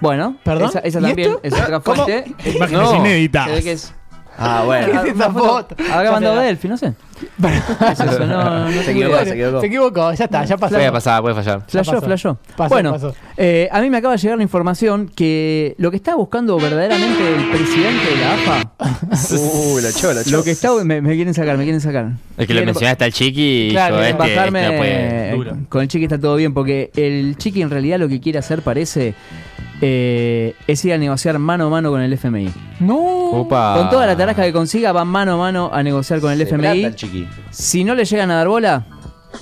Bueno, ¿Perdón? esa, esa ¿Y también esto? es otra fuente. Imágenes No, inéditas. que es- Ah, bueno. ¿Qué es esa foto? Habrá mandado Delphi, no sé. ¿Qué es eso? No, no Se equivocó, se equivocó. Se equivocó, ya está, ya pasó. Puede pasar, puede fallar. Flashó. Pasó, bueno, pasó. eh, a mí me acaba de llegar la información que lo que está buscando verdaderamente el presidente de la AFA, Uh, lo echó, lo echó. lo que está, me, me quieren sacar, me quieren sacar. Es que lo mencionaste al chiqui y Claro, quieren este, bajarme este no puede. eh, Duro. con el chiqui está todo bien porque el chiqui en realidad lo que quiere hacer parece eh, es ir a negociar mano a mano con el FMI. No. Opa. Con toda la tarasca que consiga va mano a mano a negociar con el Se FMI. plata el chiqui. Si no le llegan a dar bola,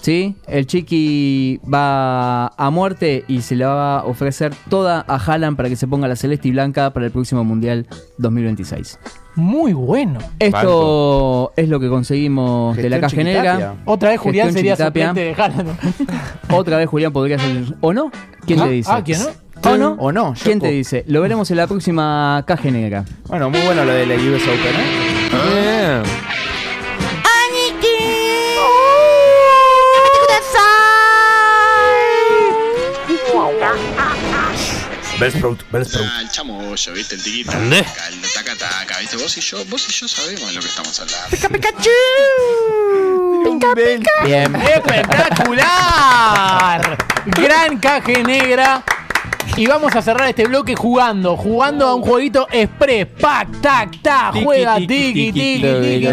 ¿sí? El Chiqui va a muerte y se le va a ofrecer toda a Haaland para que se ponga la celeste y blanca para el próximo Mundial 2026. Muy bueno. Esto es lo que conseguimos de la caja negra. Otra vez Julián Gestión sería suplente de Haaland. Otra vez Julián podría ser. ¿O no? ¿Quién Ah, te dice? ah, ¿quién no? ¿O no? ¿O no? ¿Quién te dice? Lo veremos en la próxima caja negra. Bueno, muy bueno lo de la US Open, ¿eh? Bien. Ah, el chamoyo, ¿viste? El tiquita. ¿Dónde? El taca taca, ¿viste? Vos y yo, vos y yo sabemos de lo que estamos hablando. Bien. ¡Espectacular! Gran caje negra. Y vamos a cerrar este bloque jugando, jugando a un jueguito express. Pac, tac, ta, juega, tiki, tiki, tiki,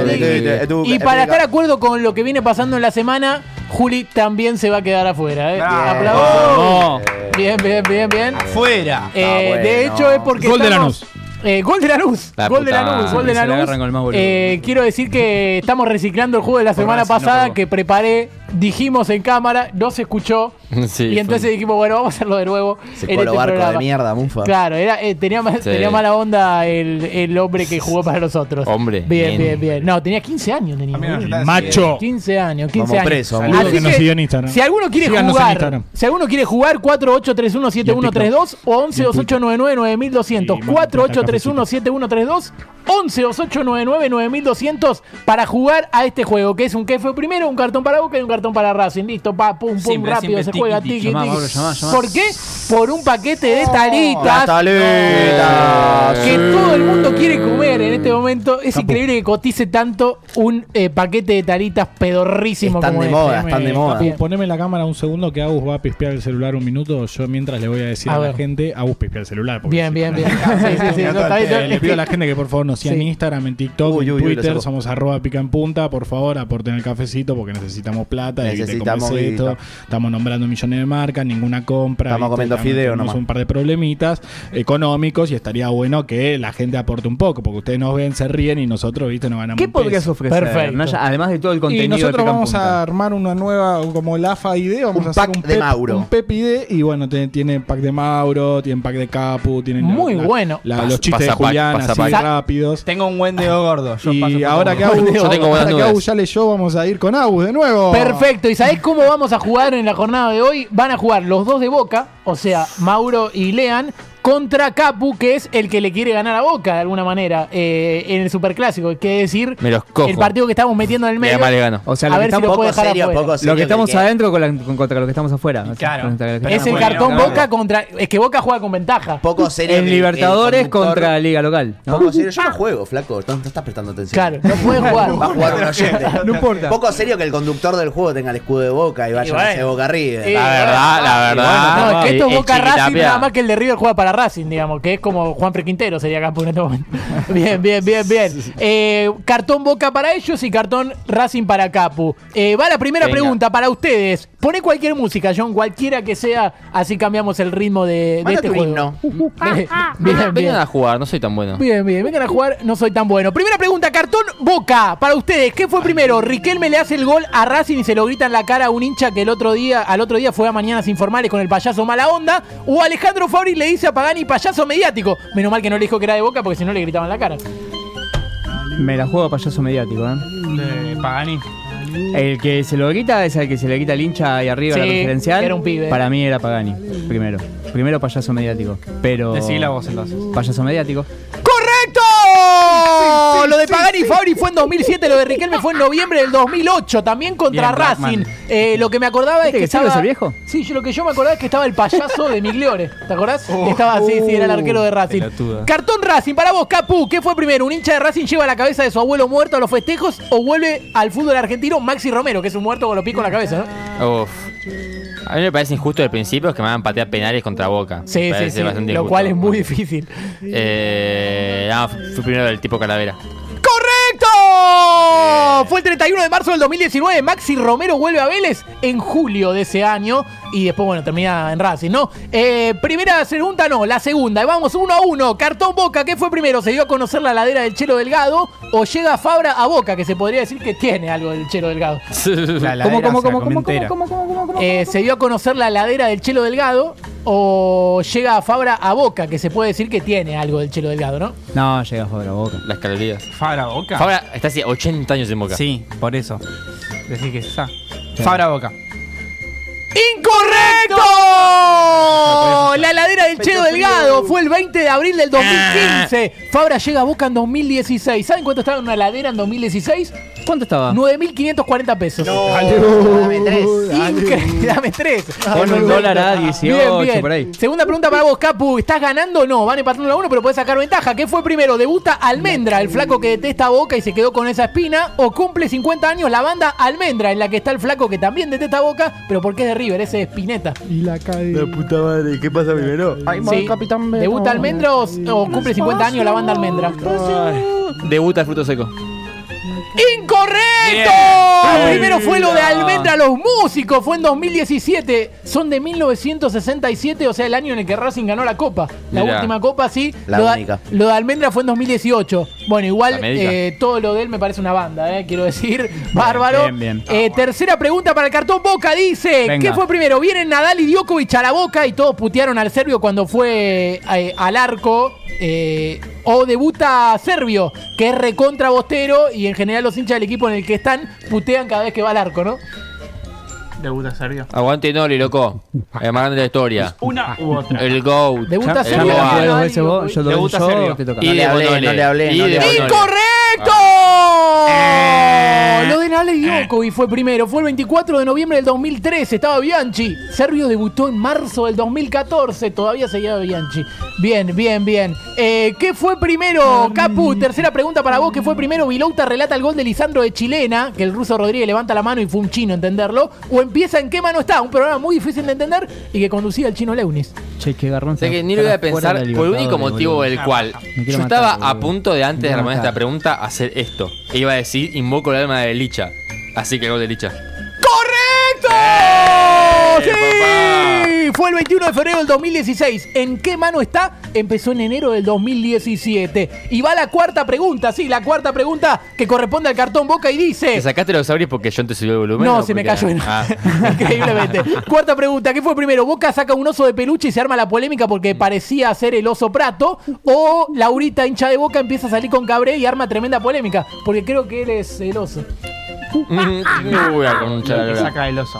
tiki. Y para estar de acuerdo con lo que viene pasando en la semana, Juli también se va a quedar afuera. ¿eh? Aplausos. Bien, bien, bien, bien. Afuera. Eh, de hecho, es porque. Gol de Lanús. Eh, gol de Lanús. La gol, de Lanús gol de la Gol de Lanús. Eh, quiero decir que estamos reciclando el juego de la semana pasada que preparé Dijimos en cámara, no se escuchó. Sí, y entonces fue- dijimos, bueno, vamos a hacerlo de nuevo. Ese en este barco de programa. mierda, Mufa. Claro, era, eh, tenía, Sí. tenía mala onda el, el hombre que jugó para nosotros. Hombre, Bien, bien, bien. bien. No, tenía 15 años. Tenía, Macho. 15 años, 15 Vamos años. preso, Así que que, en Instagram. Si alguno quiere Síganos jugar, si alguno quiere jugar 48317132 o 1128999200, 48317132 1128999200 para jugar a este juego, que es un que fue primero, un cartón para Boca y un cartón para Racing. Listo, pa, pum, pum, Siempre, rápido siempre, se tiki, juega tiki. tiki, Llamá, tiki. Mauro, llamá, llamá. ¿Por qué? Por un paquete de Las talitas talitas. que todo el mundo quiere comer en este momento. Es increíble que cotice tanto un eh, paquete de talitas pedorrísimo Están como de este. moda, están de moda. Bien. Poneme la cámara un segundo que Agus va a pispear el celular un minuto. Yo mientras le voy a decir A la gente, Agus pispea el celular. Bien, bien, bien. Sí, sí, sí, no, está bien, Eh, le pido a la gente que por favor nos siga Sí. en Instagram, en TikTok, Uy, en uy, uy, lo Twitter. somos arroba pica en punta. Por favor, aporten el cafecito porque necesitamos plata. Necesitamos esto. Estamos nombrando millones de marcas, ninguna compra. Estamos comiendo Estamos- fideo tenemos nomás. un par de problemitas económicos y estaría bueno que la gente aporte un poco porque ustedes nos ven, se ríen y nosotros, viste, nos ganamos ¿Qué podrías ofrecer? Perfecto. Naya? Además de todo el contenido Y nosotros vamos a armar una nueva, como el AFA ID, vamos Un a hacer pack un de pep, Mauro. Un Pep ID, y bueno, te- tiene pack de Mauro, tiene pack de Capu, tiene Muy bueno. la- Pas- los chistes de Julián así rápidos. Tengo un buen dedo gordo. Yo Y ahora que, Agus, Yo tengo buenas ahora que. Agus ya leyó, vamos a ir con Agus de nuevo. Perfecto. ¿Y sabés cómo vamos a jugar en la jornada de hoy? Van a jugar los dos de Boca, o sea, Mauro y Lean, contra Capu, que es el que le quiere ganar a Boca de alguna manera eh, en el Superclásico. Quiere decir, Me los cojo. el partido que estamos metiendo en el medio. le gano. O sea, a lo que ver si estamos, lo puede Poco dejar serio, afuera. lo que estamos de que- adentro con, la- con- contra lo que estamos afuera. Claro. Que Es el Bueno, cartón claro. Boca contra. Es que Boca juega con ventaja. Poco serio. En que Libertadores el contra Liga Local. ¿no? Poco serio. Yo no juego, flaco. No, no estás prestando atención. Claro, no puede jugar. Va a jugar un oyente. No importa. Poco serio que el conductor del juego tenga el escudo de boca y vaya bueno. a boca arriba. Sí. La verdad, la verdad. No, es que esto es Boca Racing, nada más que el de River juega para Racing, digamos, que es como Juan Quintero sería Capu en este momento. bien, bien, bien, bien. Eh, cartón Boca para ellos y cartón Racing para Capu. Eh, va la primera Venga. pregunta para ustedes. Poné cualquier música, John, cualquiera que sea, así cambiamos el ritmo de, este juego. himno. Bien, bien, bien. Vengan a jugar, no soy tan bueno. Bien, bien, vengan a jugar, no soy tan bueno. Primera pregunta, cartón Boca, para ustedes, ¿qué fue primero? ¿Riquelme le hace el gol a Racing y se lo grita en la cara a un hincha que el otro día, al otro día fue a Mañanas Informales con el payaso mala onda? ¿O Alejandro Fabri le dice a Pagani payaso mediático? Menos mal que no le dijo que era de Boca porque si no le gritaban la cara. Me la juego a payaso mediático, ¿eh? De Pagani. El que se lo grita es el que se le quita el hincha ahí arriba Sí, la referencial. era un pibe. Para mí era Pagani, primero. Primero payaso mediático. Pero. Decí la voz entonces. Payaso mediático. Lo de Pagani y Fabri fue en 2007, lo de Riquelme fue en noviembre del 2008, también contra Bien, Racing. Eh, lo que me acordaba es ¿Viste que, estaba... es el viejo? Sí, yo, lo que yo me acordaba es que estaba el payaso de Migliore. ¿Te acordás? Oh. estaba así, sí, era el arquero de Racing. Pelotuda. Cartón Racing, para vos, Capu, ¿qué fue primero? ¿Un hincha de Racing lleva la cabeza de su abuelo muerto a los festejos o vuelve al fútbol argentino Maxi Romero, que es un muerto con los pies con la cabeza, ¿no? Uf. A mí me parece injusto al principio que me hagan patear penales contra Boca. Sí, sí, Lo injusto. cual es muy difícil. Eh, no, fue primero el tipo Calavera. ¡Correcto! Fue el 31 de marzo del 2019. Maxi Romero vuelve a Vélez en julio de ese año. Y después, bueno, termina en Racing, ¿no? Eh, primera pregunta, no. La segunda. Y vamos uno a uno. Cartón Boca. ¿Qué fue primero? ¿Se dio a conocer la ladera del Chelo Delgado? ¿O llega Fabra a Boca? Que se podría decir que tiene algo del Chelo Delgado. ¿Cómo, cómo, cómo, cómo, cómo, Eh, ¿Se dio a conocer la ladera del Chelo Delgado? ¿O llega Fabra a Boca? Que se puede decir que tiene algo del Chelo Delgado, ¿no? No, llega Fabra Boca. Las calorías. Fabra Boca. Fabra está hace 80 años en Boca. Sí, por eso. Decir que está. Fabra Boca. ¡Incorrecto! La ladera del Chelo Delgado fue el 20 de abril del 2015. Fabra llega a Boca en 2016. ¿Saben cuánto estaba en una ladera en 2016? ¿Cuánto estaba? 9.540 pesos. Dame tres. Increíble, dame tres. Con un dólar a 18, por ahí. Segunda pregunta para vos, Capu. ¿Estás ganando o no? Van empatando a uno, pero puedes sacar ventaja. ¿Qué fue primero? ¿Debuta Almendra, el flaco que detesta a Boca y se quedó con esa espina? ¿O cumple 50 años la banda Almendra, en la que está el flaco que también detesta a Boca, pero porque es de River, ese es Spinetta? Y la cae. La puta madre, ¿qué pasa primero? Sí. ¿Debuta Almendra o, o cumple 50 años la banda Almendra? Debuta el fruto seco. ¡Incorrecto! Primero fue lo de Almendra los músicos, fue en 2017. Son de 1967, o sea, el año en el que Racing ganó la Copa. La Mirá. última Copa, sí. La lo, de- lo de Almendra fue en 2018. Bueno, igual eh, todo lo de él me parece una banda, eh, quiero decir. Bárbaro. bien, bien. Eh, tercera pregunta para el cartón Boca. Dice, Venga. ¿qué fue primero? Vienen Nadal y Djokovic a la Boca y todos putearon al serbio cuando fue al arco. eh, o debuta Servio, que es recontra bostero y en general los hinchas del equipo en el que están putean cada vez que va al arco, ¿no? Debuta Serbio. Aguante Noli, loco. El más grande de la historia. Una u otra. El GOAT. Debuta Serbio. Yo dos Debuta Serbio. Y No le de no le hablé, Y no de le hablé. Bonole. ¡Incorrecto! Lo de Nadal y Djokovic fue primero. Fue el 24 de noviembre del 2013. Estaba Bianchi. Servio debutó en marzo del 2014. Todavía seguía Bianchi. Bien, bien, bien. Eh, ¿Qué fue primero, Capu? Tercera pregunta para vos. ¿Qué fue primero? Vilouta relata el gol de Lisandro de Chilena. Que el ruso Rodríguez levanta la mano y fue un chino entenderlo. O empieza en qué mano está. Un programa muy difícil de entender y que conducía el chino Leunis. Che, qué garrón. Sé que ni lo voy a pensar por el único motivo del cual Me quiero yo estaba a punto de antes de responder esta pregunta hacer esto. E iba a decir invoco el alma de Licha. Así que gol de Licha. ¡Correcto! ¡Eh, ¡Sí! Fue el 21 de febrero del 2016. ¿En qué mano está? Empezó en enero del 2017. Y va la cuarta pregunta, sí, la cuarta pregunta que corresponde al cartón Boca y ¿Te dice... sacaste los auris porque yo te subió el volumen? No, se me cayó en- Ah. Increíblemente. Cuarta pregunta, ¿qué fue primero? ¿Boca saca un oso de peluche y se arma la polémica porque parecía ser el oso prato? ¿O Laurita, hincha de Boca, empieza a salir con Cabré y arma tremenda polémica? Porque creo que él es el oso. Mm, la Lo que lora. saca el oso.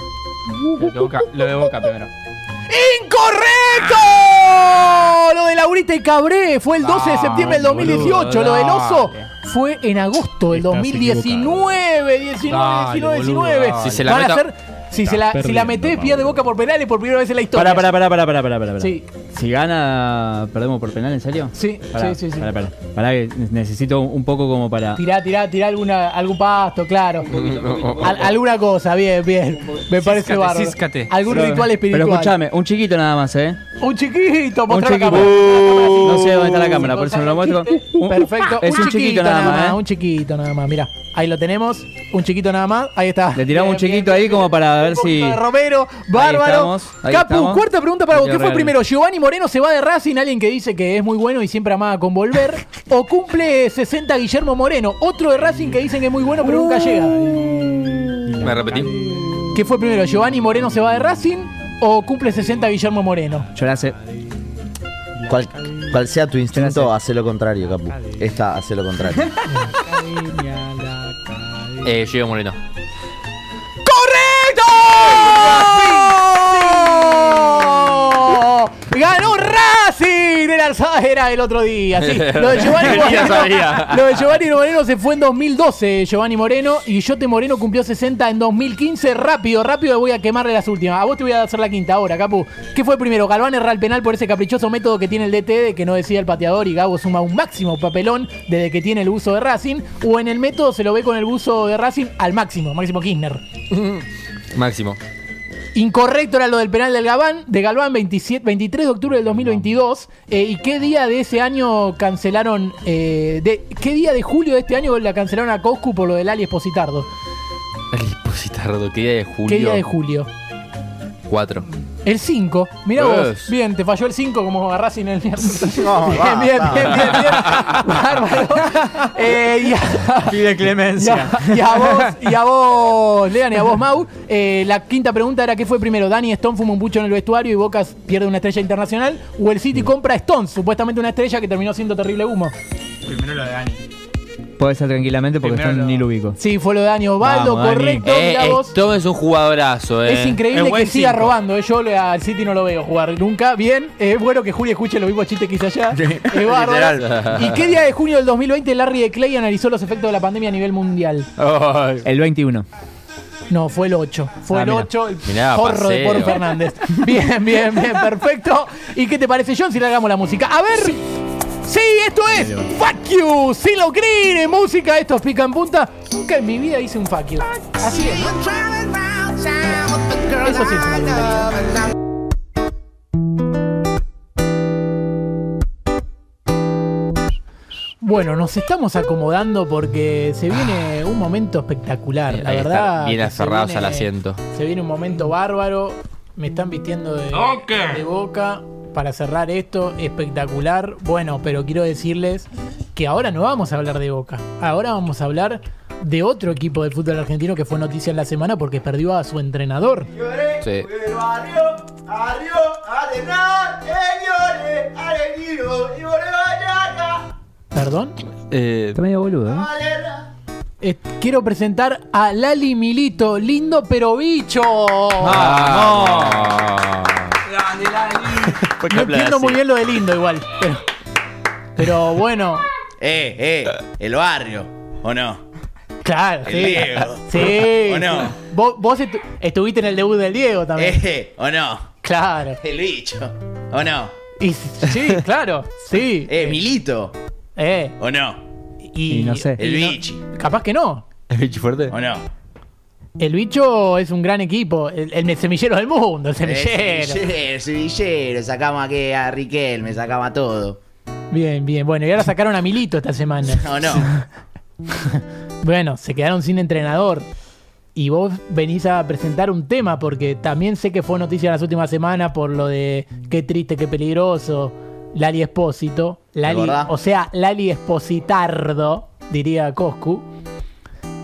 Lo de Boca, lo de Boca primero. ¡Incorrecto! Lo de Laurita y Cabré fue el 12 de septiembre del 2018. Lo del oso fue en agosto del Estás 2019. 19, Dale, 19, boludo, 19. dale. Si se la Van a hacer- si, se la, si la perdiendo, metés, Pablo. pierde boca por penales por primera vez en la historia. Pará, pará, pará, pará, pará, pará. Sí, Si gana, perdemos por penal, ¿en serio? Sí, Pará, sí, sí, sí. Pará, pará. Pará que necesito un poco como para. Tirá, tirá, tirá alguna, algún pasto, claro. Al- alguna cosa, bien, bien. Me parece Císcate, bárbaro. císcate. Algún Pero- ritual espiritual. Pero escúchame, un chiquito nada más, ¿eh? Un chiquito, Un mostrar la chiquito. cámara. No sé dónde está la cámara, por eso no lo muestro. Un- Perfecto. Es un chiquito nada más, ¿eh? Un chiquito nada más, mira. Ahí lo tenemos. Un chiquito nada más. Ahí está. Le tiramos un Bien, chiquito ahí como para ver si. Romero, bárbaro. estamos, ahí Capu, estamos. cuarta pregunta para vos. ¿Qué fue primero? ¿Giovanni Moreno se va de Racing, alguien que dice que es muy bueno y siempre amaba con volver? ¿O cumple 60 Guillermo Moreno, otro de Racing que dicen que es muy bueno pero nunca llega? Me repetí. ¿Qué fue primero? ¿Giovanni Moreno se va de Racing o cumple 60 Guillermo Moreno? Yo la sé. Cual, cual sea tu instinto, hace lo contrario, Capu. Esta hace lo contrario. Eh, Diego Moreno. ¡Ganó Racing! Era, era el otro día, sí. Lo de Giovanni Moreno, lo de Giovanni Moreno se fue en 2012, Giovanni Moreno, y Yote Moreno cumplió 60 en 2015. Rápido, rápido voy a quemarle las últimas. A vos te voy a hacer la quinta ahora, Capu. ¿Qué fue primero? ¿Galván erra el penal por ese caprichoso método que tiene el DT de que no decía el pateador y Gabo suma un máximo papelón desde que tiene el uso de Racing? ¿O en el método se lo ve con el buzo de Racing al máximo, Máximo Kirchner? Máximo. Incorrecto era lo del penal del Galván, de Galván 27, 23 de octubre del 2022. Eh, ¿Y qué día de ese año cancelaron? eh, de, ¿Qué día de julio de este año la cancelaron a Coscu por lo del Ali Espositardo? El Espositardo, ¿qué día de julio? ¿Qué día de julio? 4. El 5. Mirá vos. Es. Bien, te falló el 5 como a Racing el. No, bien, va, bien, va. bien, bien, bien. Bárbaro. Eh, y a- Pide clemencia. Y a, y a vos, y a vos, Lean, y a vos, Mau. eh, la quinta pregunta era: ¿qué fue primero? ¿Dani Stone fuma un pucho en el vestuario y Boca pierde una estrella internacional? ¿O el City compra a Stones, supuestamente una estrella que terminó siendo terrible humo? Primero lo de Dani. Puede ser tranquilamente porque Primero esto lo- ni lo ubico. Sí, fue lo de Dani Osvaldo, Vamos, Dani. correcto. Eh, mirá vos. Stone es un jugadorazo, eh. Es increíble Es que siga cinco. robando. eh. Yo le- al City no lo veo jugar nunca. Bien, es bueno que Juli escuche los mismos chistes que hice allá. Es bárbaro. Literal. ¿Y qué día de junio del 2020 Larry de Clay analizó los efectos de la pandemia a nivel mundial? Ay. El 21. No, fue el 8. Fue Ah, el mira. 8, el Mirá, porro de paseo. Por Fernández. Bien, bien, bien, perfecto. ¿Y qué te parece, John, si le hagamos la música? A ver. Sí, esto es Fuck You, Silo Green en música, esto es pica en punta. Nunca en mi vida hice un fuck you. Así es, ¿no? Eso sí es una tontería. Bueno, nos estamos acomodando porque se viene un momento espectacular. La Ahí verdad. bien viene- al asiento. Se viene un momento bárbaro. Me están vistiendo de, de boca para cerrar esto. Espectacular. Bueno, pero quiero decirles que ahora no vamos a hablar de boca. Ahora vamos a hablar de otro equipo del fútbol argentino que fue noticia en la semana porque perdió a su entrenador. Sí. ¿Perdón? Eh, Está medio boludo, ¿eh? Eh, quiero presentar a Lali Milito, lindo pero bicho. Ah, no entiendo muy bien lo de lindo igual. Pero, pero bueno, eh, eh, el barrio, ¿o no? claro, El sí. Diego. Sí. ¿O no? Vos, vos estu- estuviste en el debut del Diego también. Eh, ¿o no? Claro. El bicho, ¿o no? Y, sí, claro, sí. Eh, Milito, Eh, ¿o no? y, Y no sé. El y no- bichi, capaz que no. ¿Es bicho fuerte? ¿o no? El bicho es un gran equipo. El, el semillero del mundo, el semillero. semillero, semillero, sacamos aquí a Riquelme, sacamos a todo. Bien, bien. Bueno, y ahora sacaron a Milito esta semana. ¿O no? Bueno, se quedaron sin entrenador. Y vos venís a presentar un tema, porque también sé que fue noticia en las últimas semanas por lo de qué triste, qué peligroso. Lali Espósito. Lali, o sea, Lali Espositardo, diría Coscu.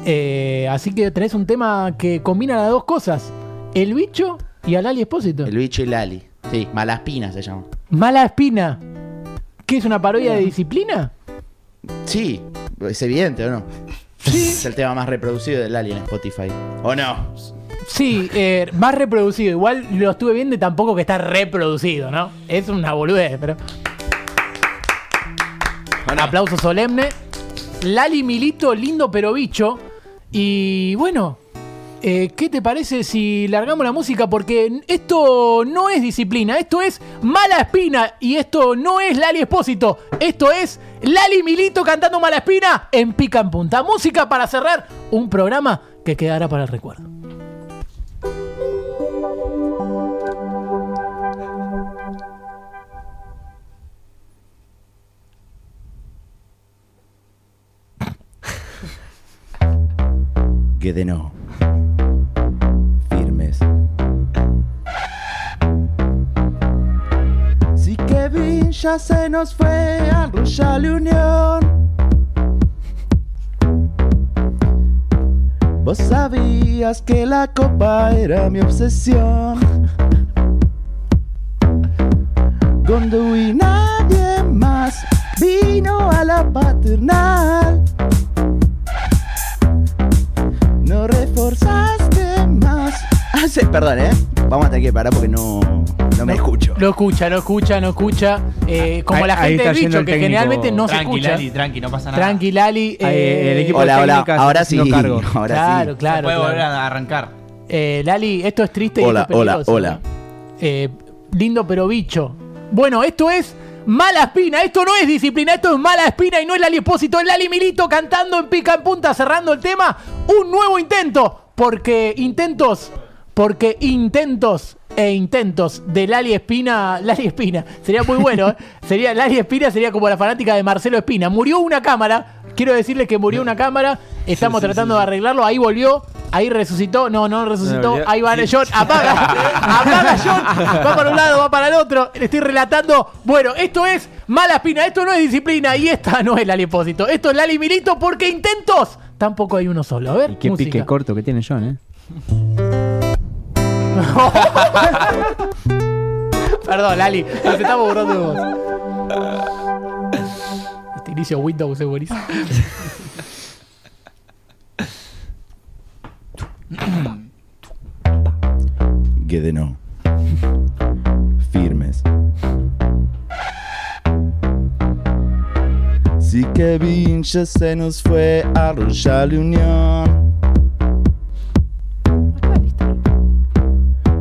Eh, así que tenés un tema que combina las dos cosas: el bicho y a Lali Espósito. El bicho y Lali. Sí, Malaspina se llama. Mala espina. ¿Qué es una parodia de disciplina? Sí, es evidente, ¿o no? Es el tema más reproducido de Lali en Spotify. ¿O no? Sí, eh, más reproducido. Igual lo estuve viendo y tampoco que está reproducido, ¿no? Es una boludez, pero. Aplauso solemne. Lali Milito, lindo pero bicho. Y bueno, Eh, ¿Qué te parece si largamos la música? Porque esto no es disciplina, esto es mala espina y esto no es Lali Espósito, esto es Lali Milito cantando mala espina en pica en punta. Música para cerrar un programa que quedará para el recuerdo. Que de no. Firmes. Si Kevin ya se nos fue al Royal Unión. Vos sabías que la copa era mi obsesión. Gondu y nadie más vino a la paternal. Reforzaste más. Ah, sí, perdón, ¿eh? Vamos a tener que parar porque no, no me escucho. No escucha, no escucha, no escucha. Eh, como Ahí- la ahí gente está del yendo bicho, el que técnico. generalmente no se Tranqui, escucha. Lali, tranqui, no pasa nada. Tranqui, Lali. Eh, el equipo Hola, de hola, ahora haciendo sí, cargo. ahora claro, sí. claro. Se puede claro. volver a arrancar. Eh, Lali, esto es triste y Hola, esto es hola, peligroso. hola. Eh, lindo pero bicho. Bueno, esto es mala espina, esto no es disciplina, esto es mala espina y no es Lali Espósito, es Lali Milito cantando en pica en punta, cerrando el tema. Un nuevo intento, porque intentos, porque intentos e intentos de Lali Espina, Lali Espina, sería muy bueno, ¿eh? sería Lali Espina sería como la fanática de Marcelo Espina. Murió una cámara, quiero decirles que murió una cámara, estamos Sí, sí, tratando sí, de arreglarlo, ahí volvió, ahí resucitó, no, no resucitó, ahí va. John, apaga, apaga John, va para un lado, va para el otro, le estoy relatando, bueno, esto es mala espina, esto no es disciplina. Y esta no es Lali Espósito, esto es Lali Milito porque intentos, tampoco hay uno solo, a ver, Qué música. pique corto que tiene John, ¿eh? Perdón, Lali, nos estamos burlando de vos. Este inicio Windows es buenísimo. Que de no. Firmes. Si Kevin ya se nos fue a Royal Unión.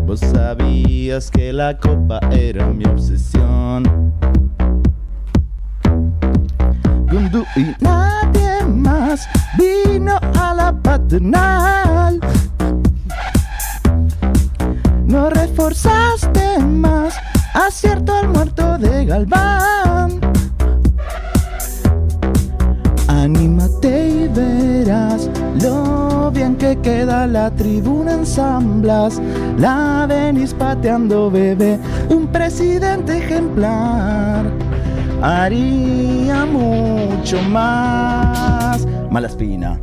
Vos sabías que la copa era mi obsesión. Gundu y nadie más vino a la paternal. No reforzaste más, acierto al muerto de Galván. Anímate y verás lo bien que queda la tribuna en Zamblas. La venís pateando, bebé, un presidente ejemplar. Haría mucho más. Mala espina.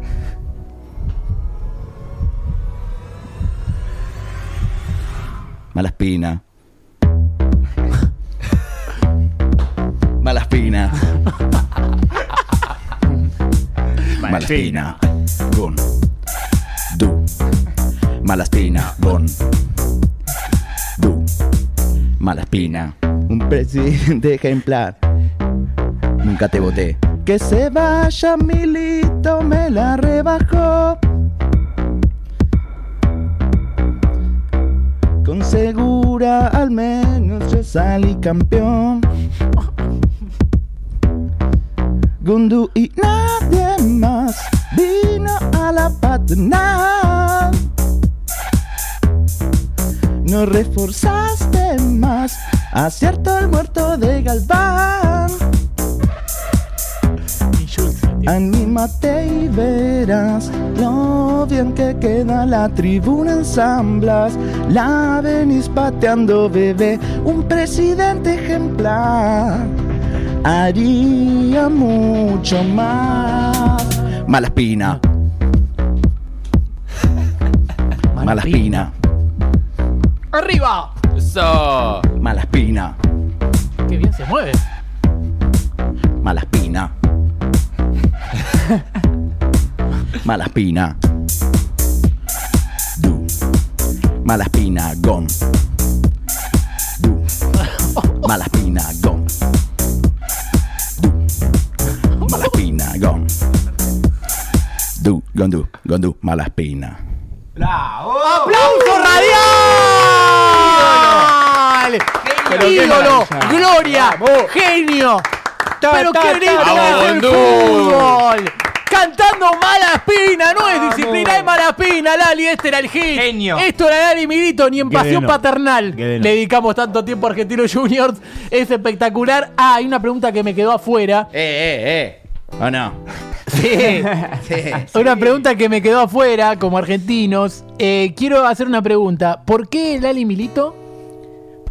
Mala espina. Mala espina. Mala espina. Gon. Du. Mala espina. Gon. Du. Mala espina. Un presidente ejemplar. Nunca te voté. Que se vaya Milito, me la rebajó. Con segura al menos yo salí campeón. Gundu y nadie más vino a la paternal. No reforzaste más, acierto el muerto de Galván. Anímate y verás lo bien que queda la tribuna en Zamblas. La venís pateando, bebé, un presidente ejemplar. Haría mucho más. Mala espina. Mala espina. ¡Arriba! Eso. Mala espina. ¡Qué bien se mueve! Mala espina. Mala espina. Du. Mala espina, gon. Du. Mala espina, gon. Du. Mala espina, gon. Du, gon, du, gon, du, mala espina. ¡Aplauso radial! ¡Ídolo! ¡Gloria! ¡Genio! ¡Pero ta, qué ta, grito vamos, es el fútbol! Cantando mala espina, no es disciplina, es mala espina, Lali, este era el hit. Genio. Esto era Lali Milito, ni en pasión paternal. Le dedicamos tanto tiempo a Argentinos Juniors. Es espectacular. Ah, hay una pregunta que me quedó afuera. Eh, eh, eh. ¿O no? Sí. Una pregunta que me quedó afuera como argentinos. Eh, quiero hacer una pregunta. ¿Por qué Lali Milito?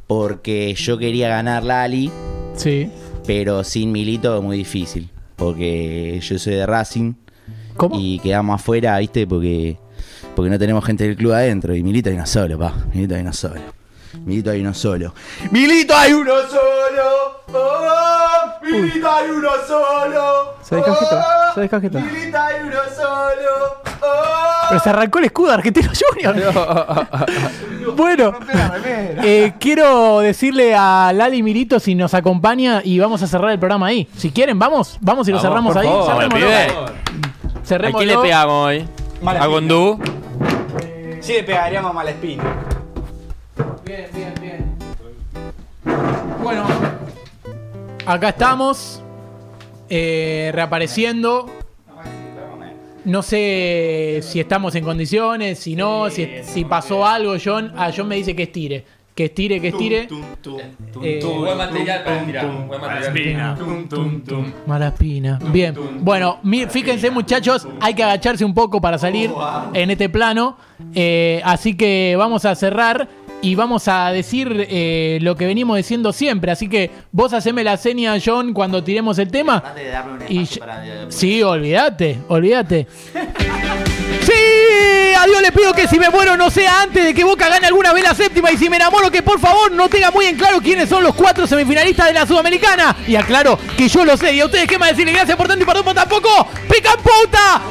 Porque yo quería ganar Lali. Sí. Pero sin Milito es muy difícil. Porque yo soy de Racing. ¿Cómo? Y quedamos afuera, ¿viste? Porque, porque no tenemos gente del club adentro. Y Milito hay uno solo, pa. Milito hay uno solo. Milito hay uno solo. ¡Milito hay uno solo! ¡Oh! ¡Milito hay uno solo! Se descajeta, se descajeta. ¡Milito hay uno solo! Pero se arrancó el escudo de Argentinos Juniors. bueno, eh, quiero decirle a Lali Milito si nos acompaña y vamos a cerrar el programa ahí. Si quieren, vamos, vamos y lo Vamos, cerramos por ahí. pibe. ¿A quién le pegamos hoy? Mala ¿A Gondú? Sí, le pegaríamos a Malespín. Bien, bien, bien. Bueno, acá estamos. eh, reapareciendo. No sé si estamos en condiciones, si no, si, si pasó algo, John. Ah, John me dice que estire. Que estire, que estire. Eh, Buen material para tirar. Buen material. Mala espina. Bien. Bueno, mi- fíjense muchachos, hay que agacharse un poco para salir en este plano. Eh, así que vamos a cerrar y vamos a decir eh, lo que venimos diciendo siempre. Así que vos haceme la seña, John, cuando tiremos el tema. Y yo- Sí, olvídate, olvídate. Sí, a Dios le pido que si me muero no sea antes de que Boca gane alguna vez la séptima y si me enamoro que por favor no tenga muy en claro quiénes son los cuatro semifinalistas de la Sudamericana. Y aclaro que yo lo sé. ¿Y a ustedes qué más decirle? Gracias por tanto y perdón por tampoco. ¡Pican puta!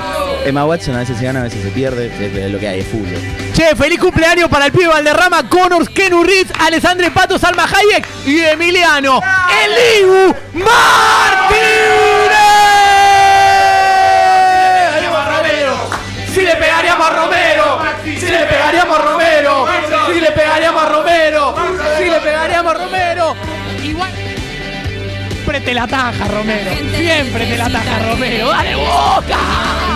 ¡Chao! Emma Watson a veces se gana, a veces se pierde. Es lo que hay, es fútbol. Che, feliz cumpleaños para el pibe Valderrama, Connors, Kenu Ritz, Alessandre Pato, Salma Hayek y Emiliano. ¡El Ibu Martínez! Si le pegaríamos a Romero, si le pegaríamos a Romero, si le pegaríamos a Romero, si le pegaríamos a Romero. Igual. Siempre te la taja, Romero. Siempre te la taja, Romero. ¡Dale boca!